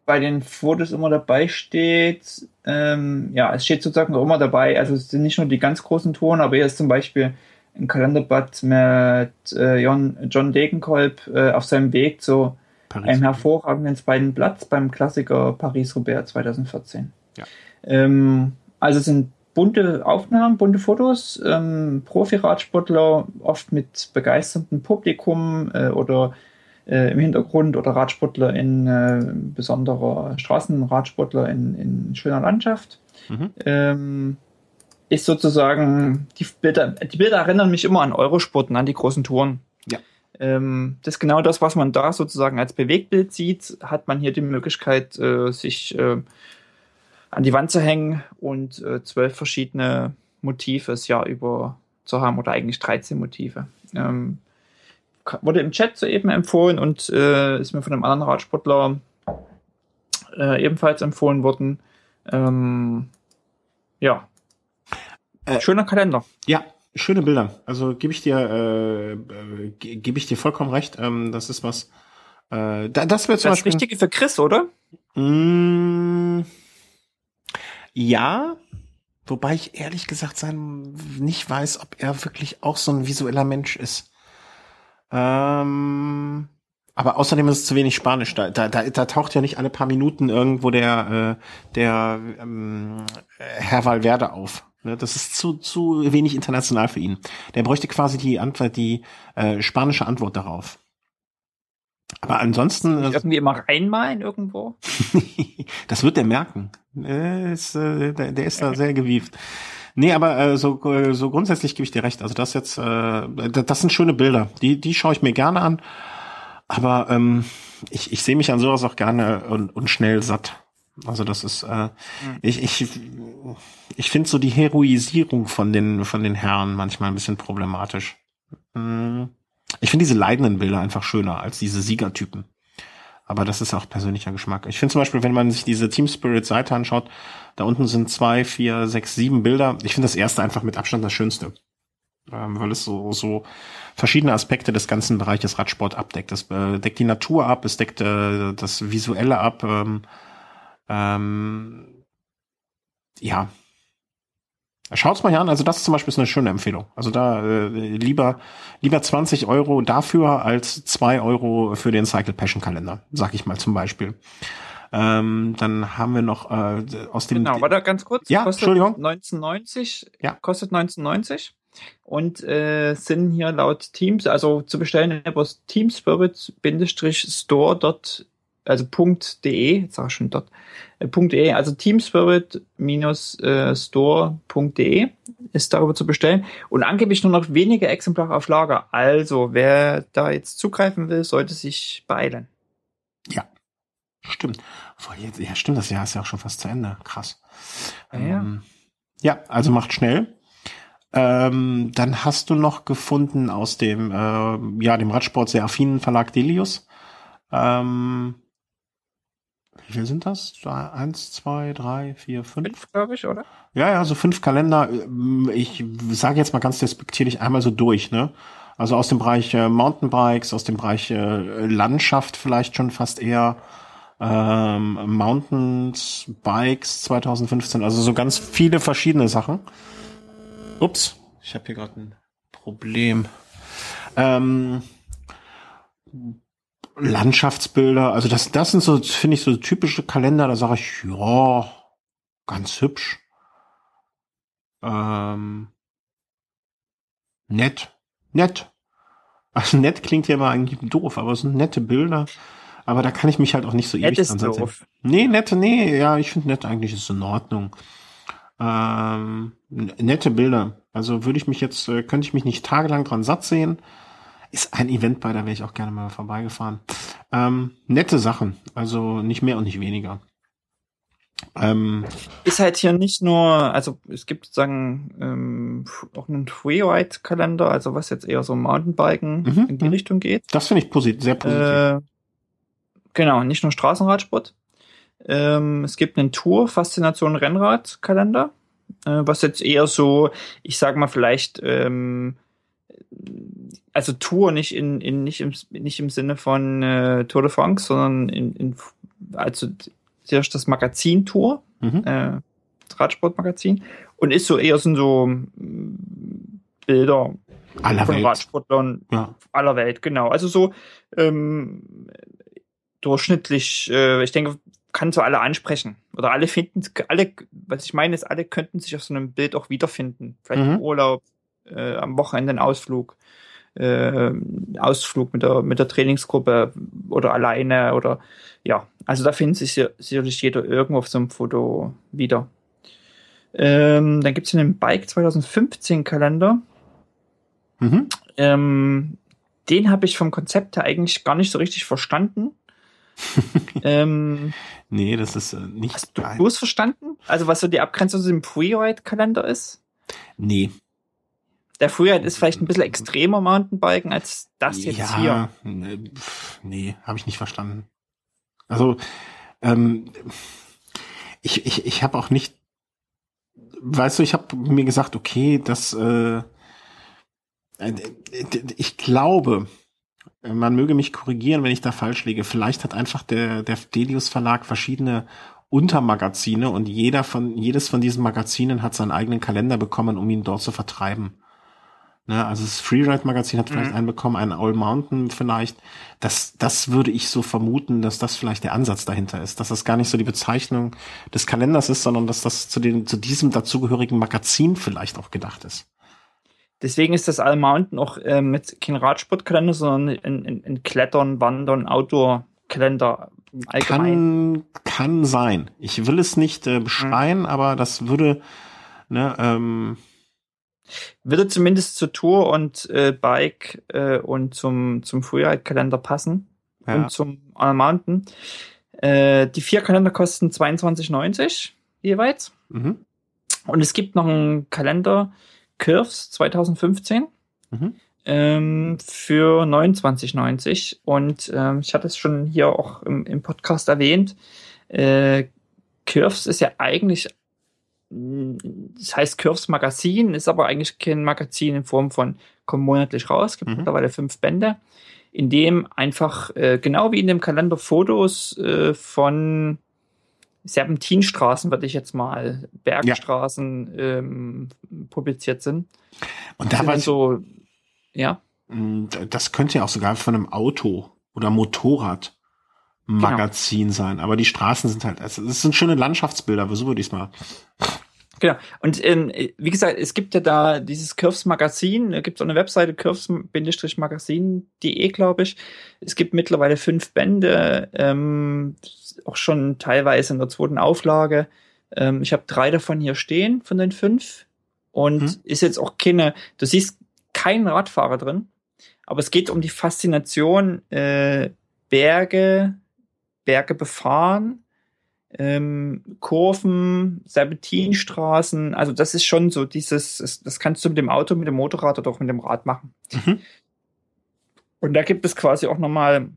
bei den Fotos immer dabei steht, ähm, ja, es steht sozusagen auch immer dabei, also es sind nicht nur die ganz großen Touren, aber hier ist zum Beispiel ein Kalenderblatt mit äh, John, John Degenkolb äh, auf seinem Weg zu Paris. einem hervorragenden zweiten Platz beim Klassiker Paris-Roubaix 2014. Ja. Ähm, also sind bunte Aufnahmen, bunte Fotos, ähm, Profi-Radsportler, oft mit begeisterndem Publikum äh, oder äh, im Hintergrund oder Radsportler in äh, besonderer Straßenradsportler in, in schöner Landschaft. Mhm. Ähm, ist sozusagen, die Bilder, die Bilder erinnern mich immer an Eurosporten, an die großen Touren. Ja. Ähm, das ist genau das, was man da sozusagen als Bewegtbild sieht, hat man hier die Möglichkeit, äh, sich äh, an die Wand zu hängen und äh, zwölf verschiedene Motive das Jahr über zu haben oder eigentlich 13 Motive. Ähm, wurde im Chat soeben empfohlen und äh, ist mir von einem anderen Radsportler äh, ebenfalls empfohlen worden. Ähm, ja, äh, Schöner Kalender. Ja, schöne Bilder. Also gebe ich dir, äh, äh, gebe ich dir vollkommen recht. Ähm, das ist was. Äh, das wäre zum das Beispiel. Das Richtige für Chris, oder? Mm, ja, wobei ich ehrlich gesagt sein nicht weiß, ob er wirklich auch so ein visueller Mensch ist. Ähm, aber außerdem ist es zu wenig Spanisch. Da, da, da, da taucht ja nicht alle paar Minuten irgendwo der, äh, der ähm, Herr Valverde auf. Ne, das ist zu, zu wenig international für ihn. Der bräuchte quasi die Antwort, die äh, spanische Antwort darauf. Aber ansonsten. Äh, irgendwie immer reinmalen irgendwo? das wird der merken. Der ist, äh, der, der ist da sehr gewieft. Nee, aber äh, so, äh, so grundsätzlich gebe ich dir recht. Also das jetzt, äh, das sind schöne Bilder. Die, die schaue ich mir gerne an. Aber ähm, ich, ich sehe mich an sowas auch gerne und, und schnell satt. Also das ist, äh, mhm. ich, ich, ich finde so die Heroisierung von den, von den Herren manchmal ein bisschen problematisch. Mhm. Ich finde diese leidenden Bilder einfach schöner als diese Siegertypen. Aber das ist auch persönlicher Geschmack. Ich finde zum Beispiel, wenn man sich diese Team Spirit Seite anschaut, da unten sind zwei, vier, sechs, sieben Bilder. Ich finde das erste einfach mit Abstand das schönste. ähm, weil es so, so verschiedene Aspekte des ganzen Bereiches Radsport abdeckt. Es äh, deckt die Natur ab, es deckt äh, das Visuelle ab. Ähm, ähm, ja, Schaut's mal hier an, also das zum Beispiel ist eine schöne Empfehlung. Also da äh, lieber lieber 20 Euro dafür als zwei Euro für den Cycle Passion Kalender, sag ich mal zum Beispiel. Ähm, dann haben wir noch äh, aus dem Genau, warte ganz kurz. Ja, kostet Entschuldigung. 1990. Ja. Kostet 1990 und äh, sind hier laut Teams, also zu bestellen über teamspirit-store dort, also .de, jetzt sag ich schon dort, äh, .de, also teamspirit-store.de ist darüber zu bestellen und angeblich nur noch wenige Exemplare auf Lager. Also, wer da jetzt zugreifen will, sollte sich beeilen. Ja, stimmt. Ja, stimmt, das Jahr ist ja auch schon fast zu Ende. Krass. Ja, ja. Ähm, ja also macht schnell. Ähm, dann hast du noch gefunden aus dem, äh, ja, dem Radsport sehr affinen Verlag Delius. Ähm, wie viel sind das? Eins, zwei, drei, vier, fünf? Fünf, glaube ich, oder? Ja, ja, so fünf Kalender. Ich sage jetzt mal ganz despektierlich einmal so durch, ne? Also aus dem Bereich äh, Mountainbikes, aus dem Bereich äh, Landschaft vielleicht schon fast eher, ähm, Mountains, Bikes 2015, also so ganz viele verschiedene Sachen. Ups, ich habe hier gerade ein Problem. Ähm, Landschaftsbilder, also das, das sind so, finde ich, so typische Kalender, da sage ich, ja, ganz hübsch. Ähm, nett, nett. Also nett klingt ja immer eigentlich doof, aber es sind nette Bilder. Aber da kann ich mich halt auch nicht so Nett ewig ist dran setzen. doof. Nee, nette, nee, ja, ich finde nett eigentlich ist in Ordnung. Ähm, nette Bilder. Also würde ich mich jetzt, äh, könnte ich mich nicht tagelang dran satt sehen. Ist ein Event bei, da wäre ich auch gerne mal vorbeigefahren. Ähm, nette Sachen, also nicht mehr und nicht weniger. Ähm, Ist halt hier nicht nur, also es gibt sozusagen ähm, auch einen Freeride-Kalender, also was jetzt eher so Mountainbiken Mhm, in die mhm. Richtung geht. das finde ich posit sehr positiv. Äh, genau, nicht nur Straßenradsport. Ähm, es gibt einen Tour Faszination Rennrad Kalender, äh, was jetzt eher so, ich sag mal vielleicht, ähm, also Tour nicht in, in nicht im nicht im Sinne von äh, Tour de France, sondern in, in also zuerst das Magazin Tour, mhm. äh, das Radsportmagazin und ist so eher sind so mm, Bilder Aller von Welt. Radsportlern Ja. aller Welt, genau. Also so ähm, durchschnittlich, äh, ich denke, kann so alle ansprechen. Oder alle finden, alle, was ich meine, ist, alle könnten sich auf so einem Bild auch wiederfinden. Vielleicht Mhm. im Urlaub, äh, am Wochenende ein Ausflug, äh, Ausflug mit der, mit der Trainingsgruppe oder alleine oder ja, also da findet sich sicher- sicherlich jeder irgendwo auf so einem Foto wieder. Ähm, dann gibt's den Bike 2015 Kalender. Mhm. Ähm, den habe ich vom Konzept her eigentlich gar nicht so richtig verstanden. ähm, Nee, das ist äh, nicht. hast du es verstanden? Also was so die Abgrenzung zu dem Freeride-Kalender ist? Nee. Der Freeride ist vielleicht ein bisschen extremer Mountainbiken als das jetzt ja, hier. Nee, pf, nee habe ich nicht verstanden. Also, ähm, ich, ich, ich habe auch nicht, weißt du, ich habe mir gesagt, okay, das, äh, äh, ich glaube, man möge mich korrigieren, wenn ich da falsch liege. Vielleicht hat einfach der, der Delius Verlag verschiedene Untermagazine und jeder von, jedes von diesen Magazinen hat seinen eigenen Kalender bekommen, um ihn dort zu vertreiben. Ne, also das Freeride-Magazin hat vielleicht Mhm. einen bekommen, einen All Mountain vielleicht. Das, das würde ich so vermuten, dass das vielleicht der Ansatz dahinter ist. Dass das gar nicht so die Bezeichnung des Kalenders ist, sondern dass das zu, den, zu diesem dazugehörigen Magazin vielleicht auch gedacht ist. Deswegen ist das All Mountain auch äh, mit kein Radsportkalender, sondern ein, ein, ein Klettern, Wandern, Outdoor-Kalender allgemein. Kann, kann sein. Ich will es nicht äh, beschreien, aber das würde, ne, ähm, Würde zumindest zur Tour und äh, Bike äh, und zum, zum Freeride-Kalender passen. ja. und zum All Mountain. Äh, die vier Kalender kosten 22,90 jeweils. Mhm. Und es gibt noch einen Kalender Curves 2015 Mhm. ähm, für 29,90. Und ähm, ich hatte es schon hier auch im, im Podcast erwähnt. Äh, Curves ist ja eigentlich das heißt Curves Magazin, ist aber eigentlich kein Magazin in Form von kommt monatlich raus, gibt mhm. mittlerweile fünf Bände, in dem einfach äh, genau wie in dem Kalender Fotos äh, von Serpentinstraßen, würde ich jetzt mal, Bergstraßen ja. ähm, publiziert sind. Und da war so, ja. Mm, das könnte ja auch sogar von einem Auto oder Motorrad Magazin genau. sein. Aber die Straßen sind halt, also das sind schöne Landschaftsbilder, so würde ich es mal. Genau. Und ähm, wie gesagt, es gibt ja da dieses Curves Magazin, da gibt es auch eine Webseite, curves-magazin.de, glaube ich. Es gibt mittlerweile fünf Bände, ähm, auch schon teilweise in der zweiten Auflage. Ähm, ich habe drei davon hier stehen, von den fünf. Und hm. ist jetzt auch keine, du siehst keinen Radfahrer drin, aber es geht um die Faszination äh, Berge, Berge befahren, ähm, Kurven, Serpentinstraßen. Also das ist schon so dieses, das, kannst du mit dem Auto, mit dem Motorrad oder auch mit dem Rad machen. Mhm. Und da gibt es quasi auch nochmal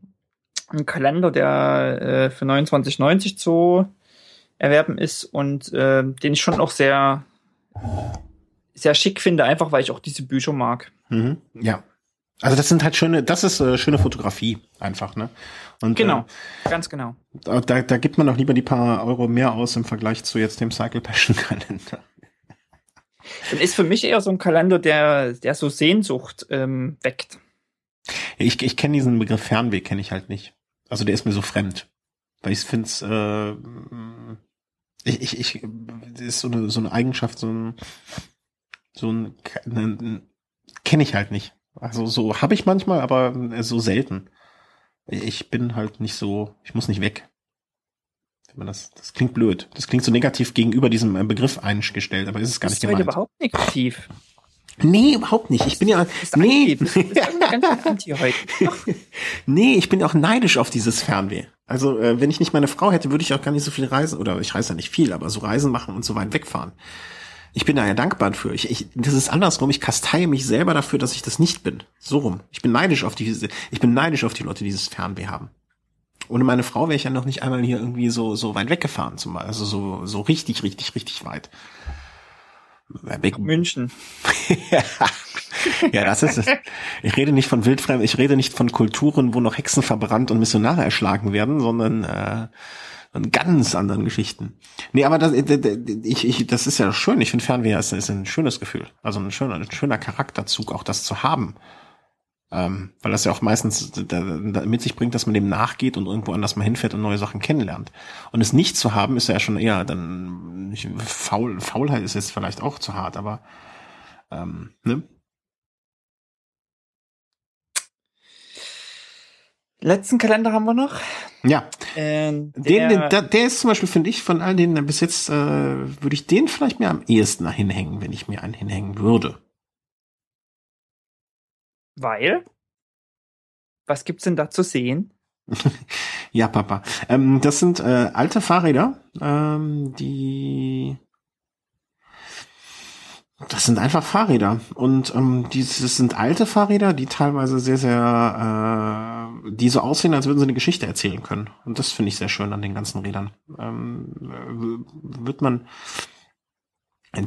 einen Kalender, der äh, für 29,90 zu erwerben ist und äh, den ich schon auch sehr, sehr schick finde, einfach weil ich auch diese Bücher mag. Mhm. Ja. Also das sind halt schöne, das ist äh, schöne Fotografie einfach, ne? Und, genau, äh, ganz genau. Da, da gibt man auch lieber die paar Euro mehr aus im Vergleich zu jetzt dem Cycle Passion Kalender. Und ist für mich eher so ein Kalender, der, der so Sehnsucht ähm, weckt. Ich, ich kenne diesen Begriff Fernweh, kenne ich halt nicht. Also der ist mir so fremd. Weil ich finde es, äh, ich, ich, ich, das ist so eine, so eine Eigenschaft, so ein, so ein, ein kenne ich halt nicht. Also so habe ich manchmal, aber so selten. Ich bin halt nicht so, ich muss nicht weg. Das, das klingt blöd. Das klingt so negativ gegenüber diesem äh, Begriff eingestellt, aber ist es gar nicht gemeint. Ist überhaupt negativ. Nee, überhaupt nicht. Ich bin ja, nee. nee, ich bin auch neidisch auf dieses Fernweh. Also, äh, wenn ich nicht meine Frau hätte, würde ich auch gar nicht so viel reisen, oder ich reise ja nicht viel, aber so Reisen machen und so weit wegfahren ich bin da ja dankbar für. Ich, ich, das ist andersrum. Ich kasteie mich selber dafür, dass ich das nicht bin. So rum. Ich bin neidisch auf diese, ich bin neidisch auf die Leute, die dieses Fernweh haben. Ohne meine Frau wäre ich ja noch nicht einmal hier irgendwie so, so weit weggefahren, zum Beispiel. Also so, so richtig, richtig, richtig weit. Weg. München. ja, das ist es. Ich rede nicht von Wildfremden, ich rede nicht von Kulturen, wo noch Hexen verbrannt und Missionare erschlagen werden, sondern äh, an ganz anderen Geschichten. Nee, aber das, äh, ich, ich, das ist ja schön. Ich finde Fernweh ist, ist ein schönes Gefühl. Also ein schöner, ein schöner Charakterzug, auch das zu haben. Ähm, weil das ja auch meistens mit sich bringt, dass man dem nachgeht und irgendwo anders mal hinfährt und neue Sachen kennenlernt. Und es nicht zu haben, ist ja schon eher dann faul, Faulheit ist jetzt vielleicht auch zu hart, aber ähm, ne? Letzten Kalender haben wir noch. Ja. Ähm, der, den, den, der ist zum Beispiel, finde ich, von all denen bis jetzt, äh, würde ich den vielleicht mir am ehesten hinhängen, wenn ich mir einen hinhängen würde. Weil? Was gibt's denn da zu sehen? ja, Papa. Ähm, das sind äh, alte Fahrräder, ähm, die das sind einfach Fahrräder. Und ähm, diese sind alte Fahrräder, die teilweise sehr, sehr, äh, die so aussehen, als würden sie eine Geschichte erzählen können. Und das finde ich sehr schön an den ganzen Rädern. Ähm, wird man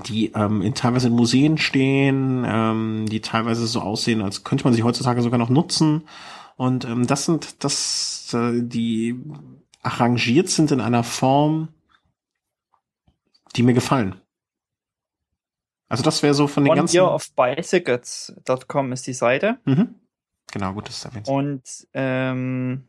die ähm, in teilweise in Museen stehen, ähm, die teilweise so aussehen, als könnte man sie heutzutage sogar noch nutzen. Und ähm, das sind das, äh, die arrangiert sind in einer Form, die mir gefallen. Also das wäre so von den One ganzen... Year of Bicycles.com ist die Seite. Mhm. Genau, gut, das ist erwähnt. Und ähm,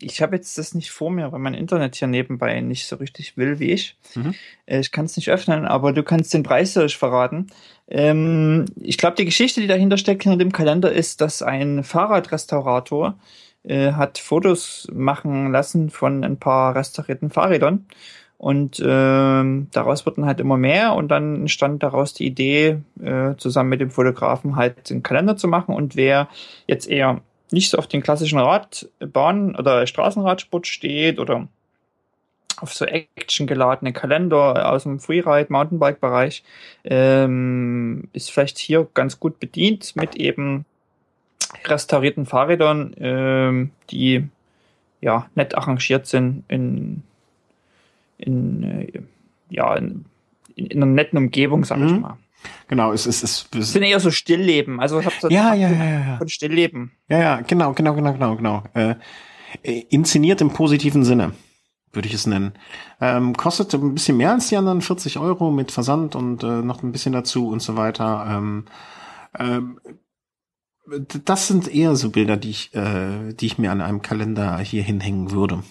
ich habe jetzt das nicht vor mir, weil mein Internet hier nebenbei nicht so richtig will wie ich. Mhm. Äh, ich kann es nicht öffnen, aber du kannst den Preis durch verraten. Ähm, ich glaube, die Geschichte, die dahinter steckt hinter dem Kalender, ist, dass ein Fahrradrestaurator äh, hat Fotos machen lassen von ein paar restaurierten Fahrrädern und ähm, daraus wurden halt immer mehr und dann entstand daraus die Idee, äh, zusammen mit dem Fotografen halt den Kalender zu machen. Und wer jetzt eher nicht so auf den klassischen Radbahn- oder Straßenradsport steht oder auf so actiongeladene Kalender aus dem Freeride, Mountainbike-Bereich, ähm, ist vielleicht hier ganz gut bedient mit eben restaurierten Fahrrädern, ähm, die ja nett arrangiert sind in in, äh, ja, in, in einer netten Umgebung, sag mhm. ich mal. Genau, es ist es, es sind eher so Stillleben. Also ich habe so ja, ja, ja, ja, von Stillleben. Ja, ja, genau, genau, genau, genau, genau. Äh, inszeniert im positiven Sinne, würde ich es nennen. Ähm, kostet ein bisschen mehr als die anderen 40 Euro mit Versand und äh, noch ein bisschen dazu und so weiter. Ähm, ähm, das sind eher so Bilder, die ich, äh, die ich mir an einem Kalender hier hinhängen würde,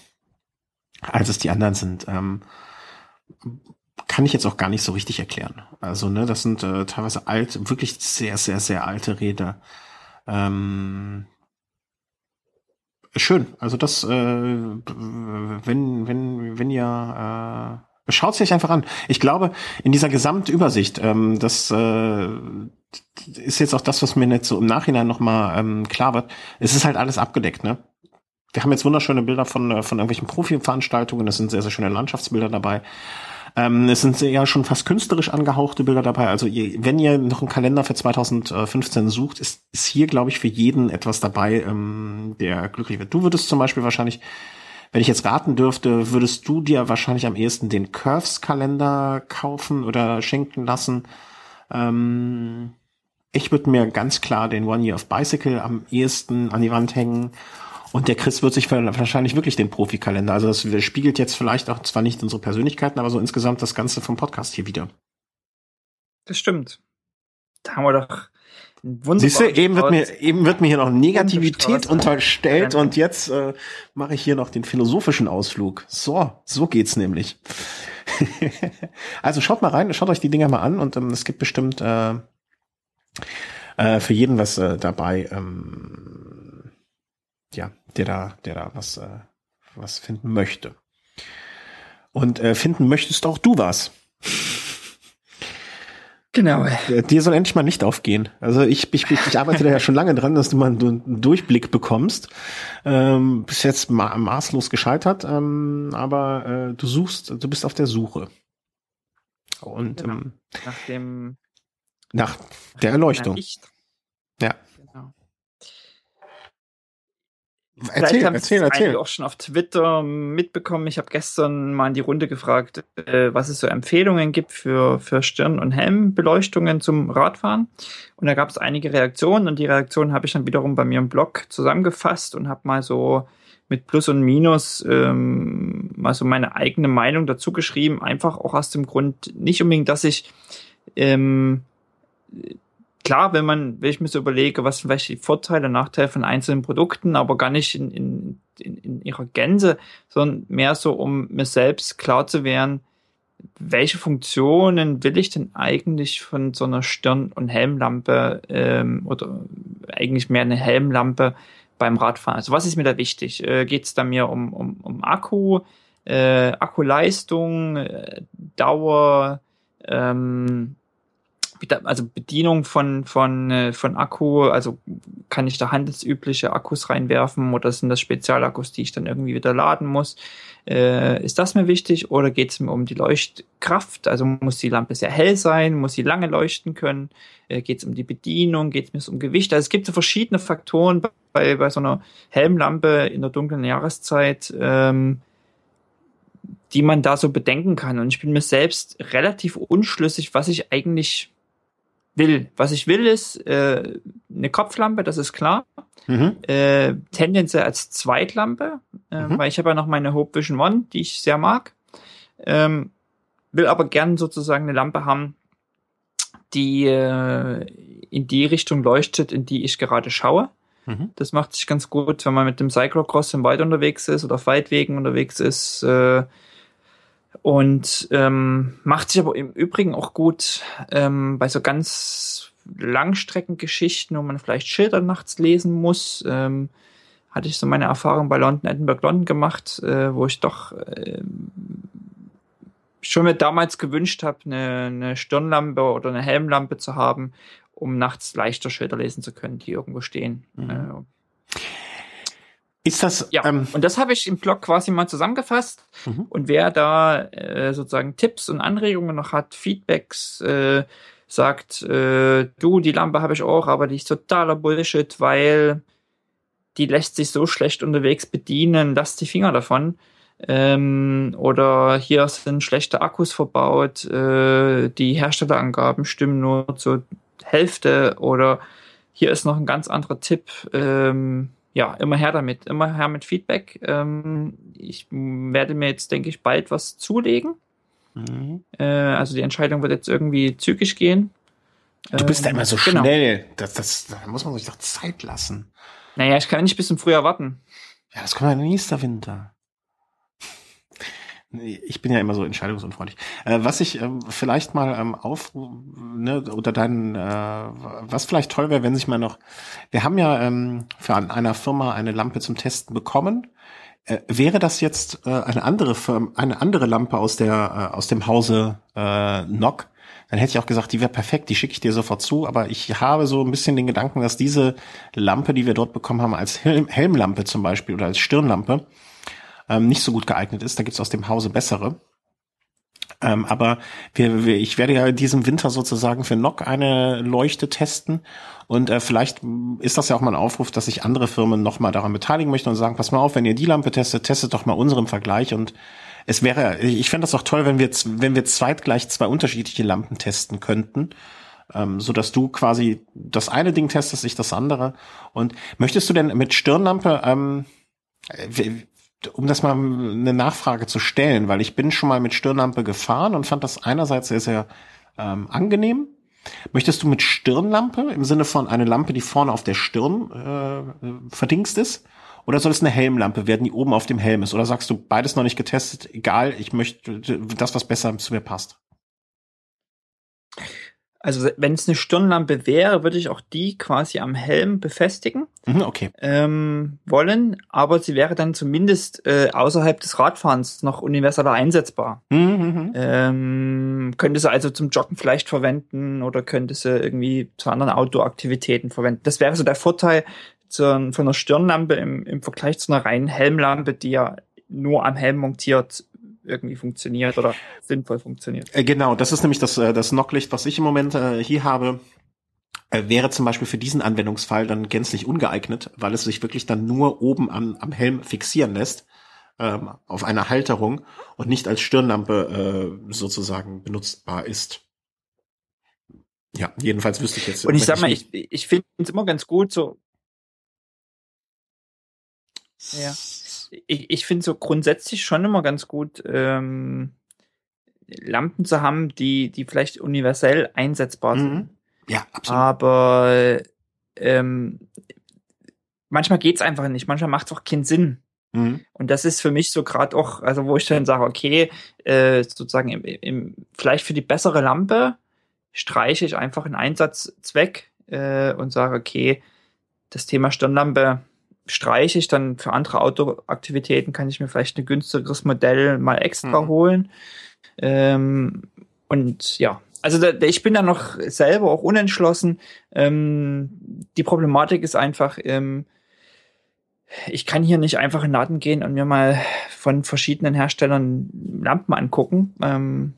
als es die anderen sind. Ähm, kann ich jetzt auch gar nicht so richtig erklären. Also, ne, das sind äh, teilweise alt, wirklich sehr, sehr, sehr alte Räder. Ähm, schön. Also das, äh, wenn, wenn, wenn ihr äh, schaut sich einfach an. Ich glaube, in dieser Gesamtübersicht, ähm, das äh, ist jetzt auch das, was mir nicht so im Nachhinein nochmal ähm, klar wird. Es ist halt alles abgedeckt, ne? Wir haben jetzt wunderschöne Bilder von, äh, von irgendwelchen Profi-Veranstaltungen, es sind sehr, sehr schöne Landschaftsbilder dabei. Ähm, es sind ja schon fast künstlerisch angehauchte Bilder dabei. Also ihr, wenn ihr noch einen Kalender für 2015 sucht, ist, ist hier, glaube ich, für jeden etwas dabei, ähm, der glücklich wird. Du würdest zum Beispiel wahrscheinlich, wenn ich jetzt raten dürfte, würdest du dir wahrscheinlich am ehesten den Curves-Kalender kaufen oder schenken lassen. Ähm, ich würde mir ganz klar den One Year of Bicycle am ehesten an die Wand hängen und der Chris wird sich wahrscheinlich wirklich den Profikalender. Also das spiegelt jetzt vielleicht auch zwar nicht unsere Persönlichkeiten, aber so insgesamt das Ganze vom Podcast hier wieder. Das stimmt. Da haben wir doch Siehst du, eben wird mir eben wird mir hier noch Negativität unterstellt und jetzt äh, mache ich hier noch den philosophischen Ausflug. So, so geht's nämlich. also schaut mal rein, schaut euch die Dinger mal an und ähm, es gibt bestimmt äh, äh, für jeden was äh, dabei. Ähm, ja, der da, der da was, äh, was finden möchte. Und äh, finden möchtest auch du was. Genau. Äh, dir soll endlich mal nicht aufgehen. Also ich, ich, ich, ich arbeite da ja schon lange dran, dass du mal einen Durchblick bekommst. Ähm, bis jetzt ma maßlos gescheitert, ähm, aber äh, du suchst, du bist auf der Suche. Und genau. ähm, nach dem nach der Erleuchtung. Ja. Erzähl, haben erzähl, erzähl. auch schon auf Twitter mitbekommen. Ich habe gestern mal in die Runde gefragt, äh, was es so Empfehlungen gibt für, für Stirn- und Helmbeleuchtungen zum Radfahren. Und da gab es einige Reaktionen und die Reaktionen habe ich dann wiederum bei mir im Blog zusammengefasst und habe mal so mit Plus und Minus ähm, mal so meine eigene Meinung dazu geschrieben. Einfach auch aus dem Grund, nicht unbedingt, dass ich ähm, klar, wenn man, wenn ich mir so überlege, was sind welche Vorteile, Nachteile von einzelnen Produkten, aber gar nicht in, in, in, in ihrer Gänze, sondern mehr so, um mir selbst klar zu werden, welche Funktionen will ich denn eigentlich von so einer Stirn- und Helmlampe ähm, oder eigentlich mehr eine Helmlampe beim Radfahren? Also was ist mir da wichtig? Äh, Geht es da mir um, um, um Akku, äh, Akkuleistung, äh, Dauer, ähm, also Bedienung von, von, äh, von Akku, also kann ich da handelsübliche Akkus reinwerfen oder sind das Spezialakkus, die ich dann irgendwie wieder laden muss? Äh, ist das mir wichtig oder geht es mir um die Leuchtkraft? Also muss die Lampe sehr hell sein, muss sie lange leuchten können? Äh, geht es um die Bedienung? Geht es mir um Gewicht? Also es gibt so verschiedene Faktoren bei, bei so einer Helmlampe in der dunklen Jahreszeit. Ähm, die man da so bedenken kann. Und ich bin mir selbst relativ unschlüssig, was ich eigentlich will. Was ich will, ist äh, eine Kopflampe, das ist klar. Mhm. Äh, tendenziell als Zweitlampe, äh, mhm. weil ich habe ja noch meine Hope Vision One, die ich sehr mag. Ähm, will aber gern sozusagen eine Lampe haben, die äh, in die Richtung leuchtet, in die ich gerade schaue. Mhm. Das macht sich ganz gut, wenn man mit dem Cyclocross im Wald unterwegs ist oder auf Weitwegen unterwegs ist. Äh, und ähm, macht sich aber im Übrigen auch gut ähm, bei so ganz Langstreckengeschichten, wo man vielleicht Schilder nachts lesen muss. Ähm, hatte ich so meine Erfahrung bei London, Edinburgh, London gemacht, äh, wo ich doch äh, schon mir damals gewünscht habe, eine, eine Stirnlampe oder eine Helmlampe zu haben, um nachts leichter Schilder lesen zu können, die irgendwo stehen. Mhm. Äh, ist das? Ja. Ähm, und das habe ich im Blog quasi mal zusammengefasst. Mhm. Und wer da äh, sozusagen Tipps und Anregungen noch hat, Feedbacks, äh, sagt, äh, du, die Lampe habe ich auch, aber die ist totaler Bullshit, weil die lässt sich so schlecht unterwegs bedienen, lass die Finger davon. Ähm, oder hier sind schlechte Akkus verbaut, äh, die Herstellerangaben stimmen nur zur Hälfte oder hier ist noch ein ganz anderer Tipp. Ähm, ja, immer her damit, immer her mit Feedback. Ähm, ich werde mir jetzt, denke ich, bald was zulegen. Mhm. Äh, also die Entscheidung wird jetzt irgendwie zügig gehen. Du bist ja immer so genau. schnell. Das, das, da muss man sich doch Zeit lassen. Naja, ich kann nicht bis zum Frühjahr warten. Ja, das kommt ja nächster Winter. Ich bin ja immer so entscheidungsunfreundlich. Äh, was ich ähm, vielleicht mal ähm, auf, ne, unter deinen, äh, was vielleicht toll wäre, wenn sich mal noch, wir haben ja ähm, für an einer Firma eine Lampe zum Testen bekommen. Äh, wäre das jetzt äh, eine andere Firma, eine andere Lampe aus der, äh, aus dem Hause äh, Nock, dann hätte ich auch gesagt, die wäre perfekt, die schicke ich dir sofort zu. Aber ich habe so ein bisschen den Gedanken, dass diese Lampe, die wir dort bekommen haben, als Helm Helmlampe zum Beispiel oder als Stirnlampe, ähm, nicht so gut geeignet ist. Da gibt's aus dem Hause bessere. Ähm, aber wir, wir, ich werde ja in diesem Winter sozusagen für NOC eine Leuchte testen und äh, vielleicht ist das ja auch mal ein Aufruf, dass sich andere Firmen nochmal daran beteiligen möchten und sagen, pass mal auf, wenn ihr die Lampe testet, testet doch mal unseren Vergleich und es wäre, ich fände das auch toll, wenn wir, wenn wir zweitgleich zwei unterschiedliche Lampen testen könnten. Ähm, so dass du quasi das eine Ding testest, ich das andere. Und möchtest du denn mit Stirnlampe, ähm, um das mal eine Nachfrage zu stellen, weil ich bin schon mal mit Stirnlampe gefahren und fand das einerseits sehr, sehr ähm, angenehm. Möchtest du mit Stirnlampe im Sinne von eine Lampe, die vorne auf der Stirn äh, verdingst ist? Oder soll es eine Helmlampe werden, die oben auf dem Helm ist? Oder sagst du, beides noch nicht getestet, egal, ich möchte das, was besser zu mir passt? Also wenn es eine Stirnlampe wäre, würde ich auch die quasi am Helm befestigen mhm, okay. ähm, wollen, aber sie wäre dann zumindest äh, außerhalb des Radfahrens noch universeller einsetzbar. Mhm, mhm, mhm, ähm, könnte sie also zum Joggen vielleicht verwenden oder könnte sie irgendwie zu anderen Outdoor-Aktivitäten verwenden. Das wäre so der Vorteil zu, von einer Stirnlampe im, im Vergleich zu einer reinen Helmlampe, die ja nur am Helm montiert irgendwie funktioniert oder sinnvoll funktioniert. Äh, genau, das ist nämlich das, äh, das Knocklicht, was ich im Moment äh, hier habe. wäre zum Beispiel für diesen Anwendungsfall dann gänzlich ungeeignet, weil es sich wirklich dann nur oben am, am Helm fixieren lässt ähm, auf einer Halterung und nicht als Stirnlampe äh, sozusagen benutzbar ist. Ja, jedenfalls wüsste ich jetzt. Und ich sag mal, ich, ich finde es immer ganz gut, so. Ja ich, ich finde so grundsätzlich schon immer ganz gut, ähm, Lampen zu haben, die, die vielleicht universell einsetzbar sind. Mhm. Ja, absolut. Aber ähm, manchmal geht's einfach nicht, manchmal macht's auch keinen Sinn. Mhm. Und das ist für mich so gerade auch, also wo ich dann sage, okay, äh, sozusagen im, im, vielleicht für die bessere Lampe streiche ich einfach einen Einsatzzweck äh, und sage, okay, das Thema Stirnlampe streiche ich dann für andere Autoaktivitäten, kann ich mir vielleicht ein günstigeres Modell mal extra mhm. holen. Ähm, und ja, also da, ich bin da noch selber auch unentschlossen. Ähm, die Problematik ist einfach, ähm, ich kann hier nicht einfach in den Laden gehen und mir mal von verschiedenen Herstellern Lampen angucken. Ähm,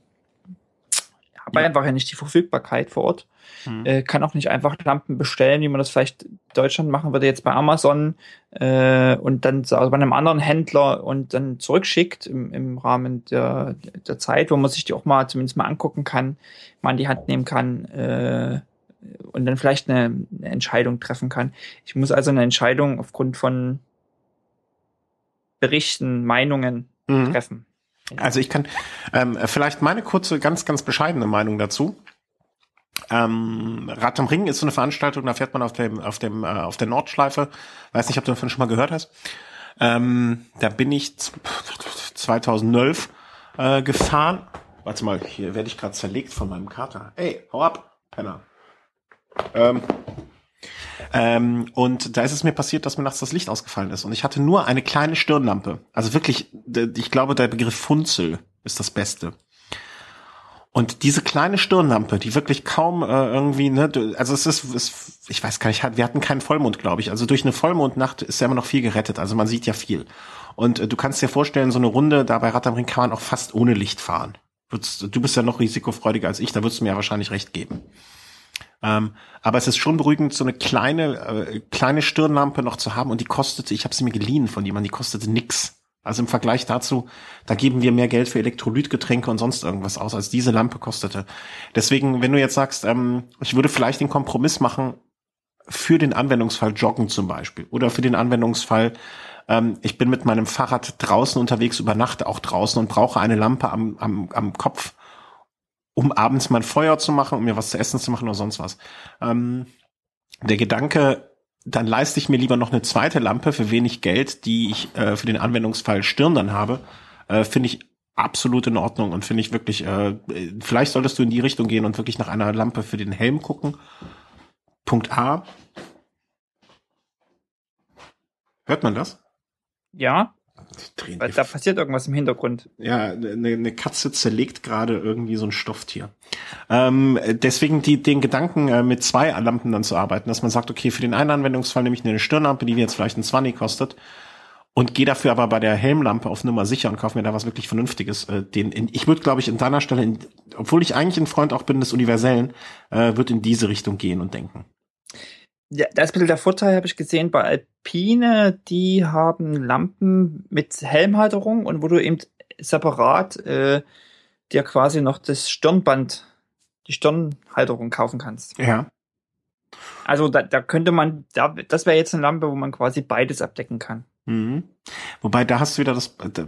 ja. einfach ja nicht die Verfügbarkeit vor Ort. Mhm. Äh, kann auch nicht einfach Lampen bestellen, wie man das vielleicht in Deutschland machen würde, jetzt bei Amazon äh, und dann also bei einem anderen Händler und dann zurückschickt im, im Rahmen der, der Zeit, wo man sich die auch mal zumindest mal angucken kann, mal in die Hand nehmen kann äh, und dann vielleicht eine, eine Entscheidung treffen kann. Ich muss also eine Entscheidung aufgrund von Berichten, Meinungen mhm. treffen. Also ich kann ähm, vielleicht meine kurze, ganz, ganz bescheidene Meinung dazu. Ähm, Rad am Ring ist so eine Veranstaltung, da fährt man auf dem, auf dem, äh, auf der Nordschleife. Weiß nicht, ob du davon schon mal gehört hast. Ähm, da bin ich 2009 äh, gefahren. Warte mal, hier werde ich gerade zerlegt von meinem Kater. Ey, hau ab, Penner. Ähm, ähm, und da ist es mir passiert, dass mir nachts das Licht ausgefallen ist. Und ich hatte nur eine kleine Stirnlampe. Also wirklich, ich glaube, der Begriff Funzel ist das Beste. Und diese kleine Stirnlampe, die wirklich kaum äh, irgendwie, ne, also es ist, es, ich weiß gar nicht, wir hatten keinen Vollmond, glaube ich. Also durch eine Vollmondnacht ist ja immer noch viel gerettet. Also man sieht ja viel. Und äh, du kannst dir vorstellen, so eine Runde da bei Rad am Ring kann man auch fast ohne Licht fahren. Du bist ja noch risikofreudiger als ich, da würdest du mir ja wahrscheinlich recht geben. Ähm, aber es ist schon beruhigend, so eine kleine, äh, kleine Stirnlampe noch zu haben und die kostete, ich habe sie mir geliehen von jemandem, die kostete nix. Also im Vergleich dazu, da geben wir mehr Geld für Elektrolytgetränke und sonst irgendwas aus, als diese Lampe kostete. Deswegen, wenn du jetzt sagst, ähm, ich würde vielleicht den Kompromiss machen für den Anwendungsfall Joggen zum Beispiel oder für den Anwendungsfall, ähm, ich bin mit meinem Fahrrad draußen unterwegs, übernachte auch draußen und brauche eine Lampe am, am, am Kopf, um abends mein Feuer zu machen, um mir was zu essen zu machen oder sonst was. Ähm, der Gedanke, dann leiste ich mir lieber noch eine zweite Lampe für wenig Geld, die ich äh, für den Anwendungsfall Stirn dann habe, äh, finde ich absolut in Ordnung und finde ich wirklich, äh, vielleicht solltest du in die Richtung gehen und wirklich nach einer Lampe für den Helm gucken. Punkt A. Hört man das? Ja. Weil da passiert irgendwas im Hintergrund. Ja, eine, eine Katze zerlegt gerade irgendwie so ein Stofftier. Ähm, deswegen die, den Gedanken, äh, mit zwei Lampen dann zu arbeiten, dass man sagt, okay, für den einen Anwendungsfall nehme ich eine Stirnlampe, die mir jetzt vielleicht ein 20 kostet, und gehe dafür aber bei der Helmlampe auf Nummer sicher und kaufe mir da was wirklich Vernünftiges. Äh, den, in, ich würde, glaube ich, in deiner Stelle, in, obwohl ich eigentlich ein Freund auch bin des Universellen, äh, würde in diese Richtung gehen und denken. Ja, da ist ein bisschen der Vorteil, habe ich gesehen, bei Alpine, die haben Lampen mit Helmhalterung und wo du eben separat äh, dir quasi noch das Stirnband, die Stirnhalterung kaufen kannst. Ja. Also da, da könnte man, da, das wäre jetzt eine Lampe, wo man quasi beides abdecken kann. Mhm. Wobei da hast du wieder das äh,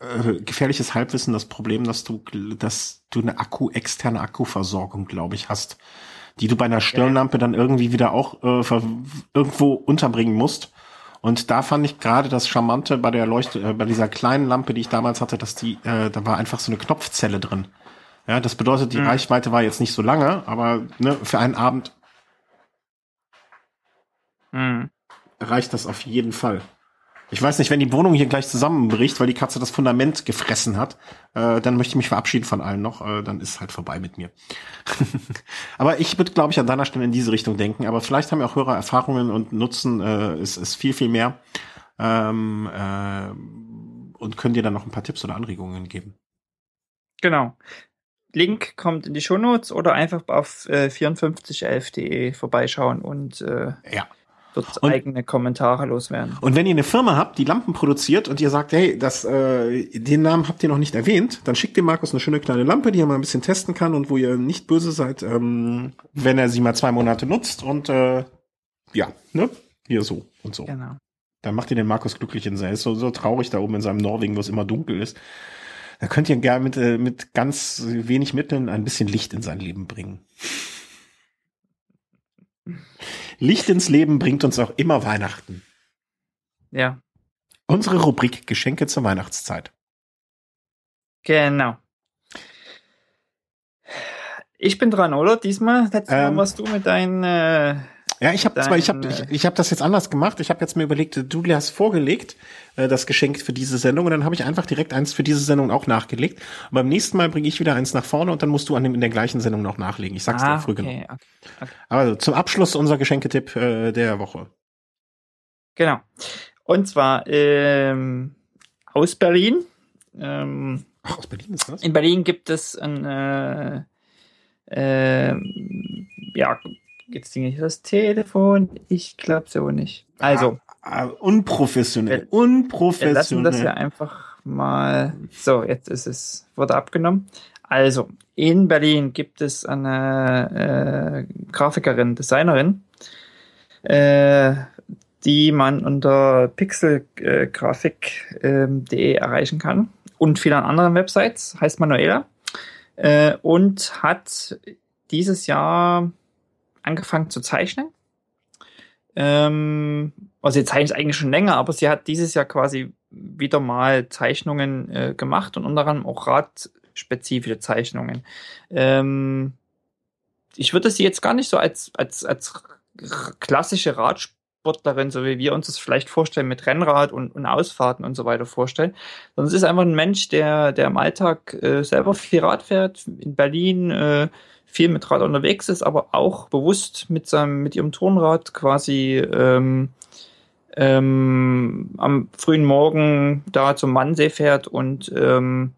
äh, gefährliches Halbwissen, das Problem, dass du, dass du eine Akku externe Akkuversorgung, glaube ich, hast die du bei einer Stirnlampe dann irgendwie wieder auch äh, irgendwo unterbringen musst. Und da fand ich gerade das Charmante bei der Leuchte, äh, bei dieser kleinen Lampe, die ich damals hatte, dass die, äh, da war einfach so eine Knopfzelle drin. Ja, das bedeutet, die mhm. Reichweite war jetzt nicht so lange, aber ne, für einen Abend mhm. reicht das auf jeden Fall. Ich weiß nicht, wenn die Wohnung hier gleich zusammenbricht, weil die Katze das Fundament gefressen hat, äh, dann möchte ich mich verabschieden von allen noch. Äh, dann ist halt vorbei mit mir. aber ich würde, glaube ich, an deiner Stelle in diese Richtung denken. Aber vielleicht haben ja auch höhere Erfahrungen und nutzen äh, ist, ist viel, viel mehr. Ähm, äh, und können dir dann noch ein paar Tipps oder Anregungen geben. Genau. Link kommt in die Shownotes oder einfach auf äh, 5411.de vorbeischauen und äh, ja dort und, eigene Kommentare loswerden. Und wenn ihr eine Firma habt, die Lampen produziert und ihr sagt, hey, das, äh, den Namen habt ihr noch nicht erwähnt, dann schickt dem Markus eine schöne kleine Lampe, die er mal ein bisschen testen kann und wo ihr nicht böse seid, ähm, wenn er sie mal zwei Monate nutzt und äh, ja, ne? Hier so und so. Genau. Dann macht ihr den Markus glücklich in sein. Er ist so, so traurig da oben in seinem Norwegen, wo es immer dunkel ist. Da könnt ihr gerne mit, äh, mit ganz wenig Mitteln ein bisschen Licht in sein Leben bringen. Licht ins Leben bringt uns auch immer Weihnachten. Ja. Unsere Rubrik Geschenke zur Weihnachtszeit. Genau. Ich bin dran, oder? Diesmal, letztes Mal ähm, warst du mit deinen äh, ja, ich habe ich habe, ich, ich habe das jetzt anders gemacht. Ich habe jetzt mir überlegt, du hast vorgelegt äh, das Geschenk für diese Sendung und dann habe ich einfach direkt eins für diese Sendung auch nachgelegt. Und beim nächsten Mal bringe ich wieder eins nach vorne und dann musst du an dem in der gleichen Sendung noch nachlegen. Ich sag's ah, dir früh okay, genug. Okay, okay. Also zum Abschluss unser Geschenketipp äh, der Woche. Genau. Und zwar ähm, aus Berlin. Ähm, Ach, aus Berlin ist das? In Berlin gibt es ein äh, äh, ja, Jetzt dinge ich das Telefon. Ich glaube so nicht. Also. Ah, ah, unprofessionell. Unprofessionell. Wir lassen das ja einfach mal. So, jetzt ist es, wurde abgenommen. Also, in Berlin gibt es eine äh, Grafikerin, Designerin, äh, die man unter pixelgrafik.de äh, erreichen kann und vielen anderen Websites, heißt Manuela, äh, und hat dieses Jahr angefangen zu zeichnen. Ähm, also sie zeichnet eigentlich schon länger, aber sie hat dieses Jahr quasi wieder mal Zeichnungen äh, gemacht und unter anderem auch radspezifische Zeichnungen. Ähm, ich würde sie jetzt gar nicht so als, als, als klassische Radsportlerin, so wie wir uns das vielleicht vorstellen, mit Rennrad und, und Ausfahrten und so weiter vorstellen, sondern es ist einfach ein Mensch, der, der im Alltag äh, selber viel Rad fährt, in Berlin äh, viel mit Rad unterwegs ist, aber auch bewusst mit seinem, mit ihrem Turnrad quasi ähm, ähm, am frühen Morgen da zum Mannsee fährt und ähm,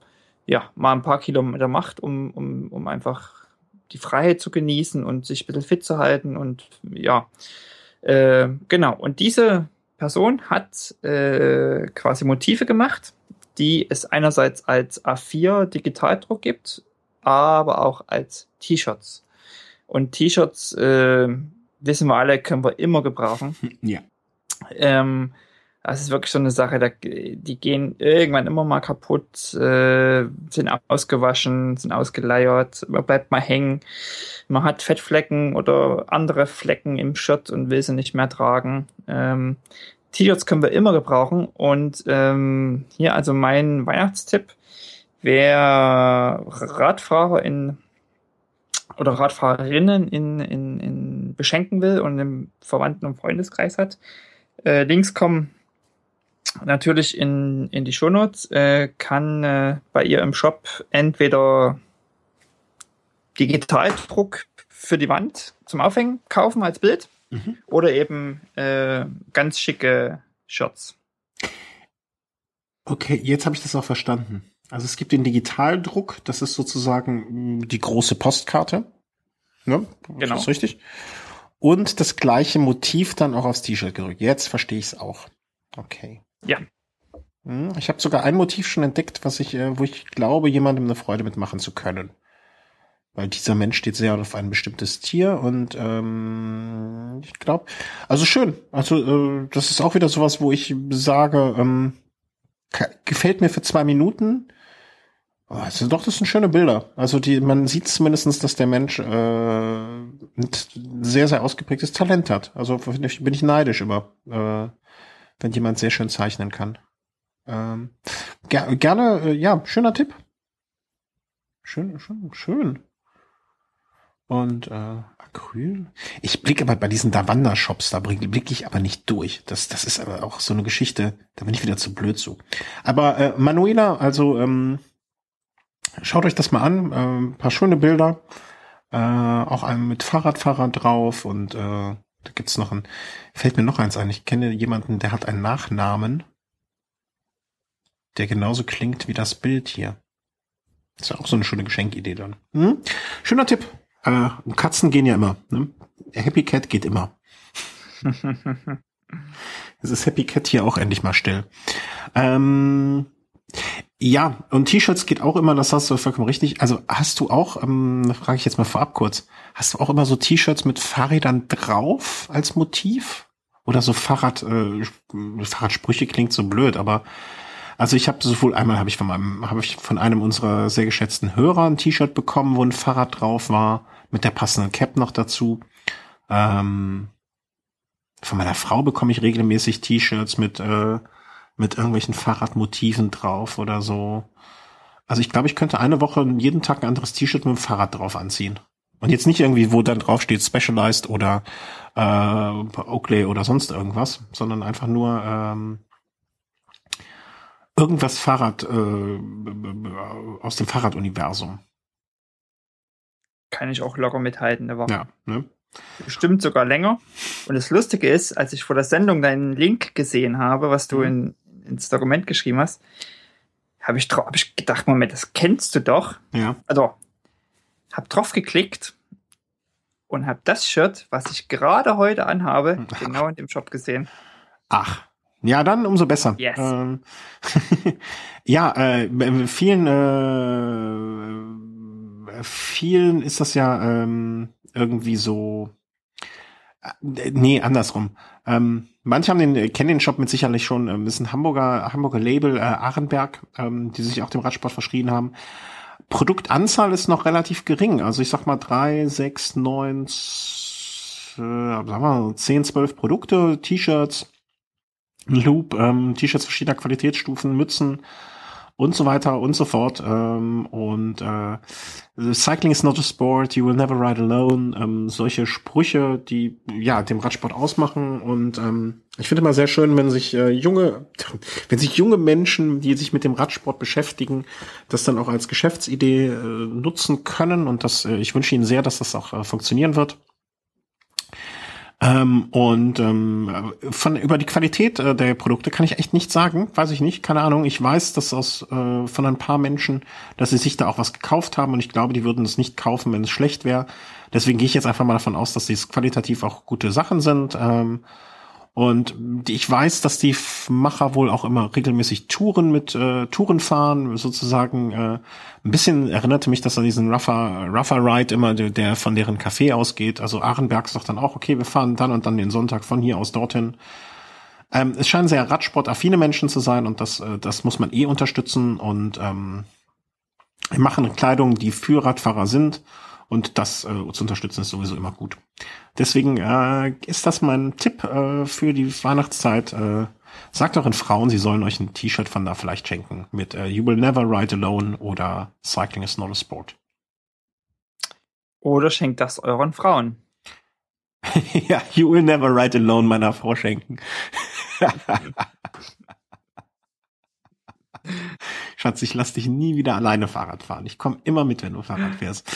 ja, mal ein paar Kilometer macht, um, um, um einfach die Freiheit zu genießen und sich ein bisschen fit zu halten und ja, äh, genau. Und diese Person hat äh, quasi Motive gemacht, die es einerseits als A4 Digitaldruck gibt, aber auch als T-Shirts. Und T-Shirts, äh, wissen wir alle, können wir immer gebrauchen. Ja. Ähm, das ist wirklich so eine Sache, da, die gehen irgendwann immer mal kaputt, äh, sind ausgewaschen, sind ausgeleiert, man bleibt mal hängen, man hat Fettflecken oder andere Flecken im Shirt und will sie nicht mehr tragen. Ähm, T-Shirts können wir immer gebrauchen und ähm, hier also mein Weihnachtstipp, wer Radfahrer in oder Radfahrerinnen in, in, in beschenken will und im Verwandten- und Freundeskreis hat, äh, Links kommen natürlich in, in die Shownotes, äh, kann äh, bei ihr im Shop entweder Digitaldruck für die Wand zum Aufhängen kaufen als Bild mhm. oder eben äh, ganz schicke Shirts. Okay, jetzt habe ich das auch verstanden. Also es gibt den Digitaldruck, das ist sozusagen mm, die große Postkarte. Ne? Genau. Das ist richtig. Und das gleiche Motiv dann auch aufs T-Shirt gerückt. Jetzt verstehe ich es auch. Okay. Ja. Hm, ich habe sogar ein Motiv schon entdeckt, was ich, äh, wo ich glaube, jemandem eine Freude mitmachen zu können. Weil dieser Mensch steht sehr auf ein bestimmtes Tier und ähm, ich glaube, also schön. Also äh, das ist auch wieder sowas, wo ich sage, ähm, gefällt mir für zwei Minuten. Oh, also doch, das sind schöne Bilder. Also die, man sieht zumindestens, dass der Mensch äh, ein sehr, sehr ausgeprägtes Talent hat. Also bin ich neidisch immer. Äh, wenn jemand sehr schön zeichnen kann. Ähm, ger gerne, äh, ja, schöner Tipp. Schön, schön, schön. Und äh, Acryl. Ich blicke aber bei diesen Davanda-Shops, da blicke ich aber nicht durch. Das, das ist aber auch so eine Geschichte, da bin ich wieder zu blöd zu. Aber äh, Manuela, also ähm, schaut euch das mal an. Äh, ein paar schöne Bilder. Äh, auch einem mit Fahrradfahrer drauf und äh, da gibt's noch ein, fällt mir noch eins ein. Ich kenne jemanden, der hat einen Nachnamen, der genauso klingt wie das Bild hier. ist ja auch so eine schöne Geschenkidee dann. Hm? Schöner Tipp. Äh, Katzen gehen ja immer. Ne? Happy Cat geht immer. Es ist Happy Cat hier auch endlich mal still. Ähm, ja, und T-Shirts geht auch immer, das hast du vollkommen richtig. Also hast du auch, ähm, frage ich jetzt mal vorab kurz, hast du auch immer so T-Shirts mit Fahrrädern drauf als Motiv? Oder so Fahrrad, äh, Fahrradsprüche klingt so blöd, aber also ich habe sowohl einmal habe ich von meinem, habe ich von einem unserer sehr geschätzten Hörer ein T-Shirt bekommen, wo ein Fahrrad drauf war, mit der passenden Cap noch dazu. Ähm, von meiner Frau bekomme ich regelmäßig T-Shirts mit äh, mit irgendwelchen Fahrradmotiven drauf oder so. Also ich glaube, ich könnte eine Woche jeden Tag ein anderes T-Shirt mit dem Fahrrad drauf anziehen. Und jetzt nicht irgendwie, wo dann drauf steht Specialized oder äh, Oakley oder sonst irgendwas, sondern einfach nur ähm, irgendwas Fahrrad äh, aus dem Fahrraduniversum. Kann ich auch locker mithalten, eine Woche. Ja, ne? Bestimmt sogar länger. Und das Lustige ist, als ich vor der Sendung deinen Link gesehen habe, was du mhm. in, ins Dokument geschrieben hast, habe ich, hab ich gedacht, Moment, das kennst du doch. Ja. Also, hab drauf geklickt und hab das Shirt, was ich gerade heute anhabe, Ach. genau in dem Shop gesehen. Ach. Ja, dann umso besser. Yes. Ähm, ja, äh, vielen, äh, vielen ist das ja ähm, irgendwie so. Äh, nee, andersrum. Ähm, manche haben den, äh, kennen den Shop mit sicherlich schon, ähm, ist ein Hamburger, Hamburger Label, äh, Arenberg, ähm, die sich auch dem Radsport verschrien haben. Produktanzahl ist noch relativ gering. Also ich sag mal drei, sechs, neun, äh, sagen wir mal, zehn, zwölf Produkte, T-Shirts, Loop, ähm, T-Shirts verschiedener Qualitätsstufen, Mützen, und so weiter und so fort. Ähm, und äh, Cycling is not a sport, you will never ride alone. Ähm, solche Sprüche, die ja dem Radsport ausmachen. Und ähm, ich finde immer sehr schön, wenn sich äh, junge, wenn sich junge Menschen, die sich mit dem Radsport beschäftigen, das dann auch als Geschäftsidee äh, nutzen können. Und das, äh, ich wünsche Ihnen sehr, dass das auch äh, funktionieren wird. Ähm, und ähm, von über die Qualität äh, der Produkte kann ich echt nichts sagen, weiß ich nicht, keine Ahnung. Ich weiß, dass aus äh, von ein paar Menschen, dass sie sich da auch was gekauft haben und ich glaube, die würden es nicht kaufen, wenn es schlecht wäre. Deswegen gehe ich jetzt einfach mal davon aus, dass dies qualitativ auch gute Sachen sind. Ähm, Und ich weiß, dass die Macher wohl auch immer regelmäßig Touren mit äh, Touren fahren, sozusagen. Äh, ein bisschen erinnerte mich das an diesen Rougher, Rougher Ride immer, der, der von deren Café ausgeht. Also Arenberg sagt dann auch, okay, wir fahren dann und dann den Sonntag von hier aus dorthin. Ähm, es scheinen sehr Radsportaffine Menschen zu sein und das, äh, das muss man eh unterstützen. Und ähm, wir machen Kleidung, die für Radfahrer sind und das äh, zu unterstützen ist sowieso immer gut. Deswegen äh, ist das mein Tipp äh, für die Weihnachtszeit. Äh, sagt euren Frauen, sie sollen euch ein T-Shirt von da vielleicht schenken mit äh, You will never ride alone oder Cycling is not a sport. Oder schenkt das euren Frauen. ja, You will never ride alone meiner Frau schenken. Schatz, ich lass dich nie wieder alleine Fahrrad fahren. Ich komme immer mit, wenn du Fahrrad fährst.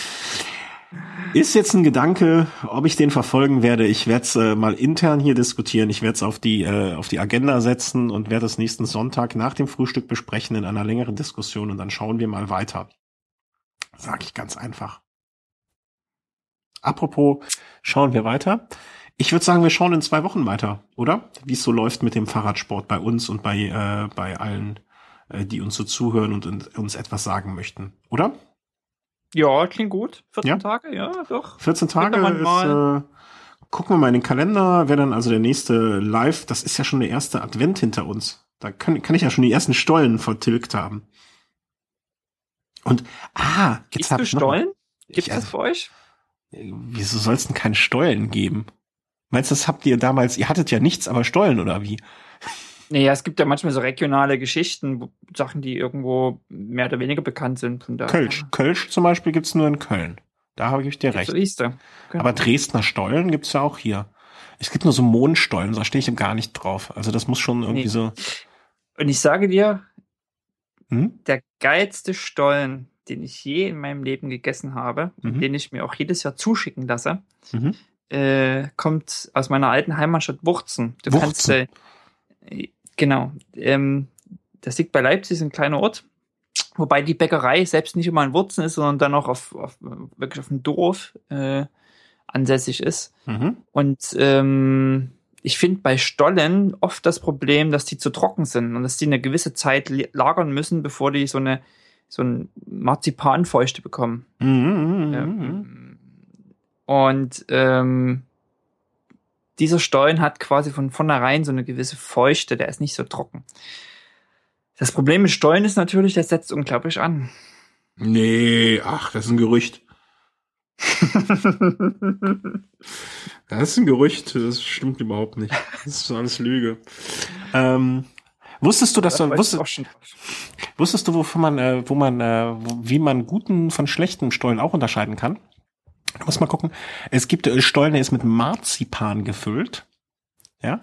Ist jetzt ein Gedanke, ob ich den verfolgen werde. Ich werde es äh, mal intern hier diskutieren. Ich werde es auf die äh, auf die Agenda setzen und werde es nächsten Sonntag nach dem Frühstück besprechen in einer längeren Diskussion und dann schauen wir mal weiter. Sag ich ganz einfach. Apropos, schauen wir weiter. Ich würde sagen, wir schauen in zwei Wochen weiter, oder? Wie es so läuft mit dem Fahrradsport bei uns und bei äh, bei allen, äh, die uns so zuhören und, und uns etwas sagen möchten, oder? Ja, klingt gut. 14 ja? Tage, ja, doch. 14 Tage ist, äh, gucken wir mal in den Kalender, wer dann also der nächste Live, das ist ja schon der erste Advent hinter uns. Da kann, kann ich ja schon die ersten Stollen vertilgt haben. Und, ah, jetzt habe ich Stollen? Gibt es das für euch? Wieso soll es denn keine Stollen geben? Meinst du, das habt ihr damals, ihr hattet ja nichts, aber Stollen oder wie? Naja, es gibt ja manchmal so regionale Geschichten, Sachen, die irgendwo mehr oder weniger bekannt sind. Kölsch. Kölsch zum Beispiel gibt's nur in Köln. Da habe ich dir recht. Siehst du. Genau. Aber Dresdner Stollen gibt's ja auch hier. Es gibt nur so Mondstollen, da stehe ich gar nicht drauf. Also das muss schon irgendwie nee. so. Und ich sage dir, hm? der geilste Stollen, den ich je in meinem Leben gegessen habe, mhm. den ich mir auch jedes Jahr zuschicken lasse, mhm. äh, kommt aus meiner alten Heimatstadt Wurzen. Du Wurzen. kannst äh, Genau. Ähm, das liegt bei Leipzig, ist ein kleiner Ort. Wobei die Bäckerei selbst nicht immer in Wurzen ist, sondern dann auch auf, auf wirklich auf dem Dorf äh, ansässig ist. Mhm. Und ähm, ich finde bei Stollen oft das Problem, dass die zu trocken sind und dass die eine gewisse Zeit lagern müssen, bevor die so eine so ein Marzipanfeuchte bekommen. Mhm, ähm, und ähm, dieser Stollen hat quasi von vornherein so eine gewisse Feuchte, der ist nicht so trocken. Das Problem mit Stollen ist natürlich, der setzt unglaublich an. Nee, ach, das ist ein Gerücht. das ist ein Gerücht, das stimmt überhaupt nicht. Das ist alles Lüge. Ähm, wusstest du, dass das du wusstest, wusstest du, wovon man, äh, wo man, äh, wie man guten von schlechten Stollen auch unterscheiden kann? Du musst mal gucken. Es gibt äh, Stollen, der ist mit Marzipan gefüllt. Ja.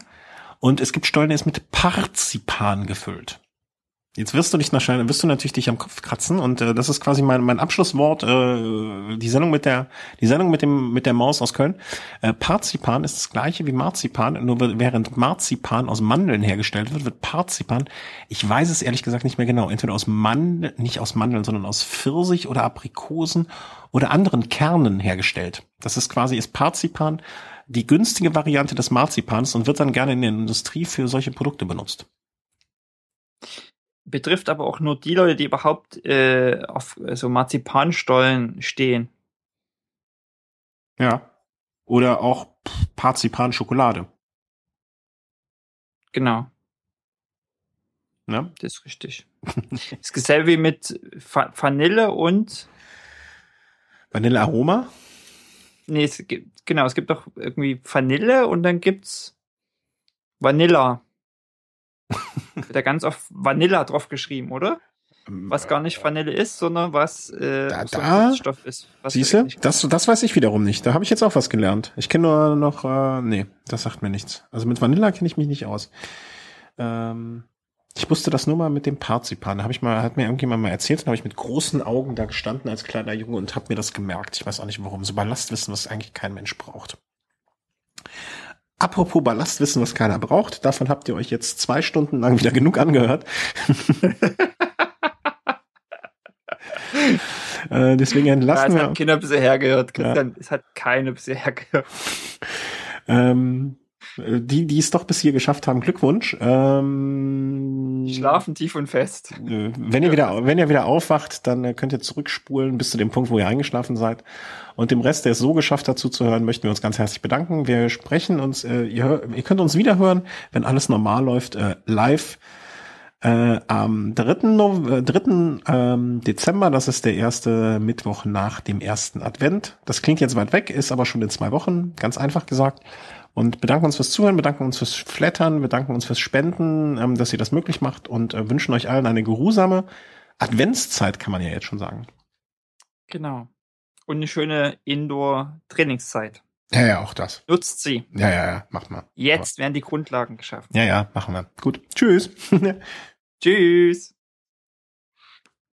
Und es gibt Stollen, der ist mit Parzipan gefüllt. Jetzt wirst du dich wahrscheinlich, wirst du natürlich dich am Kopf kratzen und äh, das ist quasi mein, mein Abschlusswort. Äh, die Sendung mit der, die Sendung mit dem mit der Maus aus Köln. Äh, Parzipan ist das gleiche wie Marzipan, nur während Marzipan aus Mandeln hergestellt wird, wird Parzipan. Ich weiß es ehrlich gesagt nicht mehr genau. Entweder aus Mandeln, nicht aus Mandeln, sondern aus Pfirsich oder Aprikosen oder anderen Kernen hergestellt. Das ist quasi ist Parzipan die günstige Variante des Marzipans und wird dann gerne in der Industrie für solche Produkte benutzt betrifft aber auch nur die Leute, die überhaupt äh, auf so Marzipanstollen stehen. Ja. Oder auch Parzipan-Schokolade. Genau. Ja. Das ist richtig. das ist dasselbe wie mit Vanille und Vanillearoma? Nee, es gibt, genau, es gibt doch irgendwie Vanille und dann gibt's Vanilla. Wird da ganz auf Vanilla drauf geschrieben, oder? Was gar nicht Vanille ist, sondern was äh, da, da Stoff ist. Siehst du? Das, das weiß ich wiederum nicht. Da habe ich jetzt auch was gelernt. Ich kenne nur noch, äh, nee, das sagt mir nichts. Also mit Vanilla kenne ich mich nicht aus. Ähm, ich wusste das nur mal mit dem Parzipan. Da habe ich mal, hat mir irgendjemand mal erzählt, dann habe ich mit großen Augen da gestanden als kleiner Junge und habe mir das gemerkt. Ich weiß auch nicht warum. So Ballastwissen, was eigentlich kein Mensch braucht. Apropos Ballastwissen, was keiner braucht, davon habt ihr euch jetzt zwei Stunden lang wieder genug angehört. äh, deswegen entlassen ja, es wir. hat keiner bisher hergehört. Christian, ja. es hat keine bisher hergehört. Ähm, Äh, die, die es doch bis hier geschafft haben, Glückwunsch. Ähm, schlafen tief und fest. Äh, wenn ihr wieder, wenn ihr wieder aufwacht, dann äh, könnt ihr zurückspulen bis zu dem Punkt, wo ihr eingeschlafen seid. Und dem Rest, der es so geschafft hat, zuzuhören, möchten wir uns ganz herzlich bedanken. Wir sprechen uns, äh, ihr, ihr könnt uns wiederhören, wenn alles normal läuft, äh, live äh, am 3. No äh, 3. Ähm, Dezember, das ist der erste Mittwoch nach dem ersten Advent. Das klingt jetzt weit weg, ist aber schon in zwei Wochen, ganz einfach gesagt. Und bedanken uns fürs Zuhören, bedanken uns fürs Flattern, bedanken uns fürs Spenden, ähm, dass ihr das möglich macht und äh, wünschen euch allen eine geruhsame Adventszeit, kann man ja jetzt schon sagen. Genau. Und eine schöne Indoor-Trainingszeit. Ja, ja, auch das. Nutzt sie. Ja, ja, ja, macht mal. Jetzt werden die Grundlagen geschaffen. Ja, ja, machen wir. Gut. Tschüss. Tschüss.